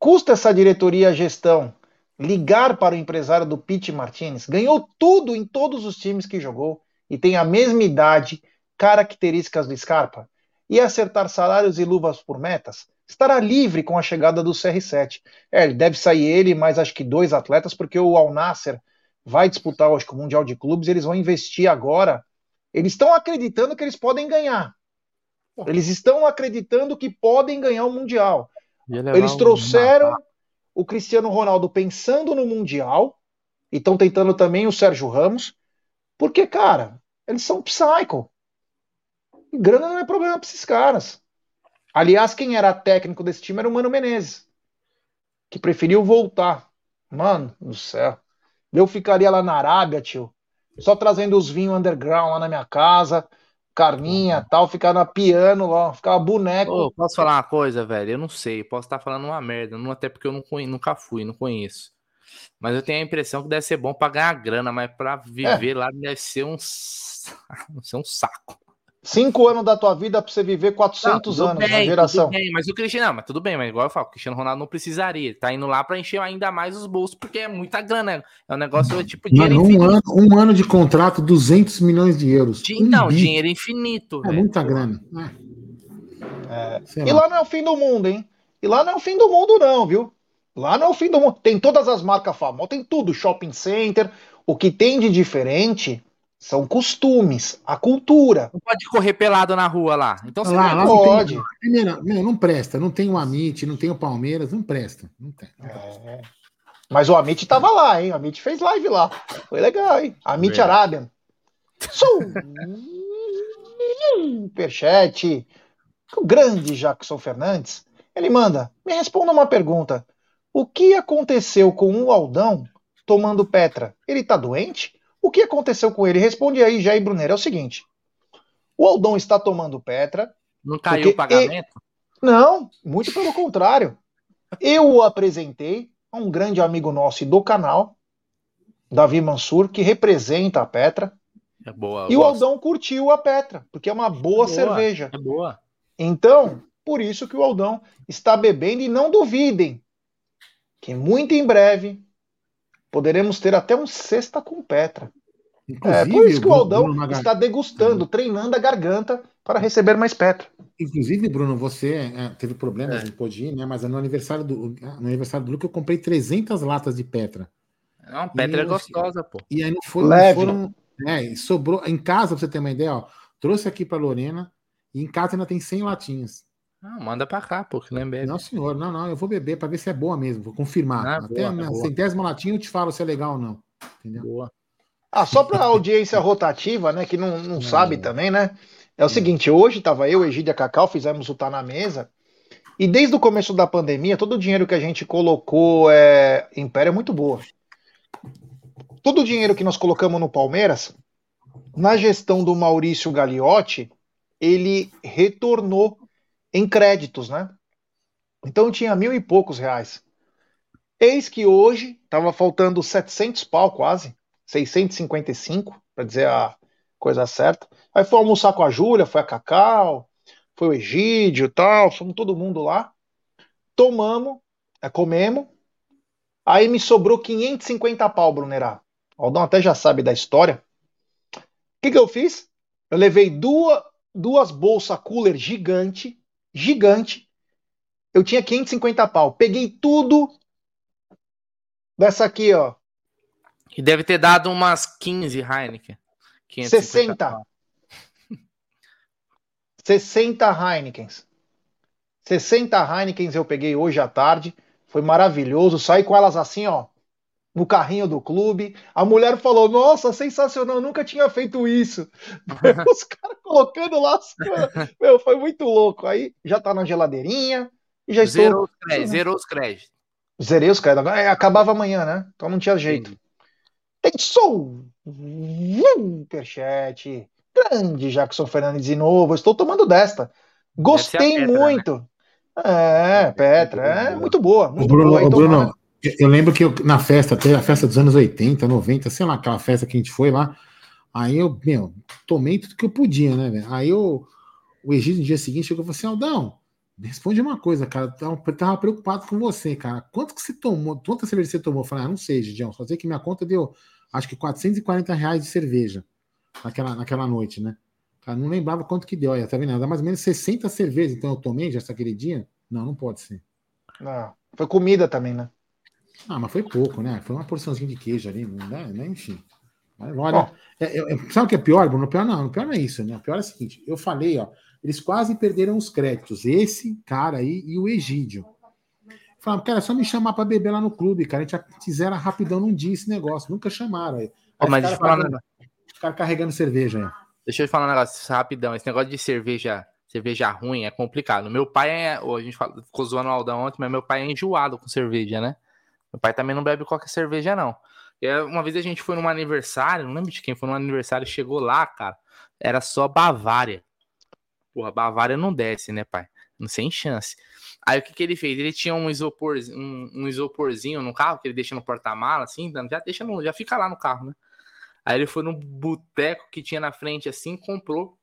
Custa essa diretoria a gestão ligar para o empresário do Pete Martinez. Ganhou tudo em todos os times que jogou e tem a mesma idade características do Scarpa e acertar salários e luvas por metas, estará livre com a chegada do CR7. É, deve sair ele, mais acho que dois atletas, porque o Al Nasser vai disputar acho que, o Mundial de Clubes, eles vão investir agora. Eles estão acreditando que eles podem ganhar. Eles estão acreditando que podem ganhar o Mundial. Eles trouxeram o Cristiano Ronaldo pensando no Mundial e estão tentando também o Sérgio Ramos, porque, cara, eles são psycho. E grana não é problema para esses caras. Aliás, quem era técnico desse time era o Mano Menezes, que preferiu voltar. Mano do céu. Eu ficaria lá na Arábia, tio, só trazendo os vinhos underground lá na minha casa, carninha tal, ficar na piano lá, ficar boneco. Ô, posso falar uma coisa, velho? Eu não sei, posso estar falando uma merda, não, até porque eu não conheço, nunca fui, não conheço. Mas eu tenho a impressão que deve ser bom para ganhar grana, mas para viver é. lá deve ser um, deve ser um saco. Cinco anos da tua vida para você viver 400 não, anos bem, na geração. Tudo bem, mas o Cristiano, não, mas tudo bem, mas igual eu falo, o Cristiano Ronaldo não precisaria. Ele tá indo lá para encher ainda mais os bolsos, porque é muita grana. É um negócio tipo dinheiro Mano, um ano, um ano de contrato, 200 milhões de euros. um não, dinheiro infinito. É muita grana. É. É. E lá não é o fim do mundo, hein? E lá não é o fim do mundo, não, viu? Lá não é o fim do mundo. Tem todas as marcas famosas, tem tudo, shopping center. O que tem de diferente são costumes, a cultura. Não pode correr pelado na rua lá. Então você lá, não, lá pode. Não, tem, primeiro, não, não presta. Não tem o Amit, não tem o Palmeiras, não presta. Não tem. Não é. Mas o Amit tava lá, hein? O Amit fez live lá. Foi legal, hein? Amit Arabian. Superchat. O grande Jackson Fernandes. Ele manda: me responda uma pergunta. O que aconteceu com o Aldão tomando Petra? Ele tá doente? O que aconteceu com ele? Responde aí, Jair Brunner. É o seguinte: o Aldon está tomando Petra. Não caiu o pagamento? Não, muito pelo contrário. Eu o apresentei a um grande amigo nosso do canal, Davi Mansur, que representa a Petra. É boa. E o Aldão curtiu a Petra, porque é uma boa, é boa cerveja. É boa. Então, por isso que o Aldão está bebendo e não duvidem que muito em breve poderemos ter até um cesta com Petra. é por isso que o Aldão Bruno, está degustando, treinando a garganta para receber mais Petra. Inclusive, Bruno, você é, teve problemas, é. não pôde ir, né? Mas no aniversário do no aniversário do Luca eu comprei 300 latas de Petra. Não, Petra e, é gostosa, pô. E aí não foram, Leve. foram é, sobrou em casa, pra você ter uma ideia, ó, trouxe aqui para Lorena e em casa ainda tem 100 latinhas. Não, manda pra cá, pô, que não Não, senhor, não, não, eu vou beber para ver se é boa mesmo, vou confirmar. Ah, Até boa, a minha centésima latinha eu te falo se é legal ou não. Entendeu? Boa. Ah, só para audiência rotativa, né, que não, não sabe também, né? É o seguinte, hoje tava eu, Egídia Cacau, fizemos o Tá na Mesa, e desde o começo da pandemia, todo o dinheiro que a gente colocou é, pé é muito boa. Todo o dinheiro que nós colocamos no Palmeiras, na gestão do Maurício Gagliotti, ele retornou em créditos, né? Então tinha mil e poucos reais. Eis que hoje tava faltando 700 pau quase, 655, para dizer a coisa certa. Aí foi almoçar com a Júlia, foi a Cacau, foi o Egídio tal, fomos todo mundo lá. Tomamos, é, comemos. Aí me sobrou 550 pau, Brunerá. O Aldão até já sabe da história. O que, que eu fiz? Eu levei duas, duas bolsas cooler gigante, gigante. Eu tinha 550 pau. Peguei tudo dessa aqui, ó. E deve ter dado umas 15 Heineken. 60. Pau. 60 Heinekens. 60 Heinekens eu peguei hoje à tarde. Foi maravilhoso. Saí com elas assim, ó, no carrinho do clube. A mulher falou: Nossa, sensacional, nunca tinha feito isso. Os caras colocando lá. Meu, foi muito louco. Aí já tá na geladeirinha. E já zerou estou. Os créditos, zerou os créditos. Zerei os créditos. É, acabava amanhã, né? Então não tinha jeito. Sim. Tem som! Superchat. Grande Jackson Fernandes de novo. Estou tomando desta. Gostei Petra, né? muito. Né? É, Petra, é muito boa. Muito Bruno, boa. Bruno eu lembro que eu, na festa, a festa dos anos 80, 90, sei lá, aquela festa que a gente foi lá. Aí eu, meu, tomei tudo que eu podia, né, velho? Aí eu, o Egito no dia seguinte chegou e falou assim: Aldão, responde uma coisa, cara. Eu tava, preocupado com você, cara. Quanto que você tomou? Quanta cerveja você tomou? Eu falei, ah, não sei, Gidião. Só sei que minha conta deu, acho que 440 reais de cerveja naquela, naquela noite, né? Cara, não lembrava quanto que deu. Olha, tá vendo? Dá mais ou menos 60 cervejas, então eu tomei já aquele dia? Não, não pode ser. Não, foi comida também, né? Ah, mas foi pouco, né? Foi uma porçãozinha de queijo ali, né? Enfim. Olha, é, é, sabe o que é pior, Bruno? O pior não, o pior não é isso, né? O pior é o seguinte: eu falei, ó, eles quase perderam os créditos. Esse cara aí e o Egídio. Falaram, cara, é só me chamar para beber lá no clube, cara. A gente já fizeram rapidão num dia esse negócio. Nunca chamaram aí. aí mas deixa eu falar. Ficaram carregando cerveja aí. Deixa eu falar um negócio rapidão. Esse negócio de cerveja, cerveja ruim é complicado. Meu pai é. A gente ficou zoando o Aldão ontem, mas meu pai é enjoado com cerveja, né? Meu pai também não bebe qualquer cerveja, não. E uma vez a gente foi num aniversário, não lembro de quem foi num aniversário, chegou lá, cara. Era só Bavária. Porra, Bavária não desce, né, pai? Não sem chance. Aí o que, que ele fez? Ele tinha um, isopor, um, um isoporzinho no carro que ele deixa no porta-mala, assim, já deixa no, já fica lá no carro, né? Aí ele foi num boteco que tinha na frente assim, comprou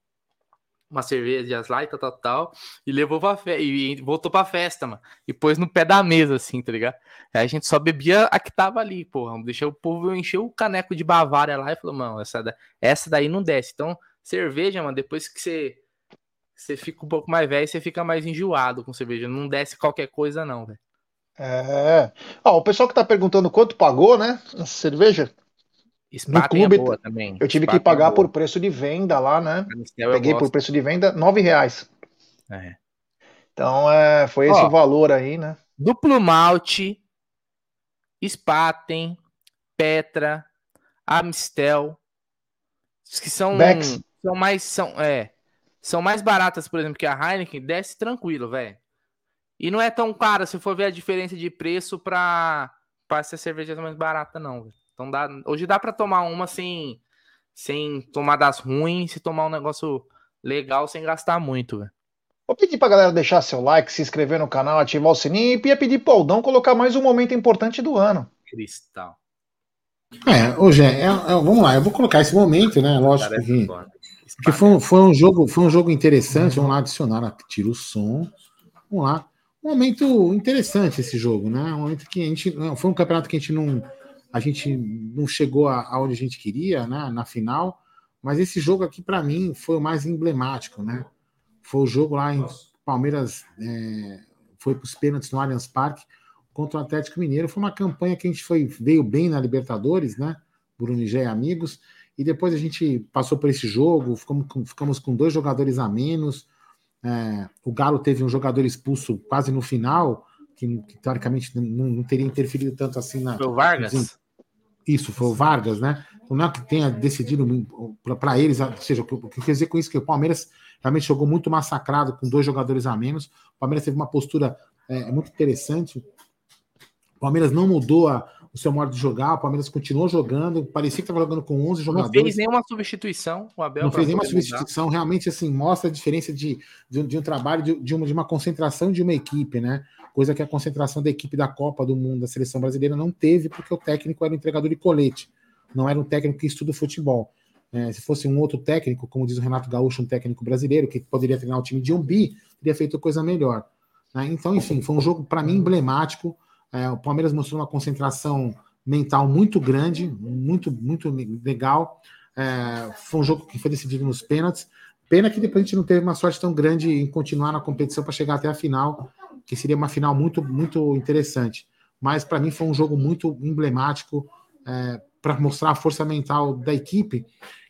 uma cerveja lá e tal, tal, tal, e levou pra fe... e voltou pra festa, mano. E pôs no pé da mesa, assim, tá ligado? Aí a gente só bebia a que tava ali, porra. Deixou o povo encher o caneco de Bavária lá e falou, mano, essa, da... essa daí não desce. Então, cerveja, mano, depois que você. Você fica um pouco mais velho, você fica mais enjoado com cerveja. Não desce qualquer coisa, não, velho. É. Ó, o pessoal que tá perguntando quanto pagou, né? A cerveja? No é clube, é também. Eu tive Spaten que é pagar é por preço de venda lá, né? Peguei por preço de venda nove reais. É. Então é, foi esse Ó, o valor aí, né? Duplo malte, Spaten, Petra, Amistel, que são Bex. são mais são é são mais baratas, por exemplo, que a Heineken, desce tranquilo, velho. E não é tão caro se for ver a diferença de preço para para essa cerveja mais barata não, velho. Então dá, hoje dá para tomar uma sem, sem tomar das ruins, se tomar um negócio legal sem gastar muito, velho. Vou pedir pra galera deixar seu like, se inscrever no canal, ativar o sininho e ia pedir pro Aldão colocar mais um momento importante do ano. Cristal. É, hoje é, é, é, vamos lá, eu vou colocar esse momento, né? Lógico que, que foi, foi, um jogo, foi um jogo interessante. Vamos lá adicionar, tira o som. Vamos lá. Um momento interessante esse jogo, né? Um momento que a gente. Foi um campeonato que a gente não a gente não chegou aonde a gente queria, né, na final, mas esse jogo aqui para mim foi o mais emblemático, né? Foi o jogo lá em Palmeiras, é, foi para os pênaltis no Allianz Parque contra o Atlético Mineiro. Foi uma campanha que a gente foi veio bem na Libertadores, né? Bruno e amigos. E depois a gente passou por esse jogo, ficamos com, ficamos com dois jogadores a menos. É, o Galo teve um jogador expulso quase no final, que, que teoricamente não, não, teria interferido tanto assim na. Foi o Vargas? Isso, foi o Vargas, né? Não é que tenha decidido para eles, ou seja, o que quer dizer com isso que o Palmeiras realmente jogou muito massacrado com dois jogadores a menos. O Palmeiras teve uma postura é, muito interessante. O Palmeiras não mudou a, o seu modo de jogar. O Palmeiras continuou jogando, parecia que estava jogando com 11 jogadores. Não fez nenhuma substituição. O Abel não fez nenhuma substituição. Realmente, assim, mostra a diferença de, de, de um trabalho, de, de, uma, de uma concentração de uma equipe, né? Coisa que a concentração da equipe da Copa do Mundo, da seleção brasileira, não teve, porque o técnico era um entregador de colete, não era um técnico que estuda futebol. É, se fosse um outro técnico, como diz o Renato Gaúcho, um técnico brasileiro, que poderia treinar o time de Umbi, teria feito coisa melhor. Né? Então, enfim, foi um jogo, para mim, emblemático. É, o Palmeiras mostrou uma concentração mental muito grande, muito, muito legal. É, foi um jogo que foi decidido nos pênaltis. Pena que depois a gente não teve uma sorte tão grande em continuar na competição para chegar até a final, que seria uma final muito, muito interessante. Mas para mim foi um jogo muito emblemático é, para mostrar a força mental da equipe,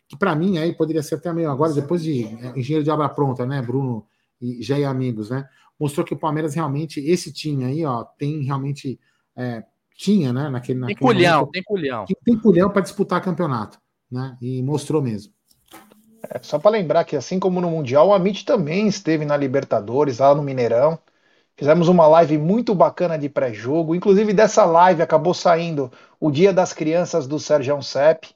que para mim aí poderia ser até meio agora, depois de é, engenheiro de obra pronta, né, Bruno e Jé e amigos, né? Mostrou que o Palmeiras realmente, esse time aí, ó, tem realmente. É, tinha, né? Naquele, naquele tem culhão, momento, tem culhão. Tem culhão para disputar campeonato, né? E mostrou mesmo. É, só para lembrar que, assim como no Mundial, o Amit também esteve na Libertadores, lá no Mineirão. Fizemos uma live muito bacana de pré-jogo. Inclusive, dessa live acabou saindo o Dia das Crianças do Serjão Cep.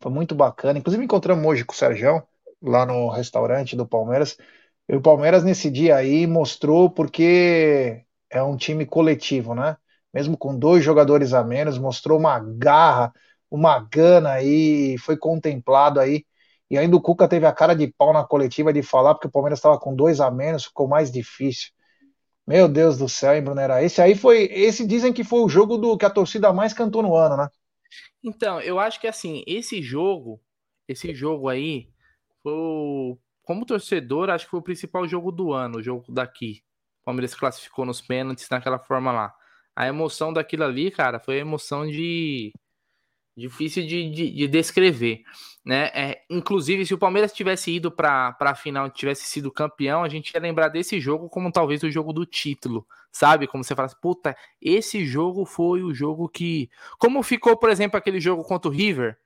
Foi muito bacana. Inclusive, encontramos hoje com o Serjão, lá no restaurante do Palmeiras. E o Palmeiras, nesse dia aí, mostrou porque é um time coletivo, né? Mesmo com dois jogadores a menos, mostrou uma garra, uma gana aí, foi contemplado aí e ainda o Cuca teve a cara de pau na coletiva de falar, porque o Palmeiras estava com dois a menos, ficou mais difícil. Meu Deus do céu, hein, Brunera? Esse aí foi. Esse dizem que foi o jogo do que a torcida mais cantou no ano, né? Então, eu acho que assim, esse jogo, esse jogo aí, foi como torcedor, acho que foi o principal jogo do ano, o jogo daqui. O Palmeiras classificou nos pênaltis naquela forma lá. A emoção daquilo ali, cara, foi a emoção de difícil de, de, de descrever, né? É, inclusive, se o Palmeiras tivesse ido para a final, tivesse sido campeão, a gente ia lembrar desse jogo como talvez o jogo do título, sabe? Como você fala assim, puta, esse jogo foi o jogo que, como ficou, por exemplo, aquele jogo contra o River,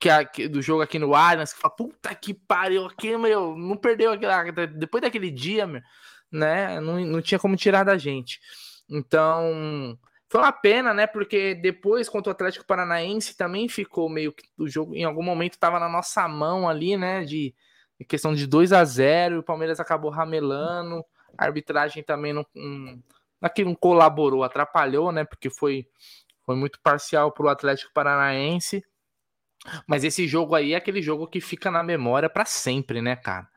que, a, que do jogo aqui no Allianz, que fala, puta que pariu, aqui, meu, não perdeu aquela, depois daquele dia, meu, né? Não, não tinha como tirar da gente. Então, foi uma pena, né? Porque depois, contra o Atlético Paranaense, também ficou meio que o jogo, em algum momento, estava na nossa mão ali, né? De, de, questão de 2 a 0 o Palmeiras acabou ramelando, a arbitragem também não, não, aqui não colaborou, atrapalhou, né? Porque foi, foi muito parcial para o Atlético Paranaense. Mas esse jogo aí é aquele jogo que fica na memória para sempre, né, cara?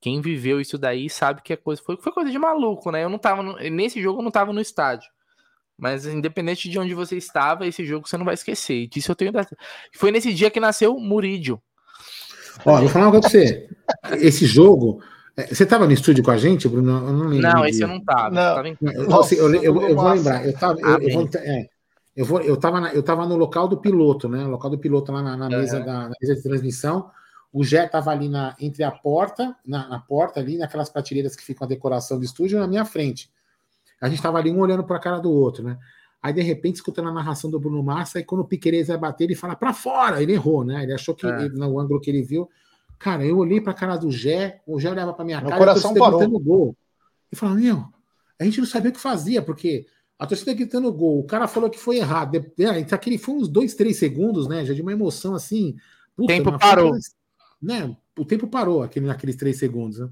Quem viveu isso daí sabe que é coisa, foi, foi coisa de maluco, né? Eu não tava no, nesse jogo eu não tava no estádio. Mas independente de onde você estava, esse jogo você não vai esquecer. E disso eu tenho. Foi nesse dia que nasceu Murídio. Ó, vou falar uma coisa pra você. Esse jogo. É, você estava no estúdio com a gente, Bruno? Eu não lembro. Não, esse eu não estava. Não. Eu, eu, eu, eu, vou lembrar. Eu tava, eu, eu, vou, é, eu, vou, eu, tava na, eu tava no local do piloto, né? O local do piloto lá na, na mesa, da, na mesa de transmissão. O Jé estava ali na, entre a porta, na, na, porta ali, naquelas prateleiras que ficam a decoração do estúdio, na minha frente. A gente estava ali um olhando para a cara do outro, né? Aí, de repente, escutando a narração do Bruno Massa, e quando o Piqueires vai bater, ele fala para fora. Ele errou, né? Ele achou que, é. ele, no ângulo que ele viu. Cara, eu olhei para a cara do Gé, o Gé olhava para minha Meu cara, coração e parou. gritando gol. E falava, meu, a gente não sabia o que fazia, porque a torcida gritando gol, o cara falou que foi errado. É, aquele foi uns dois, três segundos, né? Já de uma emoção assim. Puta, tempo parou. né? O tempo parou aquele, naqueles três segundos. Né?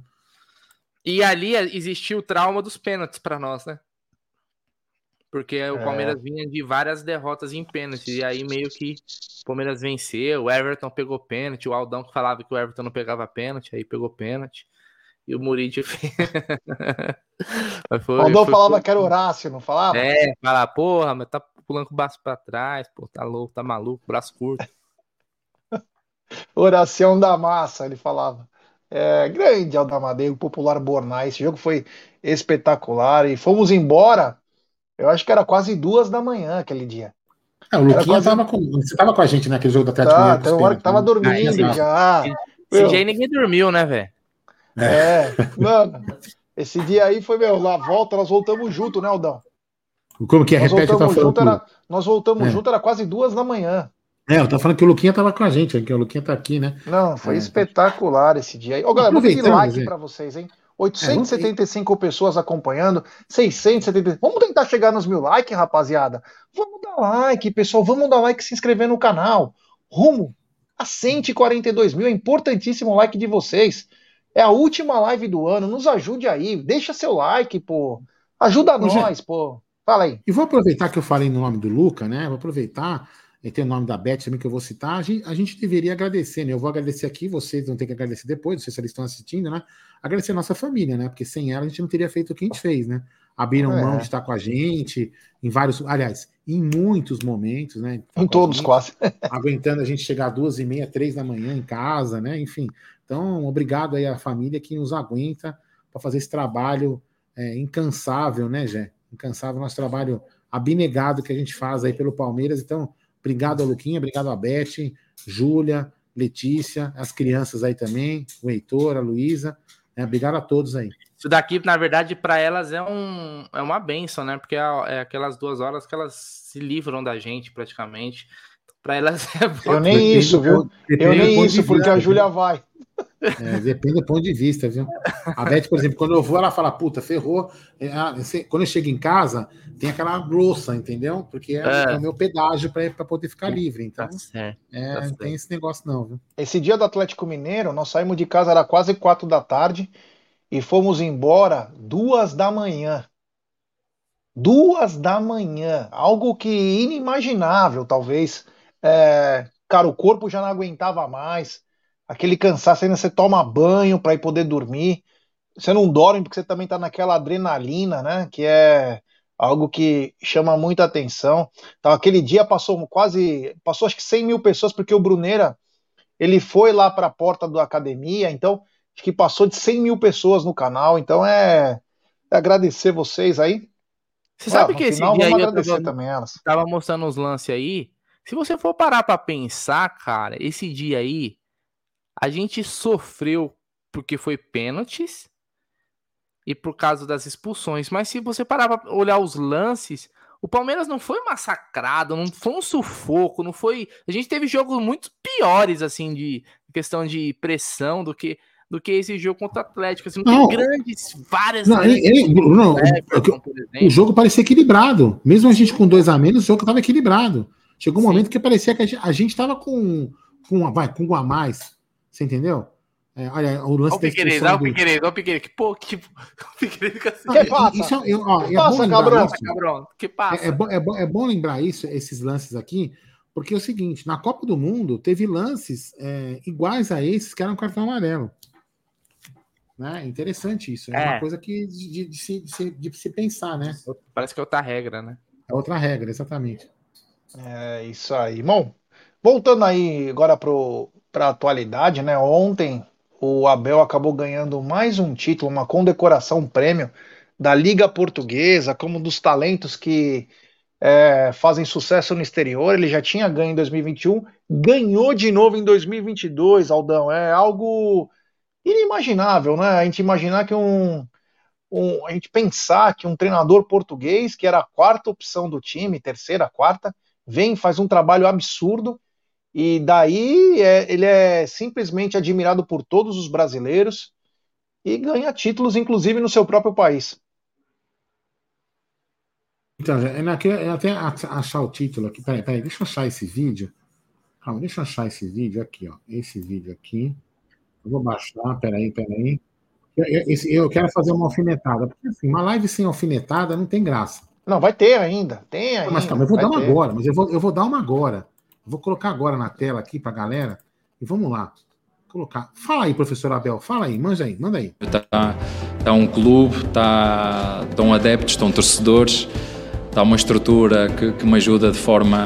E ali existiu o trauma dos pênaltis para nós, né? porque o é. Palmeiras vinha de várias derrotas em pênalti, e aí meio que o Palmeiras venceu, o Everton pegou pênalti, o Aldão que falava que o Everton não pegava pênalti, aí pegou pênalti, e o Muridi o Aldão foi, falava que era Horácio, não falava? É, falar, porra, mas tá pulando com o braço pra trás, pô, tá louco, tá maluco, braço curto. Oração da massa, ele falava. É, grande Aldamadeiro, popular Bornai. Esse jogo foi espetacular e fomos embora eu acho que era quase duas da manhã aquele dia. É, o Luquinha quase... tava com. Você tava com a gente naquele jogo do Atlético tá, Tem hora que tava né? dormindo ah, já. Esse dia aí ninguém dormiu, né, velho? É, mano. Esse dia aí foi, meu, na volta nós voltamos junto, né, Aldão? Como que é? Nós Repete, voltamos junto, era, Nós voltamos é. junto, era quase duas da manhã. É, eu tô falando que o Luquinha tava com a gente, que o Luquinha tá aqui, né? Não, foi é. espetacular esse dia aí. Ô, galera, vou pedir like é. pra vocês, hein? 875 é, pessoas acompanhando, 670. Vamos tentar chegar nos mil likes, rapaziada. Vamos dar like, pessoal. Vamos dar like e se inscrever no canal. Rumo a 142 mil. É importantíssimo o like de vocês. É a última live do ano. Nos ajude aí. Deixa seu like, pô. Ajuda nós, pô. Fala aí. E vou aproveitar que eu falei no nome do Luca, né? Vou aproveitar e tem o nome da Beth também que eu vou citar, a gente, a gente, deveria agradecer, né? Eu vou agradecer aqui, vocês vão ter que agradecer depois, não sei se eles estão assistindo, né? Agradecer a nossa família, né? Porque sem ela a gente não teria feito o que a gente fez, né? Abriram é. mão de estar com a gente em vários, aliás, em muitos momentos, né? Tá em todos, gente, quase. aguentando a gente chegar duas e meia, três da manhã em casa, né? Enfim, então, obrigado aí à família que nos aguenta para fazer esse trabalho é, incansável, né, Jé? Incansável, nosso trabalho abnegado que a gente faz aí pelo Palmeiras. Então, Obrigado a Luquinha, obrigado a Beth, Júlia, Letícia, as crianças aí também, o Heitor, a Luísa. Né? Obrigado a todos aí. Isso daqui, na verdade, para elas é, um, é uma benção, né? Porque é, é, aquelas duas horas que elas se livram da gente praticamente. Para elas é bom. Eu nem isso, viu? Eu nem isso, porque a Júlia vai. É, depende do ponto de vista, viu? A Beth, por exemplo, quando eu vou, ela fala, puta, ferrou. É, quando eu chego em casa, tem aquela louça, entendeu? Porque é, é. é o meu pedágio para poder ficar livre. Então, tá é, tá não tem esse negócio, não, viu? Esse dia do Atlético Mineiro, nós saímos de casa, era quase quatro da tarde, e fomos embora duas da manhã. Duas da manhã. Algo que inimaginável, talvez. É, cara, o corpo já não aguentava mais aquele cansaço, ainda você toma banho para ir poder dormir. Você não dorme porque você também está naquela adrenalina, né? Que é algo que chama muita atenção. Então, aquele dia passou quase, passou acho que 100 mil pessoas, porque o Bruneira, ele foi lá para a porta da academia, então acho que passou de 100 mil pessoas no canal, então é, é agradecer vocês aí. Você sabe ah, que esse final, dia aí eu tava, também elas. tava mostrando os lances aí, se você for parar para pensar, cara, esse dia aí, a gente sofreu porque foi pênaltis e por causa das expulsões. Mas se você parar para olhar os lances, o Palmeiras não foi massacrado, não foi um sufoco, não foi. A gente teve jogos muito piores, assim, de questão de pressão do que do que esse jogo contra o Atlético. Assim, não, não tem grandes, várias. Não, grandes ele, não, Everton, o, o, jogo parecia equilibrado. Mesmo a gente com dois a menos, o jogo estava equilibrado. Chegou um Sim. momento que parecia que a gente estava com, com, vai, com um a mais. Você entendeu? É, olha, o lance da expulsão. Olha o Piqueires, olha o Piqueires, que pô, tipo, o Piqueires que assim. Que passa? Isso, é, ó, que é passa, cabrão? Que passa? É, é, bom, é, bom, é bom lembrar isso, esses lances aqui, porque é o seguinte, na Copa do Mundo teve lances é, iguais a esses que eram cartão amarelo. Né? Interessante isso. É, é. uma coisa que de, de, de, se, de, se, de se pensar, né? Parece que é outra regra, né? É outra regra, exatamente. É isso aí. Bom, voltando aí agora para a atualidade, né? Ontem o Abel acabou ganhando mais um título, uma condecoração, um prêmio da Liga Portuguesa, como dos talentos que é, fazem sucesso no exterior. Ele já tinha ganho em 2021, ganhou de novo em 2022, Aldão. É algo inimaginável, né? A gente imaginar que um, um, a gente pensar que um treinador português, que era a quarta opção do time, terceira, quarta, vem faz um trabalho absurdo e daí é, ele é simplesmente admirado por todos os brasileiros e ganha títulos, inclusive no seu próprio país. Então, eu até achar o título aqui. Peraí, peraí, deixa eu achar esse vídeo. Calma, deixa eu achar esse vídeo aqui, ó. Esse vídeo aqui. Eu vou baixar, peraí, peraí. Eu, esse, eu quero fazer uma alfinetada, porque assim, uma live sem alfinetada não tem graça. Não, vai ter ainda. Tem ainda. Mas calma, eu vou dar uma ter. agora, mas eu vou, eu vou dar uma agora. Vou colocar agora na tela aqui para a galera e vamos lá. Colocar. Fala aí, professor Abel, fala aí, manda aí, manda aí. Está tá um clube, tá, estão adeptos, estão torcedores, está uma estrutura que, que me ajuda de forma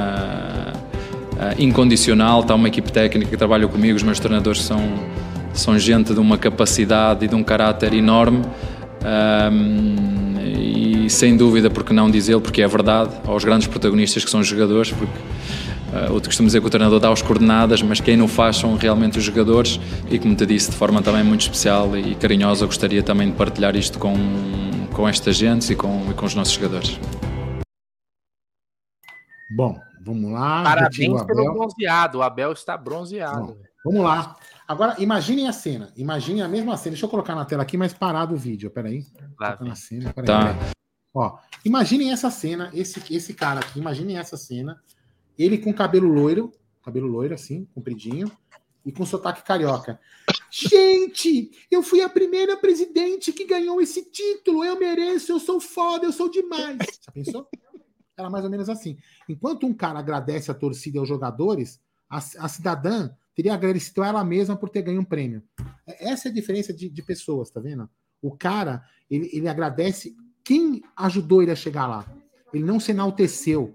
uh, incondicional, está uma equipe técnica que trabalha comigo, os meus treinadores são, são gente de uma capacidade e de um caráter enorme. Um, e sem dúvida, porque não dizê-lo, porque é verdade, aos grandes protagonistas que são os jogadores, porque Uh, outro costumo dizer que o treinador dá as coordenadas, mas quem não faz são realmente os jogadores e como te disse, de forma também muito especial e carinhosa, gostaria também de partilhar isto com, com esta gente e com, e com os nossos jogadores. Bom, vamos lá. Parabéns pelo bronzeado, o Abel está bronzeado. Bom, vamos lá. Agora, imaginem a cena. Imaginem a mesma cena. Deixa eu colocar na tela aqui, mas parado o vídeo. Peraí. Lá Toca na cena, peraí, Tá. Ó, imaginem essa cena, esse, esse cara aqui, imaginem essa cena. Ele com cabelo loiro, cabelo loiro assim, compridinho, e com sotaque carioca. Gente, eu fui a primeira presidente que ganhou esse título. Eu mereço, eu sou foda, eu sou demais. Já pensou? Era mais ou menos assim. Enquanto um cara agradece a torcida e aos jogadores, a, a cidadã teria agradecido ela mesma por ter ganho um prêmio. Essa é a diferença de, de pessoas, tá vendo? O cara, ele, ele agradece quem ajudou ele a chegar lá. Ele não se enalteceu.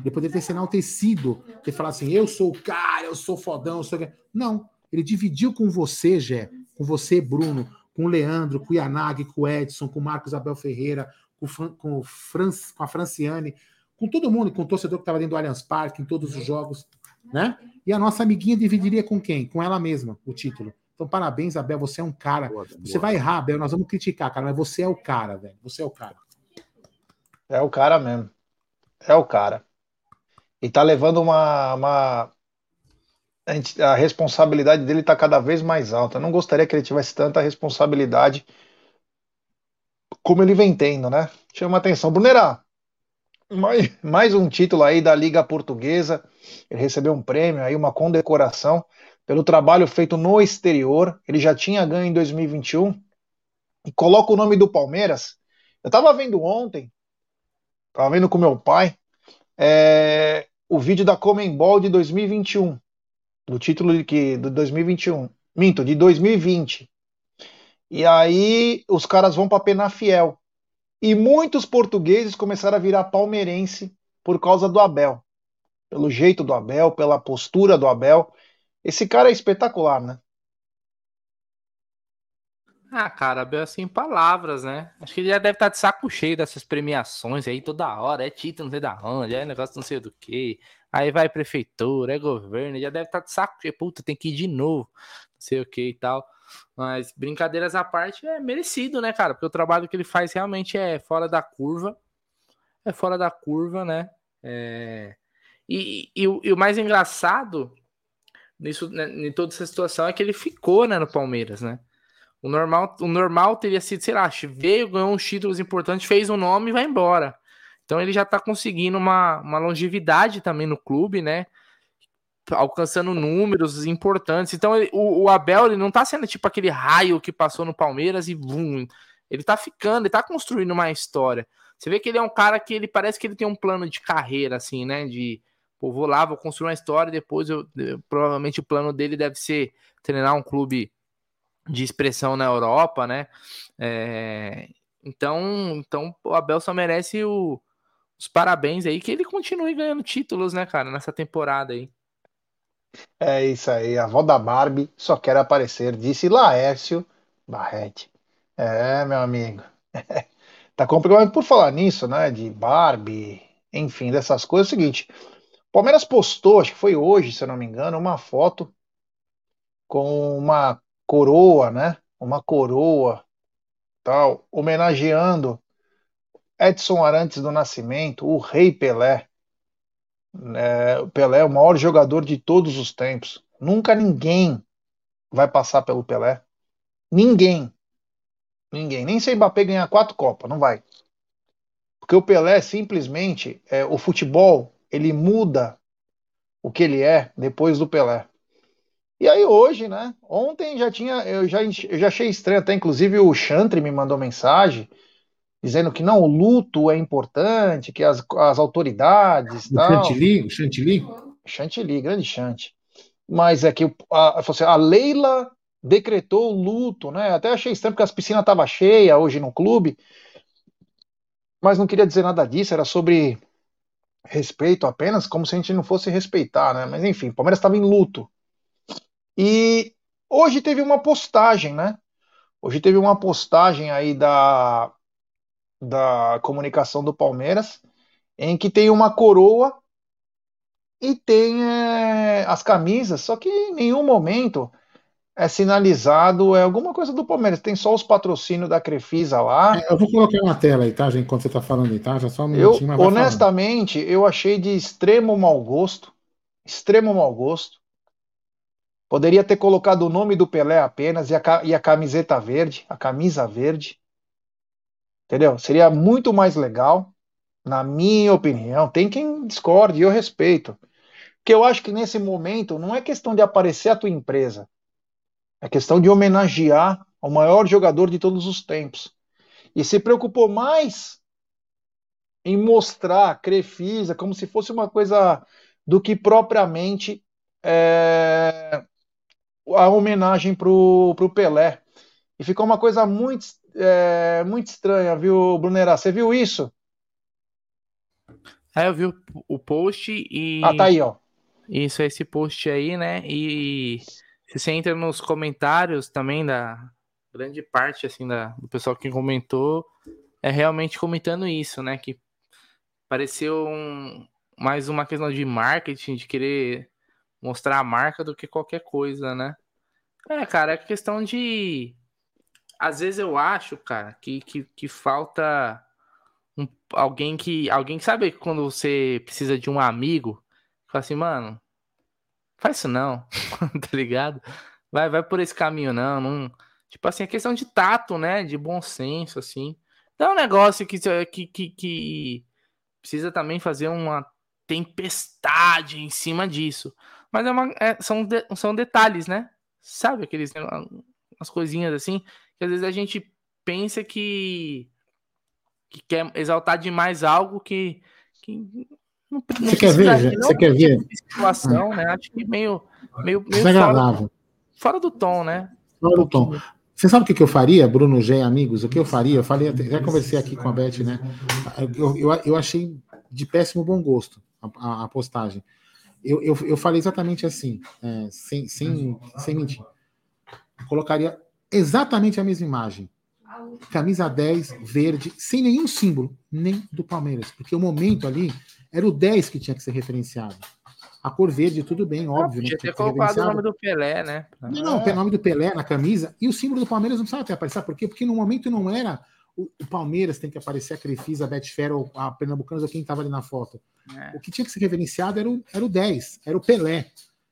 Ele poderia ter se enaltecido, ter falado assim: eu sou o cara, eu sou fodão, eu sou. Não. Ele dividiu com você, Gé, com você, Bruno, com o Leandro, com o Yanagi, com o Edson, com o Marcos Abel Ferreira, com, com, Fran- com a Franciane, com todo mundo, com o torcedor que estava dentro do Allianz Parque, em todos os jogos, né? E a nossa amiguinha dividiria com quem? Com ela mesma, o título. Então, parabéns, Abel, você é um cara. Você vai errar, Abel, nós vamos criticar, cara, mas você é o cara, velho. Você é o cara. É o cara mesmo. É o cara. E tá levando uma. uma... A responsabilidade dele tá cada vez mais alta. Eu não gostaria que ele tivesse tanta responsabilidade como ele vem tendo, né? Chama atenção. Brunerá, mais, mais um título aí da Liga Portuguesa. Ele recebeu um prêmio aí, uma condecoração pelo trabalho feito no exterior. Ele já tinha ganho em 2021. E coloca o nome do Palmeiras. Eu tava vendo ontem, tava vendo com meu pai, é, o vídeo da Comembol de 2021, do título de que do 2021, minto, de 2020. E aí os caras vão para Penafiel. E muitos portugueses começaram a virar palmeirense por causa do Abel. Pelo jeito do Abel, pela postura do Abel. Esse cara é espetacular, né? Ah, cara, Abel, assim, palavras, né? Acho que ele já deve estar de saco cheio dessas premiações aí toda hora. É título, não sei da onde, é negócio não sei do que. Aí vai prefeitura, é governo, já deve estar de saco cheio. Puta, tem que ir de novo, sei o que e tal. Mas brincadeiras à parte, é merecido, né, cara? Porque o trabalho que ele faz realmente é fora da curva. É fora da curva, né? É... E, e, o- e o mais engraçado nisso, né, em toda essa situação é que ele ficou, né, no Palmeiras, né? O normal, o normal teria sido, sei lá, veio, ganhou uns títulos importantes, fez um nome e vai embora. Então ele já tá conseguindo uma, uma longevidade também no clube, né? Alcançando números importantes. Então ele- o, o Abel ele não tá sendo tipo aquele raio que passou no Palmeiras e vum. Ele tá ficando, ele tá construindo uma história. Você vê que ele é um cara que ele parece que ele tem um plano de carreira, assim, né? De pô, vou lá, vou construir uma história, depois eu, eu- provavelmente o plano dele deve ser treinar um clube de expressão na Europa, né? É, então, então o Abel só merece o- os parabéns aí, que ele continue ganhando títulos, né, cara, nessa temporada aí. É isso aí, a avó da Barbie só quer aparecer, disse Laércio Barrete. É, meu amigo. Tá complicado por falar nisso, né? De Barbie, enfim, dessas coisas. É o seguinte: o Palmeiras postou, acho que foi hoje, se eu não me engano, uma foto com uma coroa, né? Uma coroa, tal, homenageando Edson Arantes do Nascimento, o Rei Pelé. É, o Pelé é o maior jogador de todos os tempos. Nunca ninguém vai passar pelo Pelé. Ninguém. Ninguém. Nem se o Mbappé ganhar quatro Copas, não vai. Porque o Pelé simplesmente, é, o futebol, ele muda o que ele é depois do Pelé. E aí hoje, né? Ontem já tinha, eu já, eu já achei estranho, até inclusive o Chantre me mandou mensagem dizendo que não, o luto é importante, que as, as autoridades O tal. Chantilly, o Chantilly, Chantilly, grande Chante. Mas é que a, assim, a Leila decretou o luto, né? Até achei estranho porque as piscinas estavam cheias hoje no clube, mas não queria dizer nada disso, era sobre respeito apenas, como se a gente não fosse respeitar, né? Mas enfim, o Palmeiras estava em luto. E hoje teve uma postagem, né? Hoje teve uma postagem aí da, da comunicação do Palmeiras, em que tem uma coroa e tem é, as camisas, só que em nenhum momento é sinalizado é alguma coisa do Palmeiras. Tem só os patrocínios da Crefisa lá. É, eu vou colocar na tela aí, tá, gente, enquanto você tá falando aí, tá? Já só um Eu, minutinho, mas vai falando. honestamente, eu achei de extremo mau gosto, extremo mau gosto, Poderia ter colocado o nome do Pelé apenas e a, e a camiseta verde, a camisa verde. Entendeu? Seria muito mais legal, na minha opinião. Tem quem discorde eu respeito. Porque eu acho que nesse momento não é questão de aparecer a tua empresa. É questão de homenagear o maior jogador de todos os tempos. E se preocupou mais em mostrar a Crefisa como se fosse uma coisa do que propriamente é, a homenagem pro, pro Pelé. E ficou uma coisa muito, é, muito estranha, viu, Brunera? Você viu isso? É, eu vi o, o post e. Ah, tá aí, ó. Isso, esse post aí, né? E se você entra nos comentários também da grande parte assim da, do pessoal que comentou, é realmente comentando isso, né? Que pareceu um, mais uma questão de marketing, de querer mostrar a marca do que qualquer coisa, né? É, cara, é questão de. Às vezes eu acho, cara, que, que, que falta um, alguém que. Alguém que sabe quando você precisa de um amigo, fala assim, mano, faz isso não, tá ligado? Vai, vai por esse caminho, não, não. Tipo assim, é questão de tato, né? De bom senso, assim. Não é um negócio que, que, que, que precisa também fazer uma tempestade em cima disso. Mas é uma, é, são, de, são detalhes, né? Sabe aqueles as coisinhas assim que às vezes a gente pensa que, que quer exaltar demais algo que, que não, não Você quer ver? Não, Você quer ver? Situação, né? Acho que meio meio, meio fora, fora, do tom, né? Fora do tom. Você sabe o que, que eu faria, Bruno G, amigos? O que eu faria? Eu falei, já conversei aqui com a Beth, né? Eu, eu, eu achei de péssimo bom gosto a, a, a postagem eu, eu, eu falei exatamente assim, é, sem, sem, sem mentir. Colocaria exatamente a mesma imagem. Camisa 10, verde, sem nenhum símbolo, nem do Palmeiras. Porque o momento ali era o 10 que tinha que ser referenciado. A cor verde, tudo bem, óbvio. Podia né, ter colocado o nome do Pelé, né? Não, não, o nome do Pelé na camisa e o símbolo do Palmeiras não precisava ter aparecido. Por quê? Porque no momento não era o, o Palmeiras tem que aparecer a Crefisa, a Betfair, ou a Pernambucanas, ou quem estava ali na foto. É. O que tinha que ser reverenciado era o, era o 10, era o Pelé.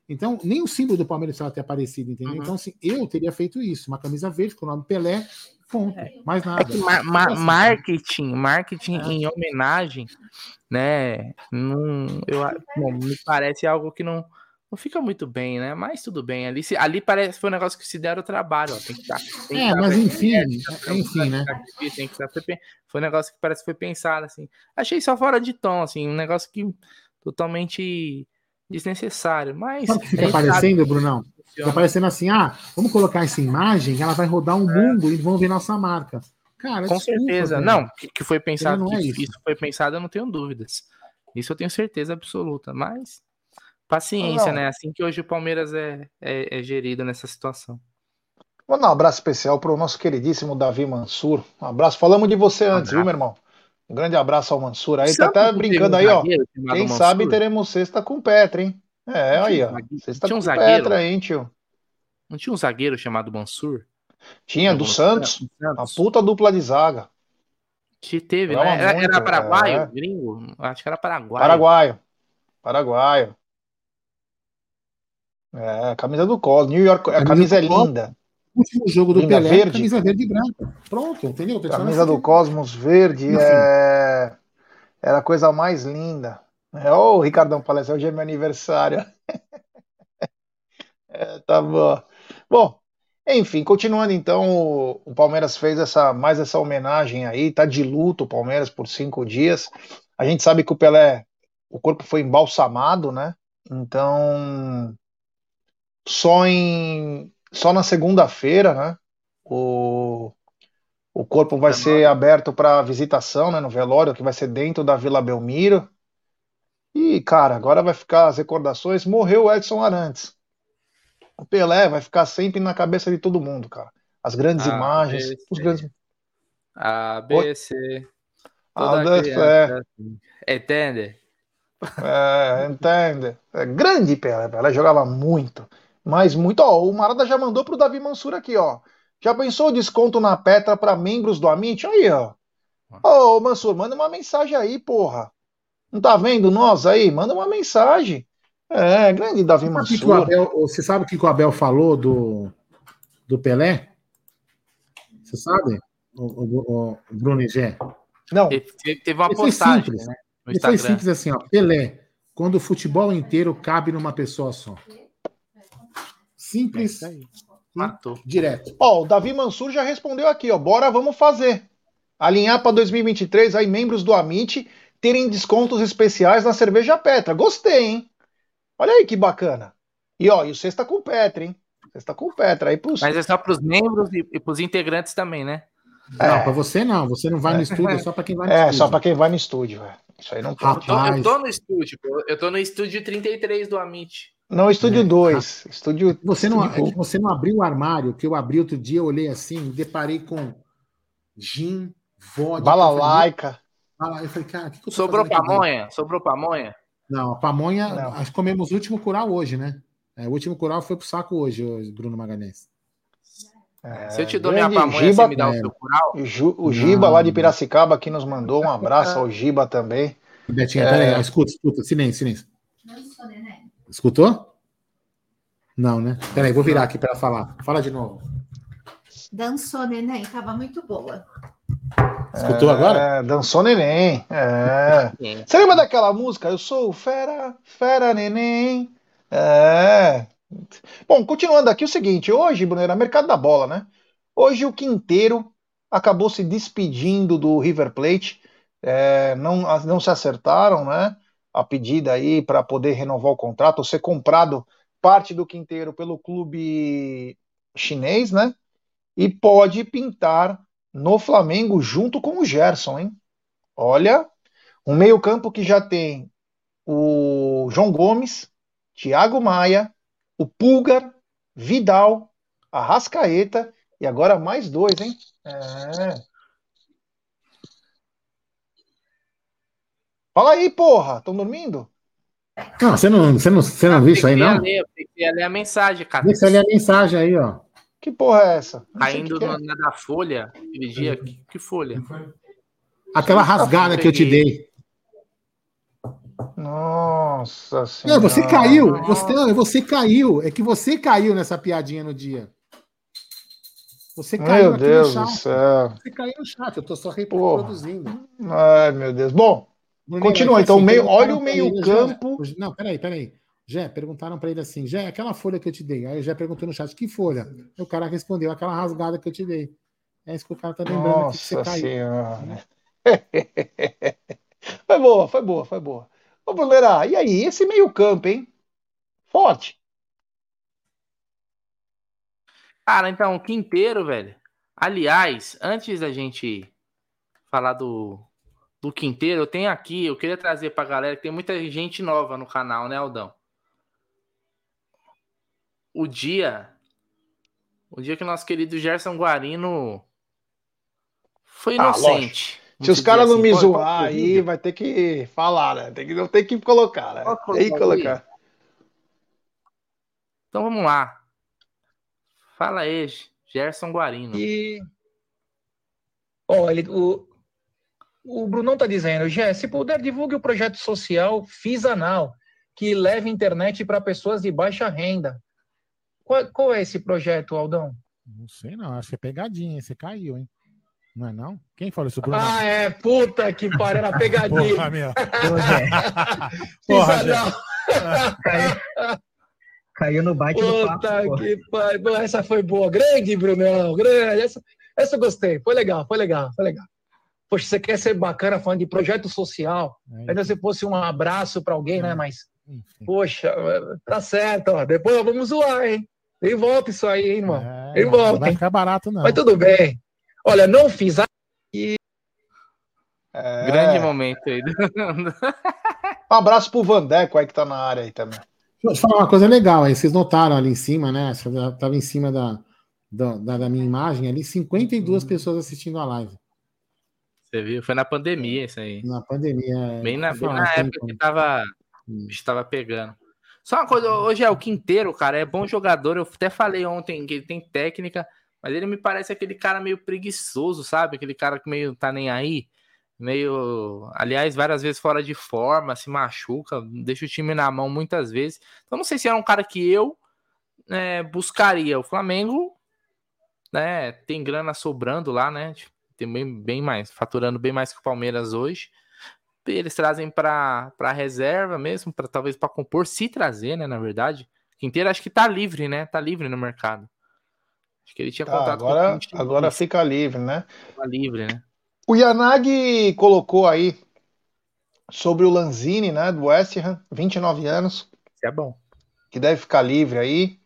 Então, nem o símbolo do Palmeiras precisava ter aparecido, entendeu? Uhum. Então, assim, eu teria feito isso, uma camisa verde com o nome Pelé, ponto, é. mais nada. É que ma ma assim, marketing, marketing é. em homenagem, né? Não, eu, não, me parece algo que não, não fica muito bem, né? Mas tudo bem. Ali, se, ali parece foi um negócio que se deram trabalho. Ó, tem que estar, tem é, mas enfim, enfim, né? Tem que estar, foi um negócio que parece que foi pensado, assim. Achei só fora de tom, assim, um negócio que totalmente desnecessário. Mas. Sabe o que fica aparecendo, Brunão? Fica aparecendo assim: ah, vamos colocar essa imagem, ela vai rodar um é. mundo e vão ver nossa marca. Cara, com desculpa, certeza. Cara. Não, que, que foi pensado, não é isso. isso foi pensado, eu não tenho dúvidas. Isso eu tenho certeza absoluta, mas Paciência, não. né? Assim que hoje o Palmeiras é, é, é gerido nessa situação. Vou dar um abraço especial para o nosso queridíssimo Davi Mansur. Um abraço. Falamos de você antes, um viu, meu irmão? Um grande abraço ao Mansur. Aí Sabe tá até brincando um aí, ó. Quem Mansur? sabe teremos sexta com Petra, hein? É, aí, ó. Sexta tinha um zagueiro, Petra, hein, tio? Não tinha um zagueiro chamado Mansur? Tinha, do Santos. A puta dupla de zaga. Que teve, né? Era, muito, era paraguaio, é. gringo? Acho que era paraguaio. Paraguaio. Paraguaio. É, a camisa do Cosmos. New York, a, a camisa, é linda. Último jogo do Pelé, verde. camisa verde e branca. Pronto, entendeu? A camisa do Cosmos verde é... era a coisa mais linda. É, ô, oh, Ricardão Palestra, hoje é meu aniversário. é, tá bom. Bom, enfim, continuando então, o, o, Palmeiras fez essa mais essa homenagem aí, tá de luto o Palmeiras por cinco dias. A gente sabe que o Pelé, o corpo foi embalsamado, né? Então, só em só na segunda-feira, né? O, o corpo vai ser aberto para visitação, né, no velório, que vai ser dentro da Vila Belmiro. E, cara, agora vai ficar as recordações. Morreu o Edson Arantes. O Pelé vai ficar sempre na cabeça de todo mundo, cara. As grandes A, imagens, B, os grandes. A, B, C. A, B, C. Entende? É, entende. É grande Pelé. Pelé jogava muito. Mas muito, ó, o Marada já mandou pro Davi Mansur aqui, ó. Já pensou o desconto na Petra para membros do Amit? Aí, ó. Ô, Mansur, manda uma mensagem aí, porra. Não tá vendo nós aí? Manda uma mensagem. É, grande Davi o que que o Mansur. Abel- você sabe o que o Abel falou do, do Pelé? Você sabe? O, o, o Bruno e Gé? Não, Teve, teve uma postagem simples. né, Ele foi simples assim, ó. Pelé, quando o futebol inteiro cabe numa pessoa só. Simples, Matou. direto. Ó, o Davi Mansur já respondeu aqui, ó. Bora, vamos fazer. Alinhar para 2023 aí membros do Amit terem descontos especiais na cerveja Petra. Gostei, hein? Olha aí que bacana. E ó, e o Sexta com Petra, hein? Sexta com Petra aí pros Mas é só para os membros e, e para os integrantes também, né? Não, pra você não. Você não vai no estúdio, é só pra quem vai no É, estúdio. só para quem vai no estúdio, velho. Isso aí não tem. Eu tô, eu tô no estúdio, pô. eu tô no estúdio 33 do Amit. Não, estúdio É. 2. Estúdio. você não, estúdio- é que você não abriu o armário, que eu abri outro dia, eu olhei assim, me deparei com gin, vodka. Balalaica. Eu falei, eu falei, cara, o que, que Sobrou fazendo aqui pamonha? Sobrou pamonha? Não, a pamonha, Não. nós comemos o último curau hoje, né? É, o último curau foi pro saco hoje, Bruno Magalhães. É, Se eu te dou minha pamonha, Giba, você me dá o é. seu curau? o Ju- o Giba Não. lá de Piracicaba aqui nos mandou um abraço ao Giba também. Betinha, É. peraí, escuta, escuta, silêncio, silêncio. Escutou? Não, né? Peraí, vou virar aqui pra ela falar. Fala de novo. Dançou, neném, tava muito boa. Escutou agora? É, dançou neném. É. Sim. Você lembra daquela música? Eu sou o fera, fera neném. É. Bom, continuando aqui o seguinte, hoje, Brunera, mercado da bola, né? Hoje o Quinteiro acabou se despedindo do River Plate, é, não, não se acertaram, né? A pedida aí para poder renovar o contrato, ou ser comprado parte do Quinteiro pelo clube chinês, né? E pode pintar no Flamengo junto com o Gerson, hein? Olha, um meio-campo que já tem o João Gomes, Thiago Maia, o Pulgar, Vidal, Arrascaeta e agora mais dois, hein? É. Fala aí, porra, estão dormindo? Não, você não, você não, você não viu isso aí, Tem que não? ler, tem que ler a mensagem, cara. Deixa ali a mensagem aí, ó. Que porra é essa? Caindo que que é. na da folha, aquele dia. Que, que folha? Aquela rasgada que eu te dei. Nossa senhora. Não, você caiu. Você, você caiu. É que você caiu nessa piadinha no dia. Você caiu Meu aqui Deus no do chat. céu. Você caiu no chat. Eu tô só reproduzindo. Ai, meu Deus. Bom, Bruninho, Continua, é que então, meio- perguntaram olha o meio-campo. Não, peraí, peraí. Jé, perguntaram pra ele assim, Jé, aquela folha que eu te dei. Aí o Jé perguntou no chat, que folha? O cara respondeu, aquela rasgada que eu te dei. É isso que o cara tá lembrando que nossa caiu. senhora. foi boa, foi boa, foi boa. Ô, Brunera, e aí, esse meio-campo, hein? Forte. Cara, então, o Quinteiro, velho. Aliás, antes da gente falar do, do Quinteiro, eu tenho aqui, eu queria trazer pra galera que tem muita gente nova no canal, né, Aldão? O dia. O dia que o nosso querido Gerson Guarino foi Ah, inocente. Se Vamos os caras não me assim. Pode- zoar aí, vai ter que falar, né? Tem que, não tem que colocar, né? Tem que colocar aí. colocar. Então vamos lá. Fala aí, Gerson Guarino. E. Ó, ele, o, o Brunão tá dizendo, Gé, se puder, divulgue o projeto social Fisanal, que leva internet para pessoas de baixa renda. Qual, qual é esse projeto, Aldão? Não sei não, acho que é pegadinha, você caiu, hein? Não é não? Quem falou isso, Bruno? Ah, é, puta que pariu, era pegadinha. Porra, meu. Porra, Fisanal. Caiu, no bite do papo. Puta que pariu. Essa foi boa. Grande, Brunão. Grande. Essa, essa eu gostei. Foi legal, foi legal, foi legal. Poxa, você quer ser bacana falando de projeto social? É, Ainda se fosse um abraço para alguém, né? Mas, enfim. poxa, tá certo, ó. Depois vamos zoar, hein? E volta isso aí, hein, irmão. É, não, volta, não vai ficar barato, não. Mas tudo bem. Olha, não fiz. a- É. Grande momento aí. Um abraço pro Vandeco aí que tá na área aí também. Deixa eu te falar uma coisa legal aí. Vocês notaram ali em cima, né? Estava em cima da, da, da- da minha imagem ali, 52 pessoas assistindo a live. Você viu? Foi na pandemia isso aí. Na pandemia. Bem na, bem na época que tava, Hum. estava pegando. Só uma coisa, hoje é o Quinteiro, cara, é bom jogador. Eu até falei ontem que ele tem técnica, mas ele me parece aquele cara meio preguiçoso, sabe? Aquele cara que meio tá nem aí. meio, aliás, várias vezes fora de forma, se machuca, deixa o time na mão muitas vezes. Então não sei se era um cara que eu é, buscaria. O Flamengo, né, tem grana sobrando lá, né? Tipo, tem bem, bem mais, faturando bem mais que o Palmeiras hoje. Eles trazem para reserva mesmo, para talvez para compor, se trazer, né, na verdade. Quinteiro acho que tá livre, né? Tá livre no mercado. Acho que ele tinha Tá, contrato agora, com agora fica livre, né? Tá livre, né? O Yanagi colocou aí sobre o Lanzini, né, do West Ham, 29 anos, Isso é bom. que deve ficar livre aí.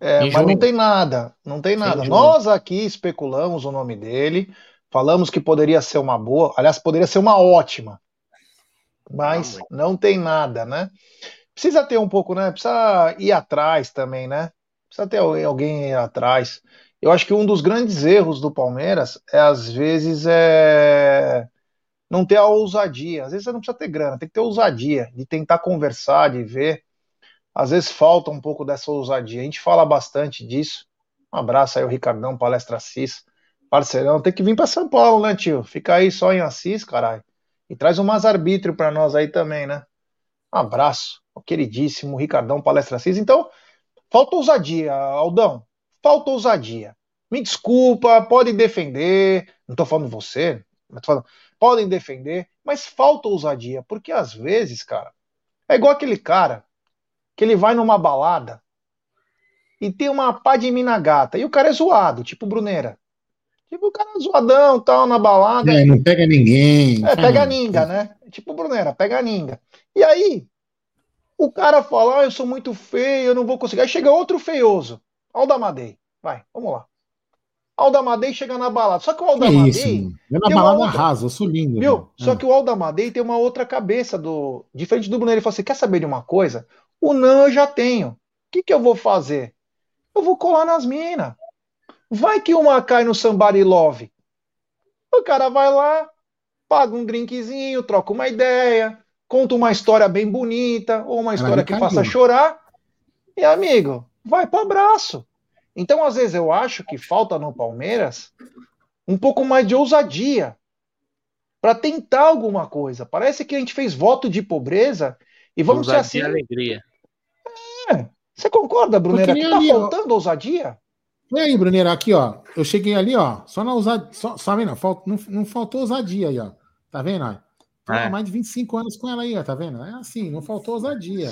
É, Em mas não tem nada, não tem nada. Nós aqui especulamos o nome dele, falamos que poderia ser uma boa, aliás, poderia ser uma ótima, mas não tem nada, né? Precisa ter um pouco, né? Precisa ir atrás também, né? Precisa ter alguém- atrás. Eu acho que um dos grandes erros do Palmeiras é, às vezes, é não ter a ousadia. Às vezes você não precisa ter grana, tem que ter ousadia de tentar conversar, de ver. Às vezes falta um pouco dessa ousadia. A gente fala bastante disso. Um abraço aí, o Ricardão, Palestra Assis. Parceirão, tem que vir para São Paulo, né, tio? Fica aí só em Assis, caralho. E traz umas arbítrio para nós aí também, né? Um abraço, o queridíssimo Ricardão, Palestra Assis. Então, falta ousadia, Aldão. Falta ousadia. Me desculpa, podem defender. Não tô falando você, mas tô falando, podem defender, mas falta ousadia, porque às vezes, cara, é igual aquele cara que ele vai numa balada e tem uma pá de mina gata, e o cara é zoado, tipo Bruneira. Tipo, o cara é zoadão, tal, na balada. É, não pega ninguém. É, pega a nada. ninga, né? Tipo Brunera, pega a ninga. E aí, o cara fala, ah, eu sou muito feio, eu não vou conseguir. Aí chega outro feioso, Aldamadei. Vai, vamos lá. Aldamadei chega na balada. Só que o Aldamadei, isso. Eu na tem uma balada outra- rasa, eu sou lindo. viu? mano. Só Ah. que o Aldamadei tem uma outra cabeça do. Diferente do Brunera, ele fala assim: quer saber de uma coisa? O não eu já tenho. O que, que eu vou fazer? Eu vou colar nas minas. Vai que uma cai no Somebody Love. O cara vai lá, paga um drinkzinho, troca uma ideia, conta uma história bem bonita, ou uma história que caiu. faça chorar. E, amigo, vai pro abraço. Então, às vezes, eu acho que falta no Palmeiras um pouco mais de ousadia para tentar alguma coisa. Parece que a gente fez voto de pobreza e vamos ser assim. Ousadia e alegria. Você concorda, Brunera, que tá ali, ó. faltando ousadia? E aí, Bruneira, aqui, ó. Eu cheguei ali, ó. Só na ousadia. Só, só vendo? Falt, não, não faltou ousadia aí, ó. Tá vendo? Ó? Tô há É. mais de 25 anos com ela aí, ó. Tá vendo? É assim, não faltou ousadia.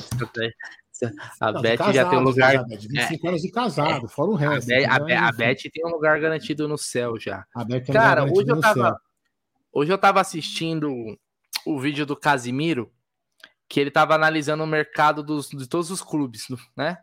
A Não, Beth já tem um casado, lugar. já, Beth, 25 anos de casado, fora o A, resto. A? Be- a Beth tem um lugar garantido no céu já. a Beth tem um Cara, lugar hoje eu tava, céu. hoje eu tava assistindo o vídeo do Casimiro, que ele tava analisando o mercado dos, de todos os clubes, né?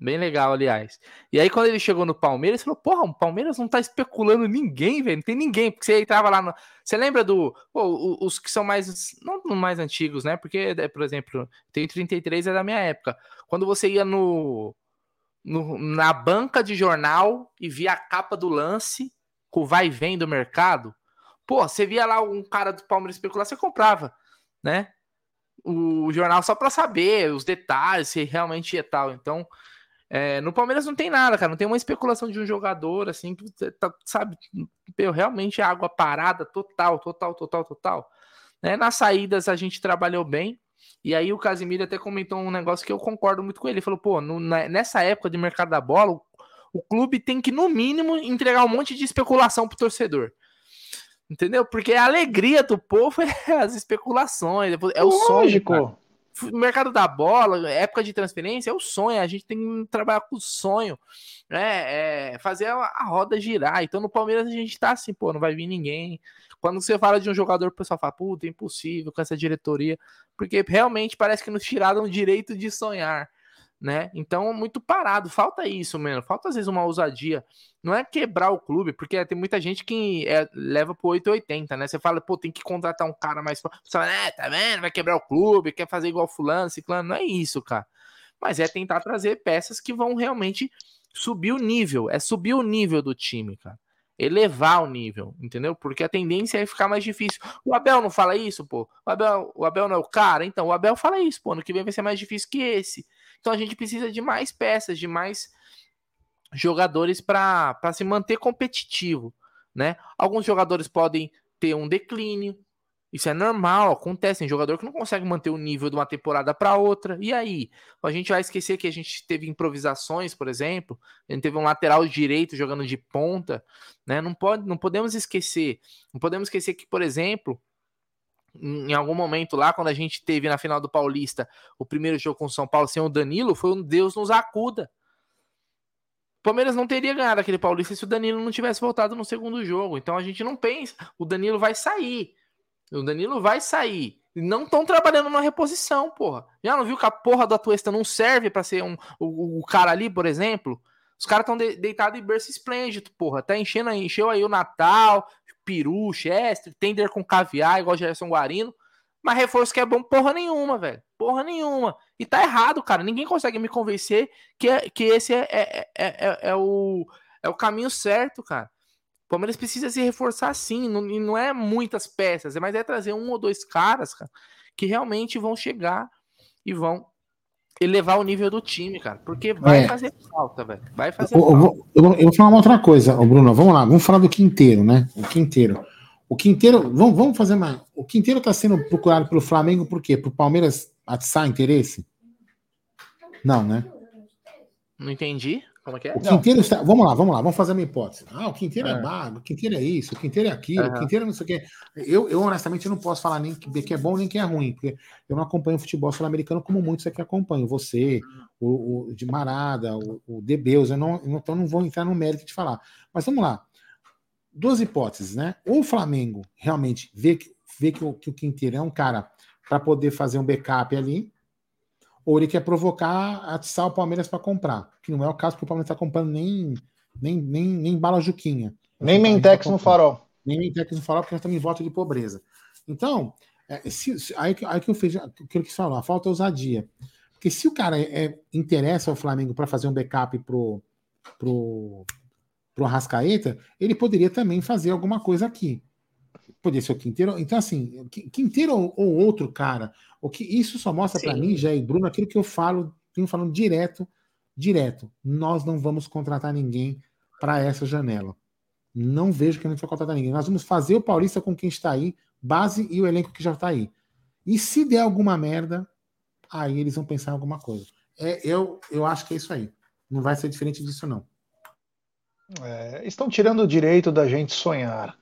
Bem legal, aliás. E aí, quando ele chegou no Palmeiras, falou: Porra, o Palmeiras não tá especulando ninguém, velho. Não tem ninguém. Porque você entrava lá no. Você lembra do. pô, os que são mais. Não mais antigos, né? Porque, é, por exemplo, tem 33 é da minha época. Quando você ia no, no- na banca de jornal e via a capa do lance, com o vai e vem do mercado, pô, você via lá um cara do Palmeiras especular, você comprava, né? O jornal só pra saber os detalhes, se realmente é tal. Então, é, no Palmeiras não tem nada, cara. Não tem uma especulação de um jogador, assim, que tá- sabe? realmente é água parada total, total, total, total. Né? Nas saídas a gente trabalhou bem. E aí o Casimiro até comentou um negócio que eu concordo muito com ele. Ele falou, pô, no- na- nessa época de mercado da bola, o, o clube tem que, no mínimo, entregar um monte de especulação pro torcedor. Entendeu? Porque a alegria do povo é as especulações, é o sonho. cara. Mercado da bola, época de transferência, é o sonho. A gente tem que trabalhar com o sonho, né? É, fazer a roda girar. Então no Palmeiras a gente tá assim, pô, não vai vir ninguém. Quando você fala de um jogador, o pessoal fala, puta, é impossível com essa diretoria, porque realmente parece que nos tiraram o direito de sonhar, né? Então, muito parado, falta isso, mano. Falta às vezes uma ousadia. Não é quebrar o clube, porque tem muita gente que é, leva pro 880, né? Você fala, pô, tem que contratar um cara mais. Você fala, é, tá vendo? Vai quebrar o clube, quer fazer igual Fulano, Ciclano. Não é isso, cara. Mas é tentar trazer peças que vão realmente subir o nível. É subir o nível do time, cara. Elevar o nível, entendeu? Porque a tendência é ficar mais difícil. O Abel não fala isso, pô. O Abel, o Abel não é o cara? Então, o Abel fala isso, pô. No que vem vai ser mais difícil que esse. Então a gente precisa de mais peças, de mais jogadores para se manter competitivo, né? Alguns jogadores podem ter um declínio, Isso é normal, acontece. Tem jogador que não consegue manter o nível de uma temporada para outra. E aí? A gente vai esquecer que a gente teve improvisações, por exemplo. A gente teve um lateral direito jogando de ponta. Né? Não, pode, não podemos esquecer. Não podemos esquecer que, por exemplo, em algum momento lá, quando a gente teve na final do Paulista o primeiro jogo com o São Paulo sem o Danilo, foi um Deus nos acuda. O Palmeiras não teria ganhado aquele Paulista se o Danilo não tivesse voltado no segundo jogo. Então a gente não pensa, o Danilo vai sair. O Danilo vai sair. Não estão trabalhando na reposição, porra. Já não viu que a porra do Atuesta não serve para ser um, o, o, cara ali, por exemplo? Os caras estão de, deitados em berço esplêndido, porra. Tá enchendo, encheu aí o Natal, peru, chester, tender com caviar, igual Gerson Guarino. Mas reforço que é bom, porra nenhuma, velho. Porra nenhuma. E tá errado, cara. Ninguém consegue me convencer que, é, que esse é, é, é, é, o, é o caminho certo, cara. O Palmeiras precisa se reforçar sim. Não, e não é muitas peças, mas é trazer um ou dois caras, cara, que realmente vão chegar e vão elevar o nível do time, cara. Porque vai é. fazer falta, velho. Vai fazer eu, falta. Eu vou, eu, vou, eu vou falar uma outra coisa, Bruno. Vamos lá, vamos falar do Quinteiro, né? O Quinteiro. O Quinteiro, vamos, vamos fazer uma. O Quinteiro está sendo procurado pelo Flamengo por quê? Para o Palmeiras atiçar interesse? Não, né? Não entendi. Como é que é? O Quinteiro está. Vamos lá, vamos lá, vamos fazer uma hipótese. Ah, o Quinteiro é, é bago, o Quinteiro é isso, o Quinteiro é aquilo, uhum. o Quinteiro não sei o quê. Eu, eu, honestamente, não posso falar nem que é bom nem que é ruim, porque eu não acompanho futebol sul-americano como muitos aqui acompanham. Você, o, o de Marada, o, o Debeus, eu não, então não vou entrar no mérito de falar. Mas vamos lá. Duas hipóteses, né? Ou o Flamengo realmente vê que, vê que, o, que o Quinteiro é um cara para poder fazer um backup ali, ou ele quer provocar, atiçar o Palmeiras para comprar. Que não é o caso, porque o Palmeiras está comprando nem, nem, nem, nem bala Juquinha. Nem tá Mentex tá no farol. Nem Mentex no farol, porque nós estamos em volta de pobreza. Então, é, se, se, aí, aí que eu fiz, que eu quis falar, falta ousadia. Porque se o cara é, é interessa ao Flamengo para fazer um backup pro, pro, pro Arrascaeta, ele poderia também fazer alguma coisa aqui. Poderia ser o Quinteiro. Então, assim, Quinteiro ou, ou outro cara, o que isso só mostra para mim, Jé e Bruno, aquilo que eu falo, tenho falando direto, direto. Nós não vamos contratar ninguém para essa janela. Não vejo que a gente vai contratar ninguém. Nós vamos fazer o Paulista com quem está aí, base e o elenco que já está aí. E se der alguma merda, aí eles vão pensar em alguma coisa. É, eu, eu acho que é isso aí. Não vai ser diferente disso, não. É, estão tirando o direito da gente sonhar.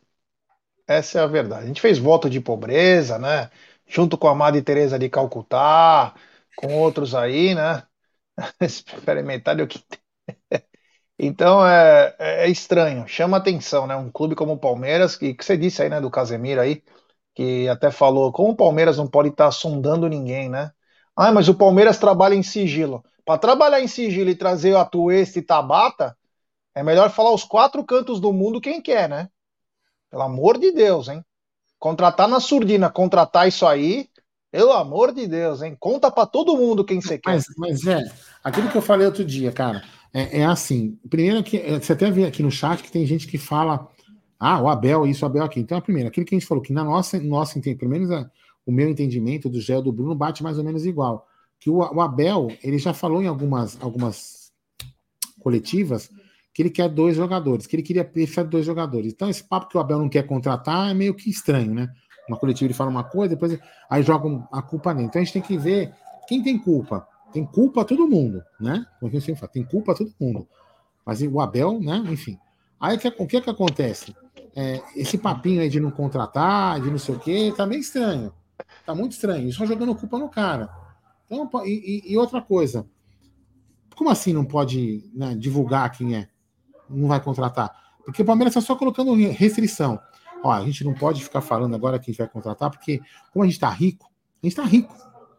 Essa é a verdade. A gente fez voto de pobreza, né? Junto com a Madre Teresa de Calcutá, com outros aí, né? Experimentar o que Então é, é, estranho, chama atenção, né? Um clube como o Palmeiras, que, que você disse aí, né, do Casemiro aí, que até falou, como o Palmeiras não pode estar sondando ninguém, né? Ah, mas o Palmeiras trabalha em sigilo. Para trabalhar em sigilo e trazer a Tuesta e Tabata, é melhor falar os quatro cantos do mundo quem quer, né? Pelo amor de Deus, hein? Contratar na surdina, contratar isso aí, pelo amor de Deus, hein? Conta para todo mundo quem você quer. Mas, é, aquilo que eu falei outro dia, cara, é, é assim. Primeiro que é, você até vê aqui no chat que tem gente que fala, ah, o Abel, isso, o Abel aqui. Então, a primeira, aquilo que a gente falou, que na nossa, nossa pelo menos a, o meu entendimento do Gel do Bruno bate mais ou menos igual. Que o, o Abel, ele já falou em algumas, algumas coletivas que ele quer dois jogadores, que ele queria precisar de dois jogadores. Então, esse papo que o Abel não quer contratar é meio que estranho, né? Uma coletiva ele fala uma coisa, depois aí jogam a culpa nele. Então a gente tem que ver quem tem culpa. Tem culpa todo mundo, né? Como eu sempre falo, tem culpa todo mundo. Mas o Abel, né? Enfim. Aí o que, que acontece? É, esse papinho aí de não contratar, de não sei o quê, tá meio estranho. Tá muito estranho. Só jogando culpa no cara. Então, e, e outra coisa. Como assim não pode né, divulgar quem é? Não vai contratar? Porque o Palmeiras está só colocando restrição. Ó, a gente não pode ficar falando agora que a gente vai contratar, porque como a gente está rico, a gente está rico.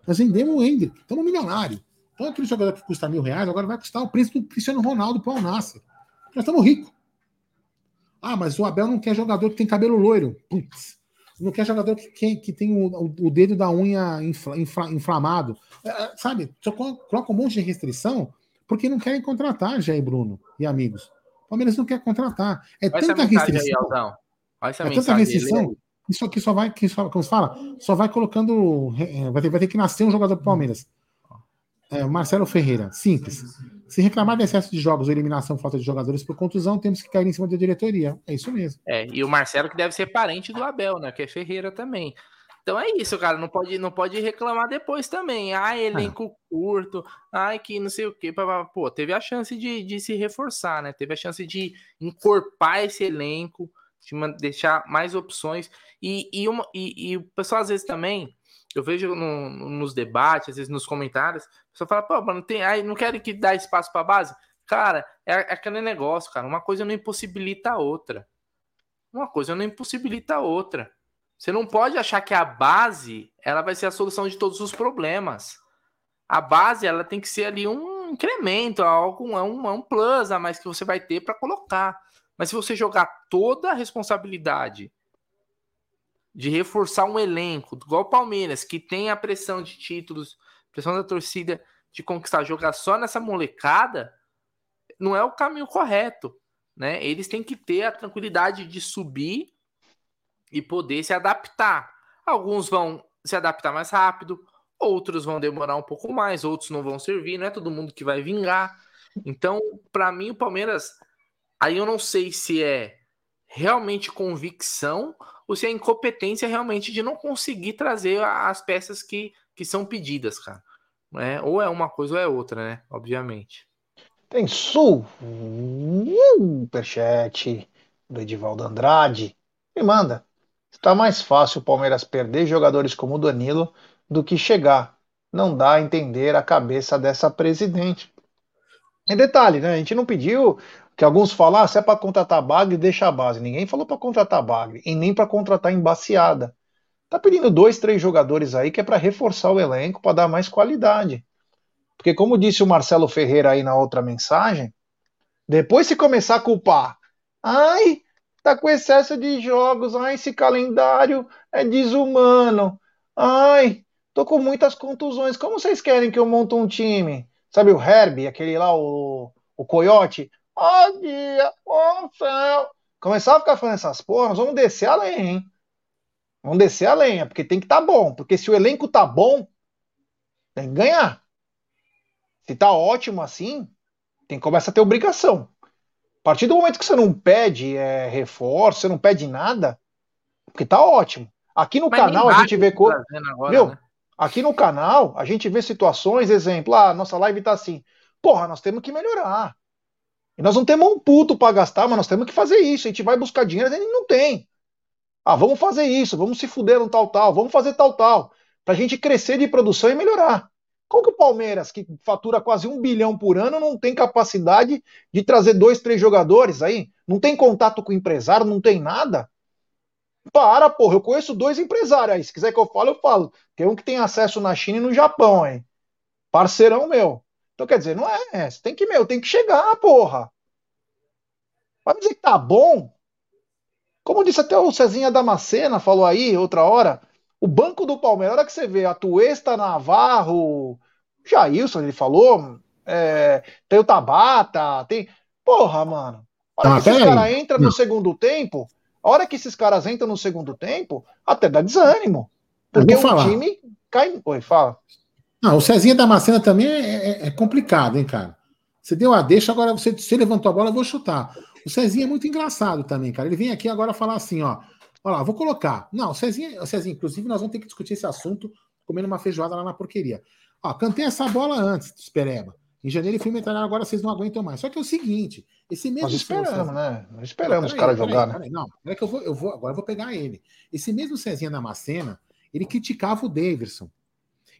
Nós vendemos o Hendrick, estamos milionário. Então aquele jogador que custa mil reais agora vai custar o preço do Cristiano Ronaldo para o Nasser. Nós estamos ricos. Ah, mas o Abel não quer jogador que tem cabelo loiro. Putz. Não quer jogador que, que, que tem o, o, dedo da unha infla, infla, inflamado. É, é sabe? Só coloca um monte de restrição porque não querem contratar, Jair Bruno e amigos. Palmeiras não quer contratar. É Olha tanta restrição. Aí, é tanta restrição. Isso aqui só vai, que só, como se fala, só vai colocando. É, vai ter, vai ter que nascer um jogador do Palmeiras. É, Marcelo Ferreira, simples. Se reclamar de excesso de jogos ou eliminação falta de jogadores por contusão, temos que cair em cima da diretoria. É isso mesmo. É, e o Marcelo que deve ser parente do Abel, né? Que é Ferreira também. Então é isso, cara. Não pode, não pode reclamar depois também. Ah, elenco curto. Ai, que não sei o quê. Pô, teve a chance de, de se reforçar, né? Teve a chance de encorpar esse elenco, de deixar mais opções. E, e, uma, e, e o pessoal, às vezes, também. Eu vejo no, nos debates, às vezes nos comentários, a pessoa fala, pô, não tem. Aí não querem que dá espaço pra base? Cara, é, é aquele negócio, cara. Uma coisa não impossibilita a outra. Uma coisa não impossibilita a outra. Você não pode achar que a base ela vai ser a solução de todos os problemas. A base ela tem que ser ali um incremento, algo, um, um plus a mais que você vai ter para colocar. Mas se você jogar toda a responsabilidade de reforçar um elenco, igual o Palmeiras, que tem a pressão de títulos, pressão da torcida de conquistar, jogar só nessa molecada, não é o caminho correto. Né? Eles têm que ter a tranquilidade de subir e poder se adaptar. Alguns vão se adaptar mais rápido, outros vão demorar um pouco mais, outros não vão servir, não é todo mundo que vai vingar. Então, para mim, o Palmeiras, aí eu não sei se é realmente convicção ou se é incompetência realmente de não conseguir trazer as peças que, que são pedidas, cara. Né? Ou é uma coisa ou é outra, né? Obviamente. Tem superchat do Edivaldo Andrade. Me manda. Está mais fácil o Palmeiras perder jogadores como o Danilo do que chegar. Não dá a entender a cabeça dessa presidente. Em detalhe, né? A gente não pediu que alguns falassem ah, é para contratar Bagre, deixa a base. Ninguém falou para contratar Bagre e nem para contratar embaciada. Tá pedindo dois, três jogadores aí que é para reforçar o elenco, para dar mais qualidade. Porque, como disse o Marcelo Ferreira aí na outra mensagem, depois se começar a culpar, ai, tá com excesso de jogos, ai, esse calendário é desumano, ai, tô com muitas contusões, como vocês querem que eu monte um time? Sabe o Herbie, aquele lá, o, o Coyote? Ó oh, dia, ó oh, céu. Começar a ficar falando essas porras, vamos descer a lenha, hein? Vamos descer a lenha, porque tem que estar tá bom. Porque se o elenco tá bom, tem que ganhar. Se tá ótimo assim, tem que começar a ter obrigação. A partir do momento que você não pede é, reforço, você não pede nada, porque tá ótimo. Aqui no Mas canal a gente vê coisa. Viu? Né? Aqui no canal a gente vê situações, exemplo, ah, nossa live tá assim. Porra, nós temos que melhorar. E nós não temos um puto para gastar, mas nós temos que fazer isso. A gente vai buscar dinheiro, a gente não tem. Ah, vamos fazer isso, vamos se fuder no tal, tal, vamos fazer tal, tal. Pra gente crescer de produção e melhorar. Como que o Palmeiras, que fatura quase um bilhão por ano, não tem capacidade de trazer dois, três jogadores aí? Não tem contato com o empresário, não tem nada? Para, porra, eu conheço dois empresários aí. Se quiser que eu fale, eu falo. Tem um que tem acesso na China e no Japão, hein? Parceirão meu. Então, quer dizer, não é. Você tem que, meu, tem que chegar, porra. Vai dizer que tá bom? Como disse até o Cezinha Damascena, falou aí outra hora, o banco do Palmeiras, a hora que você vê a Tuesta Navarro, Jailson, ele falou, é, tem o Tabata, tem. Porra, mano. A hora ah, que esses caras entram no segundo tempo, a hora que esses caras entram no segundo tempo, até dá desânimo. Porque o time cai. Oi, fala. Não, o Cezinha Damascena também é, é, é, complicado, hein, cara? Você deu a deixa, agora você, você levantou a bola, eu vou chutar. O Cezinha é muito engraçado também, cara. Ele vem aqui agora falar assim, ó. Olha lá, vou colocar. Não, Cezinha, Cezinha, inclusive, nós vamos ter que discutir esse assunto comendo uma feijoada lá na porqueria. Ó, cantei essa bola antes, Espereba. Em janeiro e filme entraram, agora vocês não aguentam mais. Só que é o seguinte: esse mesmo. Nós esperamos, né? Nós esperamos os caras jogar, né? Não, é que eu vou, eu vou, agora eu vou pegar ele. Esse mesmo Cezinha da Macena, ele criticava o Davidson.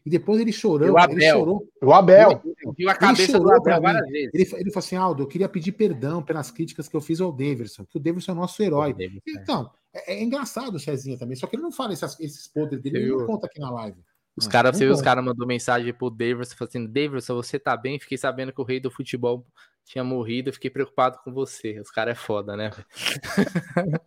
E depois ele chorou. O ele chorou. O Abel. Viu a cabeça do Abel várias vezes. Ele, ele falou assim: Aldo, eu queria pedir perdão pelas críticas que eu fiz ao Davidson, que o Davidson é o nosso herói. Davidson, é. então, é, é, engraçado o Cezinha também, só que ele não fala esses, esses podres dele, ele não conta aqui na live. Os caras, você viu, os caras mandou mensagem pro Davidson, falando assim, Davidson, você tá bem? Fiquei sabendo que o rei do futebol tinha morrido, fiquei preocupado com você. Os caras é foda, né?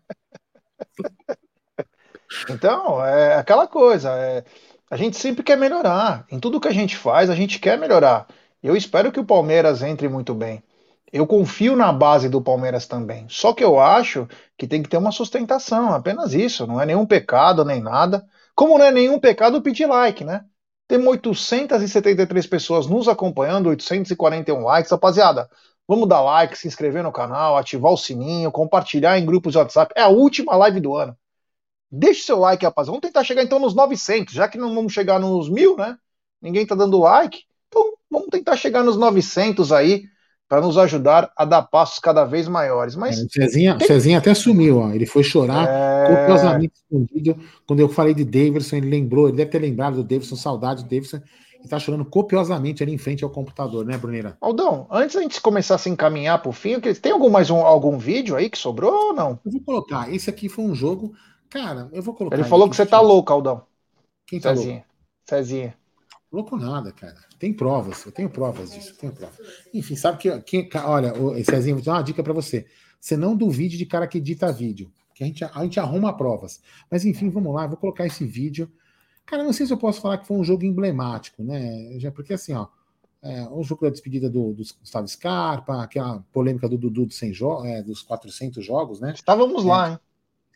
então, é aquela coisa, é a gente sempre quer melhorar. Em tudo que a gente faz, a gente quer melhorar. Eu espero que o Palmeiras entre muito bem. Eu confio na base do Palmeiras também. Só que eu acho que tem que ter uma sustentação, apenas isso. Não é nenhum pecado nem nada. Como não é nenhum pecado pedir like, né? Temos 873 pessoas nos acompanhando, 841 likes. Rapaziada, vamos dar like, se inscrever no canal, ativar o sininho, compartilhar em grupos de WhatsApp. É a última live do ano. Deixe seu like, rapaz. Vamos tentar chegar então nos 900, já que não vamos chegar nos mil, né? Ninguém tá dando like. Então vamos tentar chegar nos 900 aí para nos ajudar a dar passos cada vez maiores. Mas É, o Cezinha, o Cezinha até sumiu, ó. Ele foi chorar É. copiosamente escondido. Quando eu falei de Davidson, ele lembrou, ele deve ter lembrado do Davidson, saudade do Davidson. Ele tá chorando copiosamente ali em frente ao computador, né, Bruneira? Aldão, antes da gente começar a se encaminhar pro fim, tem algum mais um, algum vídeo aí que sobrou ou não? Eu vou colocar. Esse aqui foi um jogo. Cara, eu vou colocar. Ele falou que você tá louco, Aldão. Quem tá louco? Cezinha. Louco nada, cara. Tem provas, eu tenho provas disso, tenho provas. Enfim, sabe que, que olha, o Cezinho, vou dar uma dica para você. Você não duvide de cara que edita vídeo, que a gente, a gente arruma provas. Mas enfim, vamos lá, vou colocar esse vídeo. Cara, não sei se eu posso falar que foi um jogo emblemático, né? Já porque assim, ó, é, o jogo da despedida do, do Gustavo Scarpa, aquela polêmica do Dudu dos, 100 jo- é, dos 400 jogos, né? Estávamos lá, hein?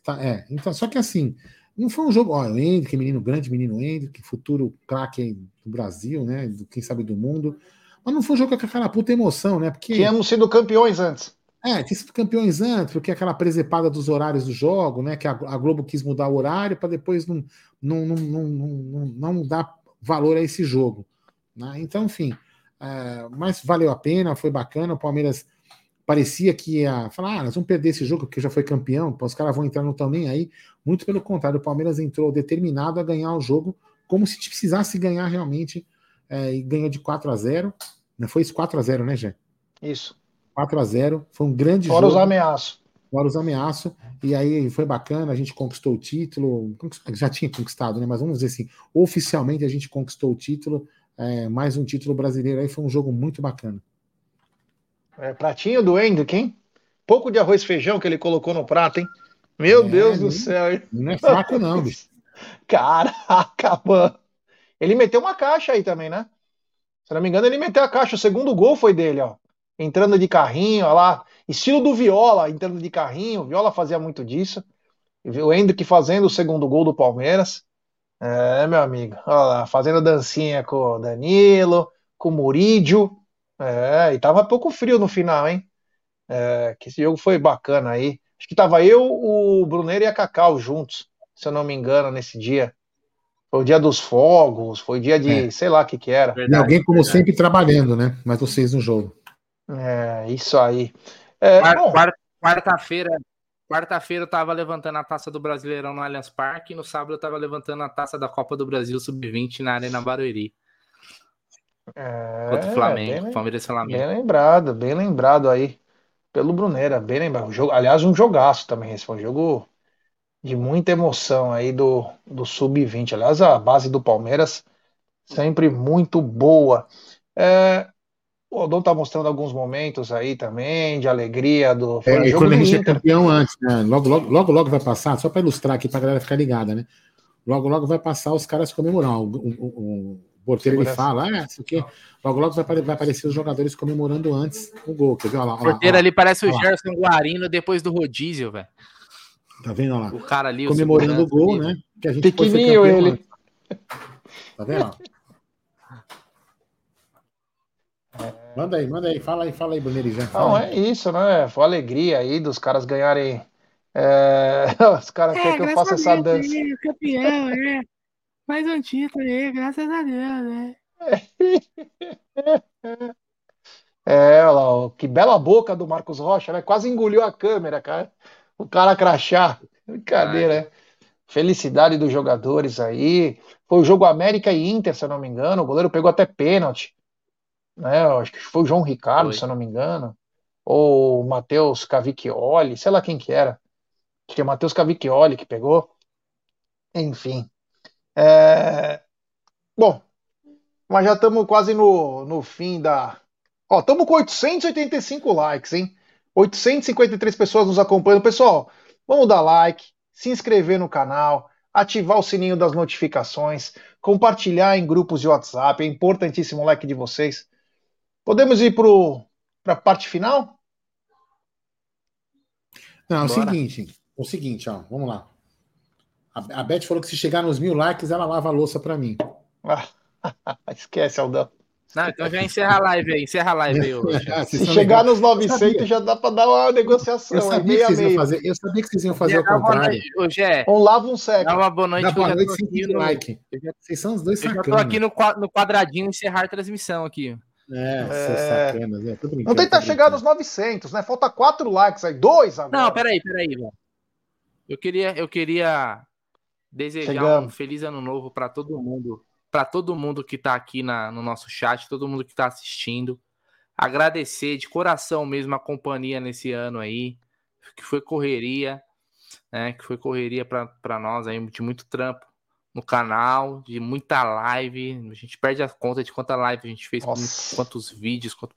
Tá, é, então, só que assim, não foi um jogo. Ó, o Hendrick, menino grande, menino Hendrick, futuro craque do Brasil, né? Do, quem sabe do mundo. Mas não foi um jogo com aquela puta emoção, né? Porque. Tínhamos sido campeões antes. É, tinha sido campeões antes, porque aquela presepada dos horários do jogo, né? Que a, a Globo quis mudar o horário para depois não, não, não, não, não, não, não dar valor a esse jogo. Né? Então, enfim, é, mas valeu a pena, foi bacana. O Palmeiras parecia que ia falar: ah, nós vamos perder esse jogo porque já foi campeão, os caras vão entrar, não estão nem aí. Muito pelo contrário, o Palmeiras entrou determinado a ganhar o jogo, como se precisasse ganhar realmente, é, e ganhou de 4 a 0 Não foi isso 4 a 0 né, Jé? Isso. 4 a 0 Foi um grande Fora os jogo. ameaços. Fora os ameaços. E aí foi bacana, a gente conquistou o título. Já tinha conquistado, né? Mas vamos dizer assim, oficialmente a gente conquistou o título. é, mais um título brasileiro aí. Foi um jogo muito bacana. É, pratinho do Hendrick, hein? Pouco de arroz e feijão que ele colocou no prato, hein? Meu É, Deus do céu, hein? Não é fraco, não, bicho. Caraca, mano. Ele meteu uma caixa aí também, né? Se não me engano, ele meteu a caixa. O segundo gol foi dele, ó. Entrando de carrinho, ó lá. Estilo do Viola, entrando de carrinho. O Viola fazia muito disso. O Hendrick fazendo o segundo gol do Palmeiras. É, meu amigo. Olha lá, fazendo dancinha com o Danilo, com o Murídio. É, e tava pouco frio no final, hein? É, que esse jogo foi bacana aí. Acho que tava eu, o Bruneiro e a Cacau juntos, se eu não me engano, nesse dia. Foi o dia dos fogos, foi o dia de, É. sei lá o que que era. E alguém, como sempre, trabalhando, né? Mas vocês no jogo. É, isso aí. É, Quarta-feira, quarta-feira eu tava levantando a taça do Brasileirão no Allianz Parque e no sábado eu tava levantando a taça da Copa do Brasil Sub-20 na Arena Barueri. é, Contra o Flamengo, bem, Palmeiras e Flamengo. bem lembrado, bem lembrado aí. Pelo Bruneira, bem lembrado. Um jogo, aliás, um jogaço também. Esse foi um jogo de muita emoção aí do, do Sub-20. Aliás, a base do Palmeiras sempre muito boa. É, o Odon tá mostrando alguns momentos aí também de alegria do. Foi É, e jogo quando a gente é campeão antes, né? Logo, logo, logo, logo vai passar, só para ilustrar aqui, para a galera ficar ligada, né? Logo, logo vai passar os caras comemorar. O, o, o porteiro ele fala, ah, isso aqui. Logo, logo vai, vai aparecer os jogadores comemorando antes o gol. Quer ver? Olha lá, O olha lá, porteiro olha ali parece o. Gerson Guarino depois do rodízio, velho. Tá vendo? Olha lá. O cara ali, Comemorando o gol, ali. né? Que a gente campeão ele. antes. Tá vendo? Manda aí, manda aí, fala aí, fala aí, Bruneiro já. Não, é isso, né? Foi alegria aí dos caras ganharem. é, Os caras querem que eu faça essa dança. campeão, é. Mais um título aí, graças a Deus, né? É, olha lá, ó, que bela boca do Marcos Rocha, né? Quase engoliu a câmera, cara. O cara crachá. Brincadeira, né? Felicidade dos jogadores aí. Foi o jogo América e Inter, se eu não me engano. O goleiro pegou até pênalti. Né? Eu acho que foi o João Ricardo, Foi. se eu não me engano. Ou o Matheus Cavicchioli, sei lá quem que era. Acho que é o Matheus Cavicchioli que pegou. Enfim. É, Bom, mas já estamos quase no, no fim da. Ó, estamos com 885 likes, hein? 853 pessoas nos acompanhando. Pessoal, vamos dar like, se inscrever no canal, ativar o sininho das notificações, compartilhar em grupos de WhatsApp. É importantíssimo o like de vocês. Podemos ir para a parte final? Não, é o Bora. seguinte, o seguinte, ó, vamos lá. A, a Beth falou que se chegar nos mil likes, ela lava a louça pra mim. Ah, esquece, Aldão. Não, então já encerra a live aí, encerra a live aí. vocês Se chegar nos sabia. 900 já dá pra dar uma negociação. Eu é sabia, que meio a vocês iam meio. fazer, eu sabia que vocês iam fazer o contrário. Ô, Gé, Um lava um seca. dá uma boa noite. Dá que eu boa noite tô aqui no- like. eu já- Vocês são os dois Eu já tô sacanas. aqui no, qua- no quadradinho encerrar a transmissão aqui. É, É. sacanas. É, tô tentar tô chegar nos brincando. 900, né? Falta quatro likes aí. Dois agora. Não, peraí, peraí, velho. Eu queria, eu queria desejar Chegamos. um feliz ano novo para todo mundo, para todo mundo que tá aqui na, no nosso chat, todo mundo que tá assistindo. Agradecer de coração mesmo a companhia nesse ano aí, que foi correria, né? Que foi correria para nós aí, de muito trampo no canal, de muita live. A gente perde a conta de quanta live a gente fez, Nossa. quantos vídeos, quanto-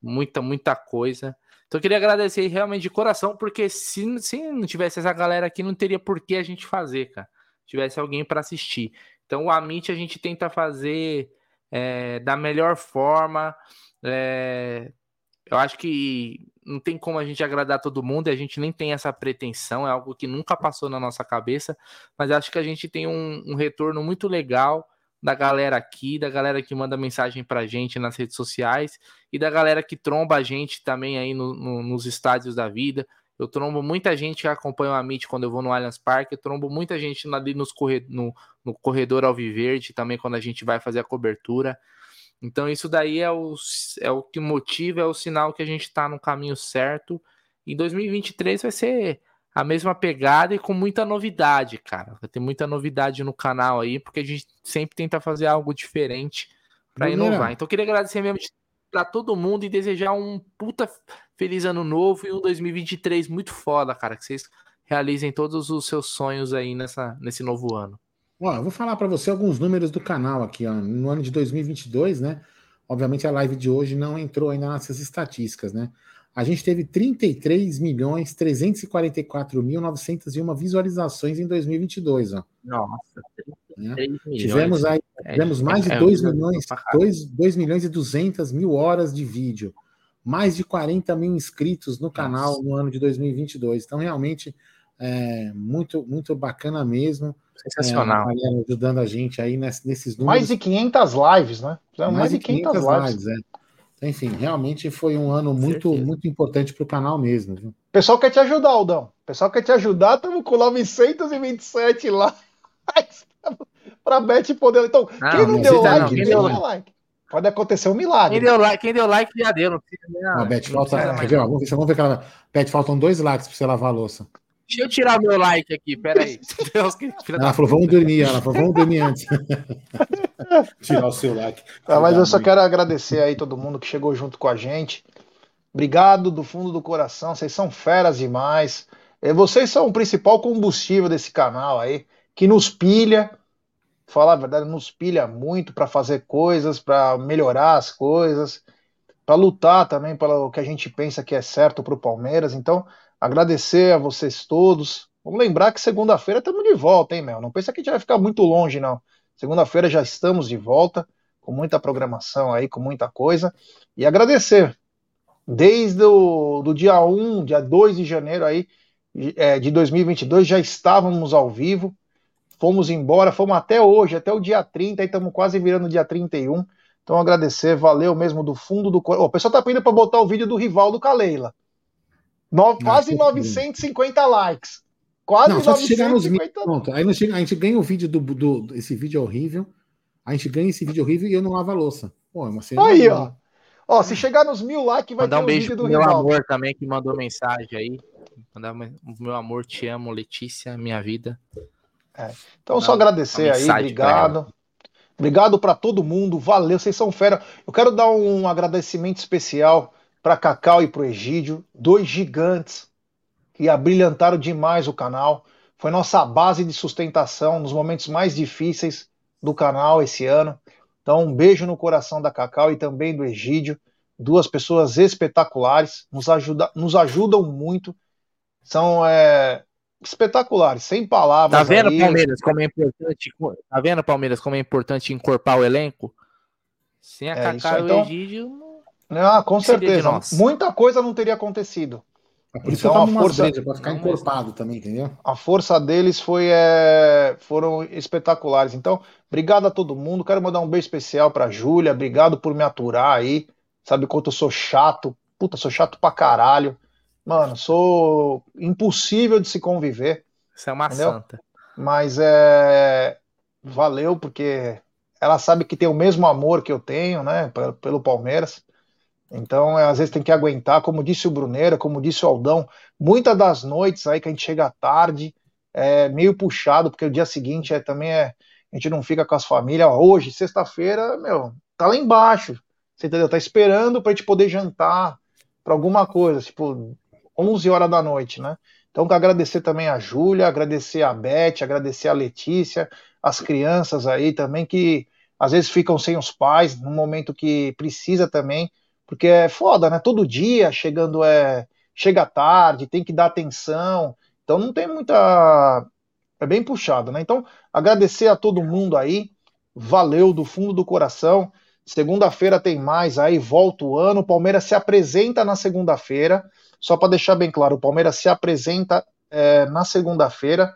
muita, muita coisa. Então eu queria agradecer realmente de coração, porque se, se não tivesse essa galera aqui, não teria por que a gente fazer, cara. Tivesse alguém para assistir. Então o Amit a gente tenta fazer é, da melhor forma. é, eu acho que não tem como a gente agradar todo mundo, e a gente nem tem essa pretensão, é algo que nunca passou na nossa cabeça, mas acho que a gente tem um, um retorno muito legal da galera aqui, da galera que manda mensagem pra gente nas redes sociais e da galera que tromba a gente também aí no- no- nos estádios da vida. Eu trombo muita gente que acompanha o Amit quando eu vou no Allianz Parque, eu trombo muita gente ali nos corre- no, no corredor Alviverde também quando a gente vai fazer a cobertura. Então isso daí é o, é o que motiva, é o sinal que a gente tá no caminho certo. Em 2023 vai ser a mesma pegada e com muita novidade, cara. Vai ter muita novidade no canal aí, porque a gente sempre tenta fazer algo diferente para inovar. Então eu queria agradecer mesmo para todo mundo e desejar um puta feliz ano novo e um 2023 muito foda, cara, que vocês realizem todos os seus sonhos aí nessa, nesse novo ano. Ó, eu vou falar para você alguns números do canal aqui, ó. No ano de 2022, né? Obviamente a live de hoje não entrou ainda nessas estatísticas, né? A gente teve 33 milhões 344 mil 901 visualizações em 2022, ó. Nossa, né? 3 milhões. Tivemos aí É, tivemos mais de é, 2 é, milhões, pra caralho. 2, 2 milhões e 200 mil horas de vídeo, mais de 40 mil inscritos no canal no ano de 2022. Então, realmente, é muito, muito bacana mesmo. Sensacional. É, ajudando a gente aí ness- nesses números. Mais de 500 lives, né? Fizeram mais, de 500, lives. é. Então, Enfim, realmente foi um ano muito, certeza. muito importante para o canal mesmo. Viu? O pessoal quer te ajudar, Aldão. O pessoal quer te ajudar, estamos com 927 lá. Pra Beth poder. Então, Não, quem não não deu like, não, quem deu deu like. Pode acontecer um milagre. Quem deu like, quem deu like já deu, não precisa não falta, precisa quer mais ver, ó, vamos ver, vamos ver que ela. Beth, faltam dois likes para você lavar a louça. Deixa eu tirar meu like aqui, peraí. Deus, que Ela falou, vamos dormir. Ela falou, vamos dormir antes. Tirar o seu like. Ah, mas eu só quero agradecer aí todo mundo que chegou junto com a gente. Obrigado do fundo do coração, vocês são feras demais. Eh, Vocês são o principal combustível desse canal aí, que nos pilha, falar a verdade, nos pilha muito para fazer coisas, para melhorar as coisas, para lutar também pelo que a gente pensa que é certo para o Palmeiras. Então, agradecer a vocês todos. Vamos lembrar que segunda-feira estamos de volta, hein, Mel? Não pensa que a gente vai ficar muito longe, não. Segunda-feira já estamos de volta, com muita programação aí, com muita coisa. E agradecer. Desde o do dia 1, dia 2 de janeiro aí, é, de 2022, já estávamos ao vivo. Fomos embora, fomos até hoje, até o dia 30, aí estamos quase virando o dia 31. Então agradecer, valeu mesmo do fundo do coração. O pessoal tá pedindo para botar o vídeo do rival do Caleila. No- quase que 950 likes. Quase Não, só se chegar nos mil. 950 Pronto. Aí nós chega- a gente ganha o vídeo do, do, do- Esse vídeo é horrível. A gente ganha esse vídeo horrível e eu não lavo a louça. Pô, é uma cena. Aí, ó. Ó, se chegar nos mil likes, vai Mandar ter um o beijo vídeo pro do meu rival. amor também, que mandou mensagem aí. Mandar meu amor, te amo, Letícia, minha vida. Então, só agradecer aí, obrigado. Obrigado para todo mundo, valeu, vocês são fera. Eu quero dar um agradecimento especial para Cacau e pro Egídio, dois gigantes que abrilhantaram demais o canal. Foi nossa base de sustentação nos momentos mais difíceis do canal esse ano. Então, um beijo no coração da Cacau e também do Egídio. Duas pessoas espetaculares, nos, ajuda, nos ajudam muito. São é, espetaculares, sem palavras. Tá vendo, aí. Palmeiras, como é importante. Tá vendo, Palmeiras, como é importante encorpar o elenco? Sem a É, Cacá e então- Egídio. não- Ah, com certeza. Muita coisa não teria acontecido. É por isso Então, que eu a força- pra ficar encorpado também, entendeu? A força deles foi, é, foram espetaculares. Então, obrigado a todo mundo. Quero mandar um beijo especial pra Júlia. Obrigado por me aturar aí. Sabe quanto eu sou chato? Puta, sou chato pra caralho. Mano, sou impossível de se conviver. Você é uma Entendeu? santa. Mas é. Valeu, porque ela sabe que tem o mesmo amor que eu tenho, né? Pelo, Palmeiras. Então, é, às vezes tem que aguentar, como disse o Bruneira, como disse o Aldão, muitas das noites aí que a gente chega tarde, é meio puxado, porque o dia seguinte é, também é. A gente não fica com as famílias. Hoje, sexta-feira, meu, tá lá embaixo. Você entendeu? Tá esperando pra gente poder jantar pra alguma coisa, tipo, 11 horas da noite, né? Então, agradecer também a Júlia, agradecer a Beth, agradecer a Letícia, as crianças aí também que às vezes ficam sem os pais no momento que precisa também, porque é foda, né? Todo dia chegando é chega tarde, tem que dar atenção, então não tem muita é bem puxado, né? Então, agradecer a todo mundo aí, valeu do fundo do coração. Segunda-feira tem mais aí, volta o ano. O Palmeiras se apresenta na segunda-feira. Só para deixar bem claro, o Palmeiras se apresenta é, na segunda-feira.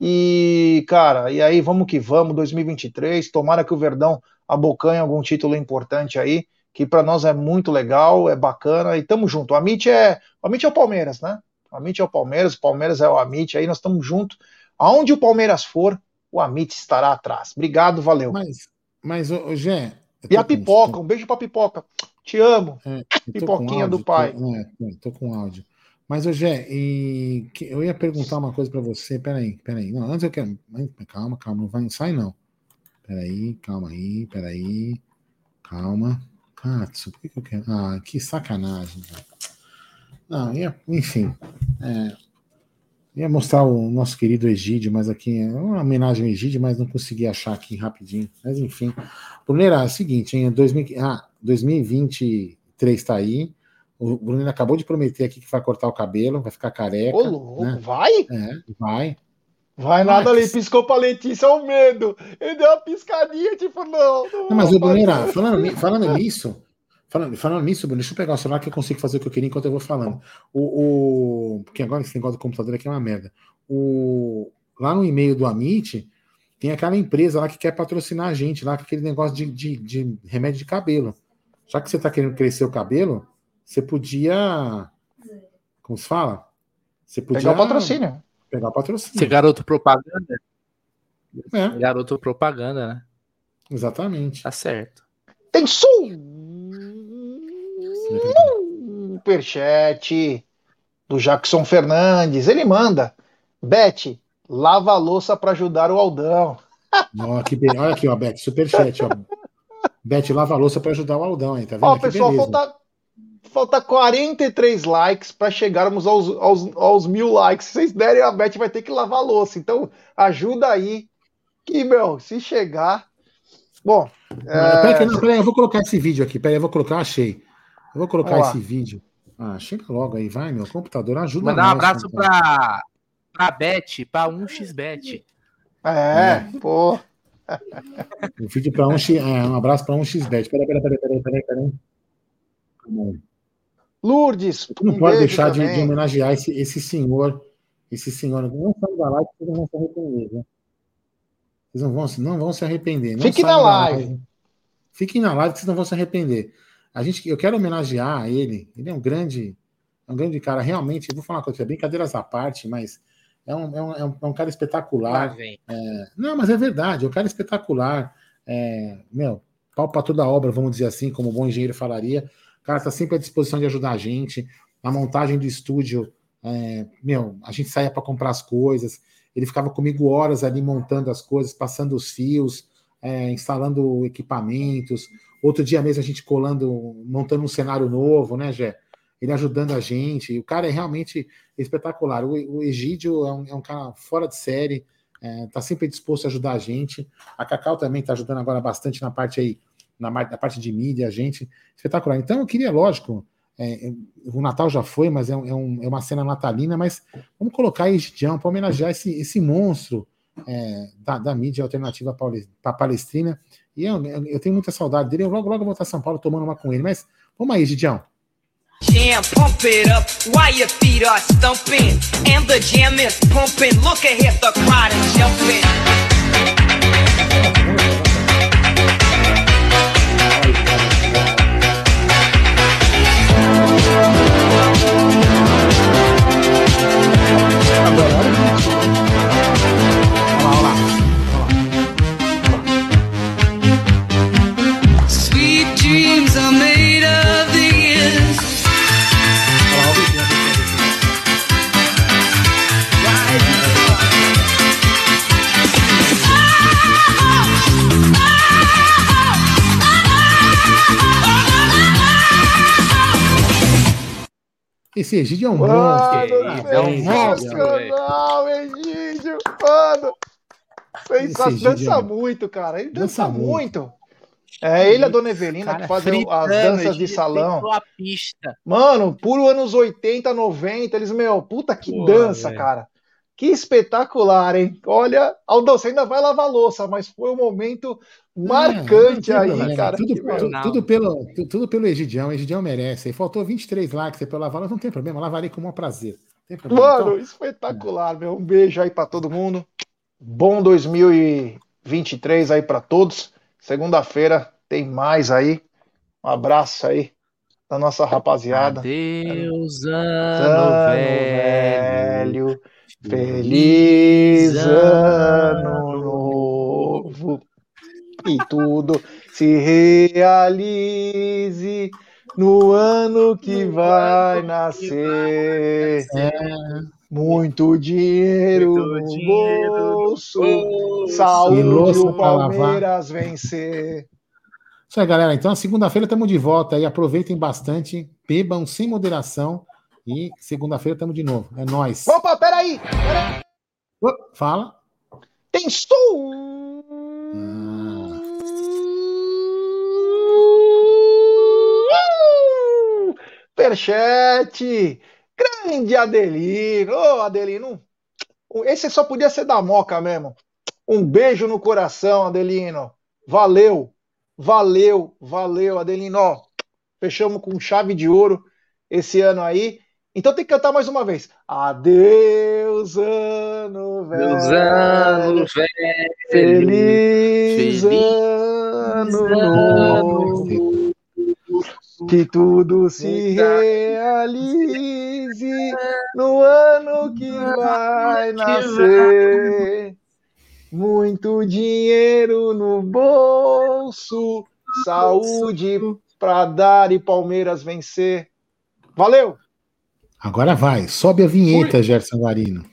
E, cara, e aí vamos que vamos, 2023. Tomara que o Verdão abocanhe algum título importante aí, que para nós é muito legal, é bacana. E tamo junto. O Amit é, o é o Palmeiras, né? O Amit é o Palmeiras, o Palmeiras é o Amit, aí nós estamos juntos. Aonde o Palmeiras for, o Amit estará atrás. Obrigado, valeu. Mas, mas Gé. E a pipoca, um beijo pra pipoca. Te amo. com pipoquinha áudio, do pai. Tô, é, tô- tô com áudio. Mas, ô Gé, e eu ia perguntar uma coisa pra você. Peraí, peraí. Não, antes eu quero. Calma, calma, não vai, sai não. Peraí, calma aí, peraí. Calma. Katsu, por que, que eu quero. Ah, que sacanagem, cara. Não, ia, enfim. é, ia mostrar o nosso querido Egídio, mas aqui é uma homenagem ao Egídio, mas não consegui achar aqui rapidinho. Mas enfim. Bruneira, é o seguinte, em 2000, ah, 2023 tá aí. O Bruneira acabou de prometer aqui que vai cortar o cabelo, vai ficar careca. Ô, louco, né? vai? É, vai. Vai nada ali, Max. piscou pra Letícia, é o medo. Ele deu uma piscadinha, tipo, não. não Não, mas o Bruneira, falando, falando nisso, falando, falando nisso, Bruno, deixa eu pegar o celular que eu consigo fazer o que eu queria enquanto eu vou falando. O, o- porque agora esse negócio do computador aqui é uma merda. O, lá no e-mail do Amit, tem aquela empresa lá que quer patrocinar a gente, lá com aquele negócio de, de, de remédio de cabelo. Já que você está querendo crescer o cabelo, você podia. Como se fala? Você podia Pegar o patrocínio. Pegar o Ser patrocínio. garoto propaganda. É, Garoto propaganda, né? exatamente. Tá certo. Tem superchat do Jackson Fernandes. Ele manda. Beth, lava a louça pra ajudar o Aldão. Ó, que be- Olha aqui, ó, Beth, superchat, ó. Beth, lava a louça para ajudar o Aldão aí, tá vendo? Ó, Que pessoal, beleza. falta, falta 43 likes para chegarmos aos, aos, aos mil likes. Se vocês derem, a Beth vai ter que lavar a louça. Então, ajuda aí. Que, meu, se chegar. Bom. Peraí, é, não, peraí, eu vou colocar esse vídeo aqui. Peraí, eu vou colocar, achei. Eu vou colocar Vamos lá. esse vídeo. Ah, chega logo aí, vai, meu computador ajuda Mandar um abraço cara. pra, pra Bet, pra 1xBet. é, pô. Um vídeo para um, X- é, um abraço para um xbet. Peraí, peraí, peraí, peraí, peraí, peraí. Lourdes, Não um pode deixar de, de homenagear esse, esse senhor, esse senhor. Não sai da live, vocês não vão se arrepender, né? Vocês não vão, se- não vão se arrepender. Não Fiquem saiam na da live. Fiquem na live que vocês não vão se arrepender. A gente, eu quero homenagear ele. Ele é um grande, é um grande cara. Realmente, eu vou falar uma coisa, brincadeiras à parte, mas é um, é um, é um, é um cara espetacular. vem. Não, mas é verdade, é um cara espetacular. É, meu, pau para toda a obra, vamos dizer assim, como um bom engenheiro falaria. O cara está sempre à disposição de ajudar a gente. Na montagem do estúdio, é, meu, a gente saía para comprar as coisas. Ele ficava comigo horas ali montando as coisas, passando os fios, é, instalando equipamentos. Outro dia mesmo a gente colando, montando um cenário novo, né, Gé? Ele ajudando a gente. O cara é realmente espetacular. O, o Egídio é um, é um cara fora de série, está sempre disposto a ajudar a gente. A Cacau também está ajudando agora bastante na parte aí, na, na parte de mídia, a gente. Espetacular. Então eu queria, lógico, é, o Natal já foi, mas é, é um- é uma cena natalina, mas vamos colocar Egidião para homenagear esse, esse monstro é, da, da mídia alternativa palestrina. E eu, eu- tenho muita saudade dele. Eu logo, logo vou estar em São Paulo tomando uma com ele. Mas vamos aí, Gidião. Jam, pump it up while your feet are stumping. And the jam is pumping. Look ahead, the crowd is jumping. Olha Esse Egídio é um monstro. Mano, cara. é um monstro, sensacional, Egídio, mano. Sensacional. Dança é- muito, cara. Ele Dança dança, muito. muito. É ele e a Dona Evelina que fazem as danças de salão. A pista. Mano, puro anos 80, 90, eles, meu, puta que Pô, dança, velho. cara. Que espetacular, hein? Olha, Aldão, você ainda vai lavar a louça, mas foi um momento marcante aí, cara. Tudo, tudo, pelo, tu- tudo pelo Egidião. O Egidião merece. Aí faltou 23 likes eu lavar, mas não tem problema. Lavarei com o maior prazer. Mano, Então, espetacular, meu. Um beijo aí pra todo mundo. Bom 2023 aí pra todos. Segunda-feira tem mais aí. Um abraço aí da nossa rapaziada. Adeus, Ano ano velho. velho. Feliz ano novo. E tudo se realize no ano que vai nascer. Muito dinheiro Muito no dinheiro no bolso. Saúde louça o pra lavar. Palmeiras vencer. Isso aí, galera. Então, segunda-feira estamos de volta aí. Aproveitem bastante, bebam sem moderação. E segunda-feira estamos de novo. É nóis. Opa, peraí! peraí. Fala. Tem som! Superchat! Grande Adelino! Ô, Adelino! um- Esse só podia ser da Moca mesmo. Um beijo no coração, Adelino. Valeu! Valeu, valeu, Adelino. Ó, fechamos com chave de ouro esse ano aí. Então tem que cantar mais uma vez. Adeus, ano velho. Adeus, ano velho. Feliz, Feliz ano novo. Que tudo se realize no ano que vai nascer. Muito dinheiro no bolso, saúde pra dar e Palmeiras vencer. Valeu! Agora vai. Sobe a vinheta, Gerson Guarino.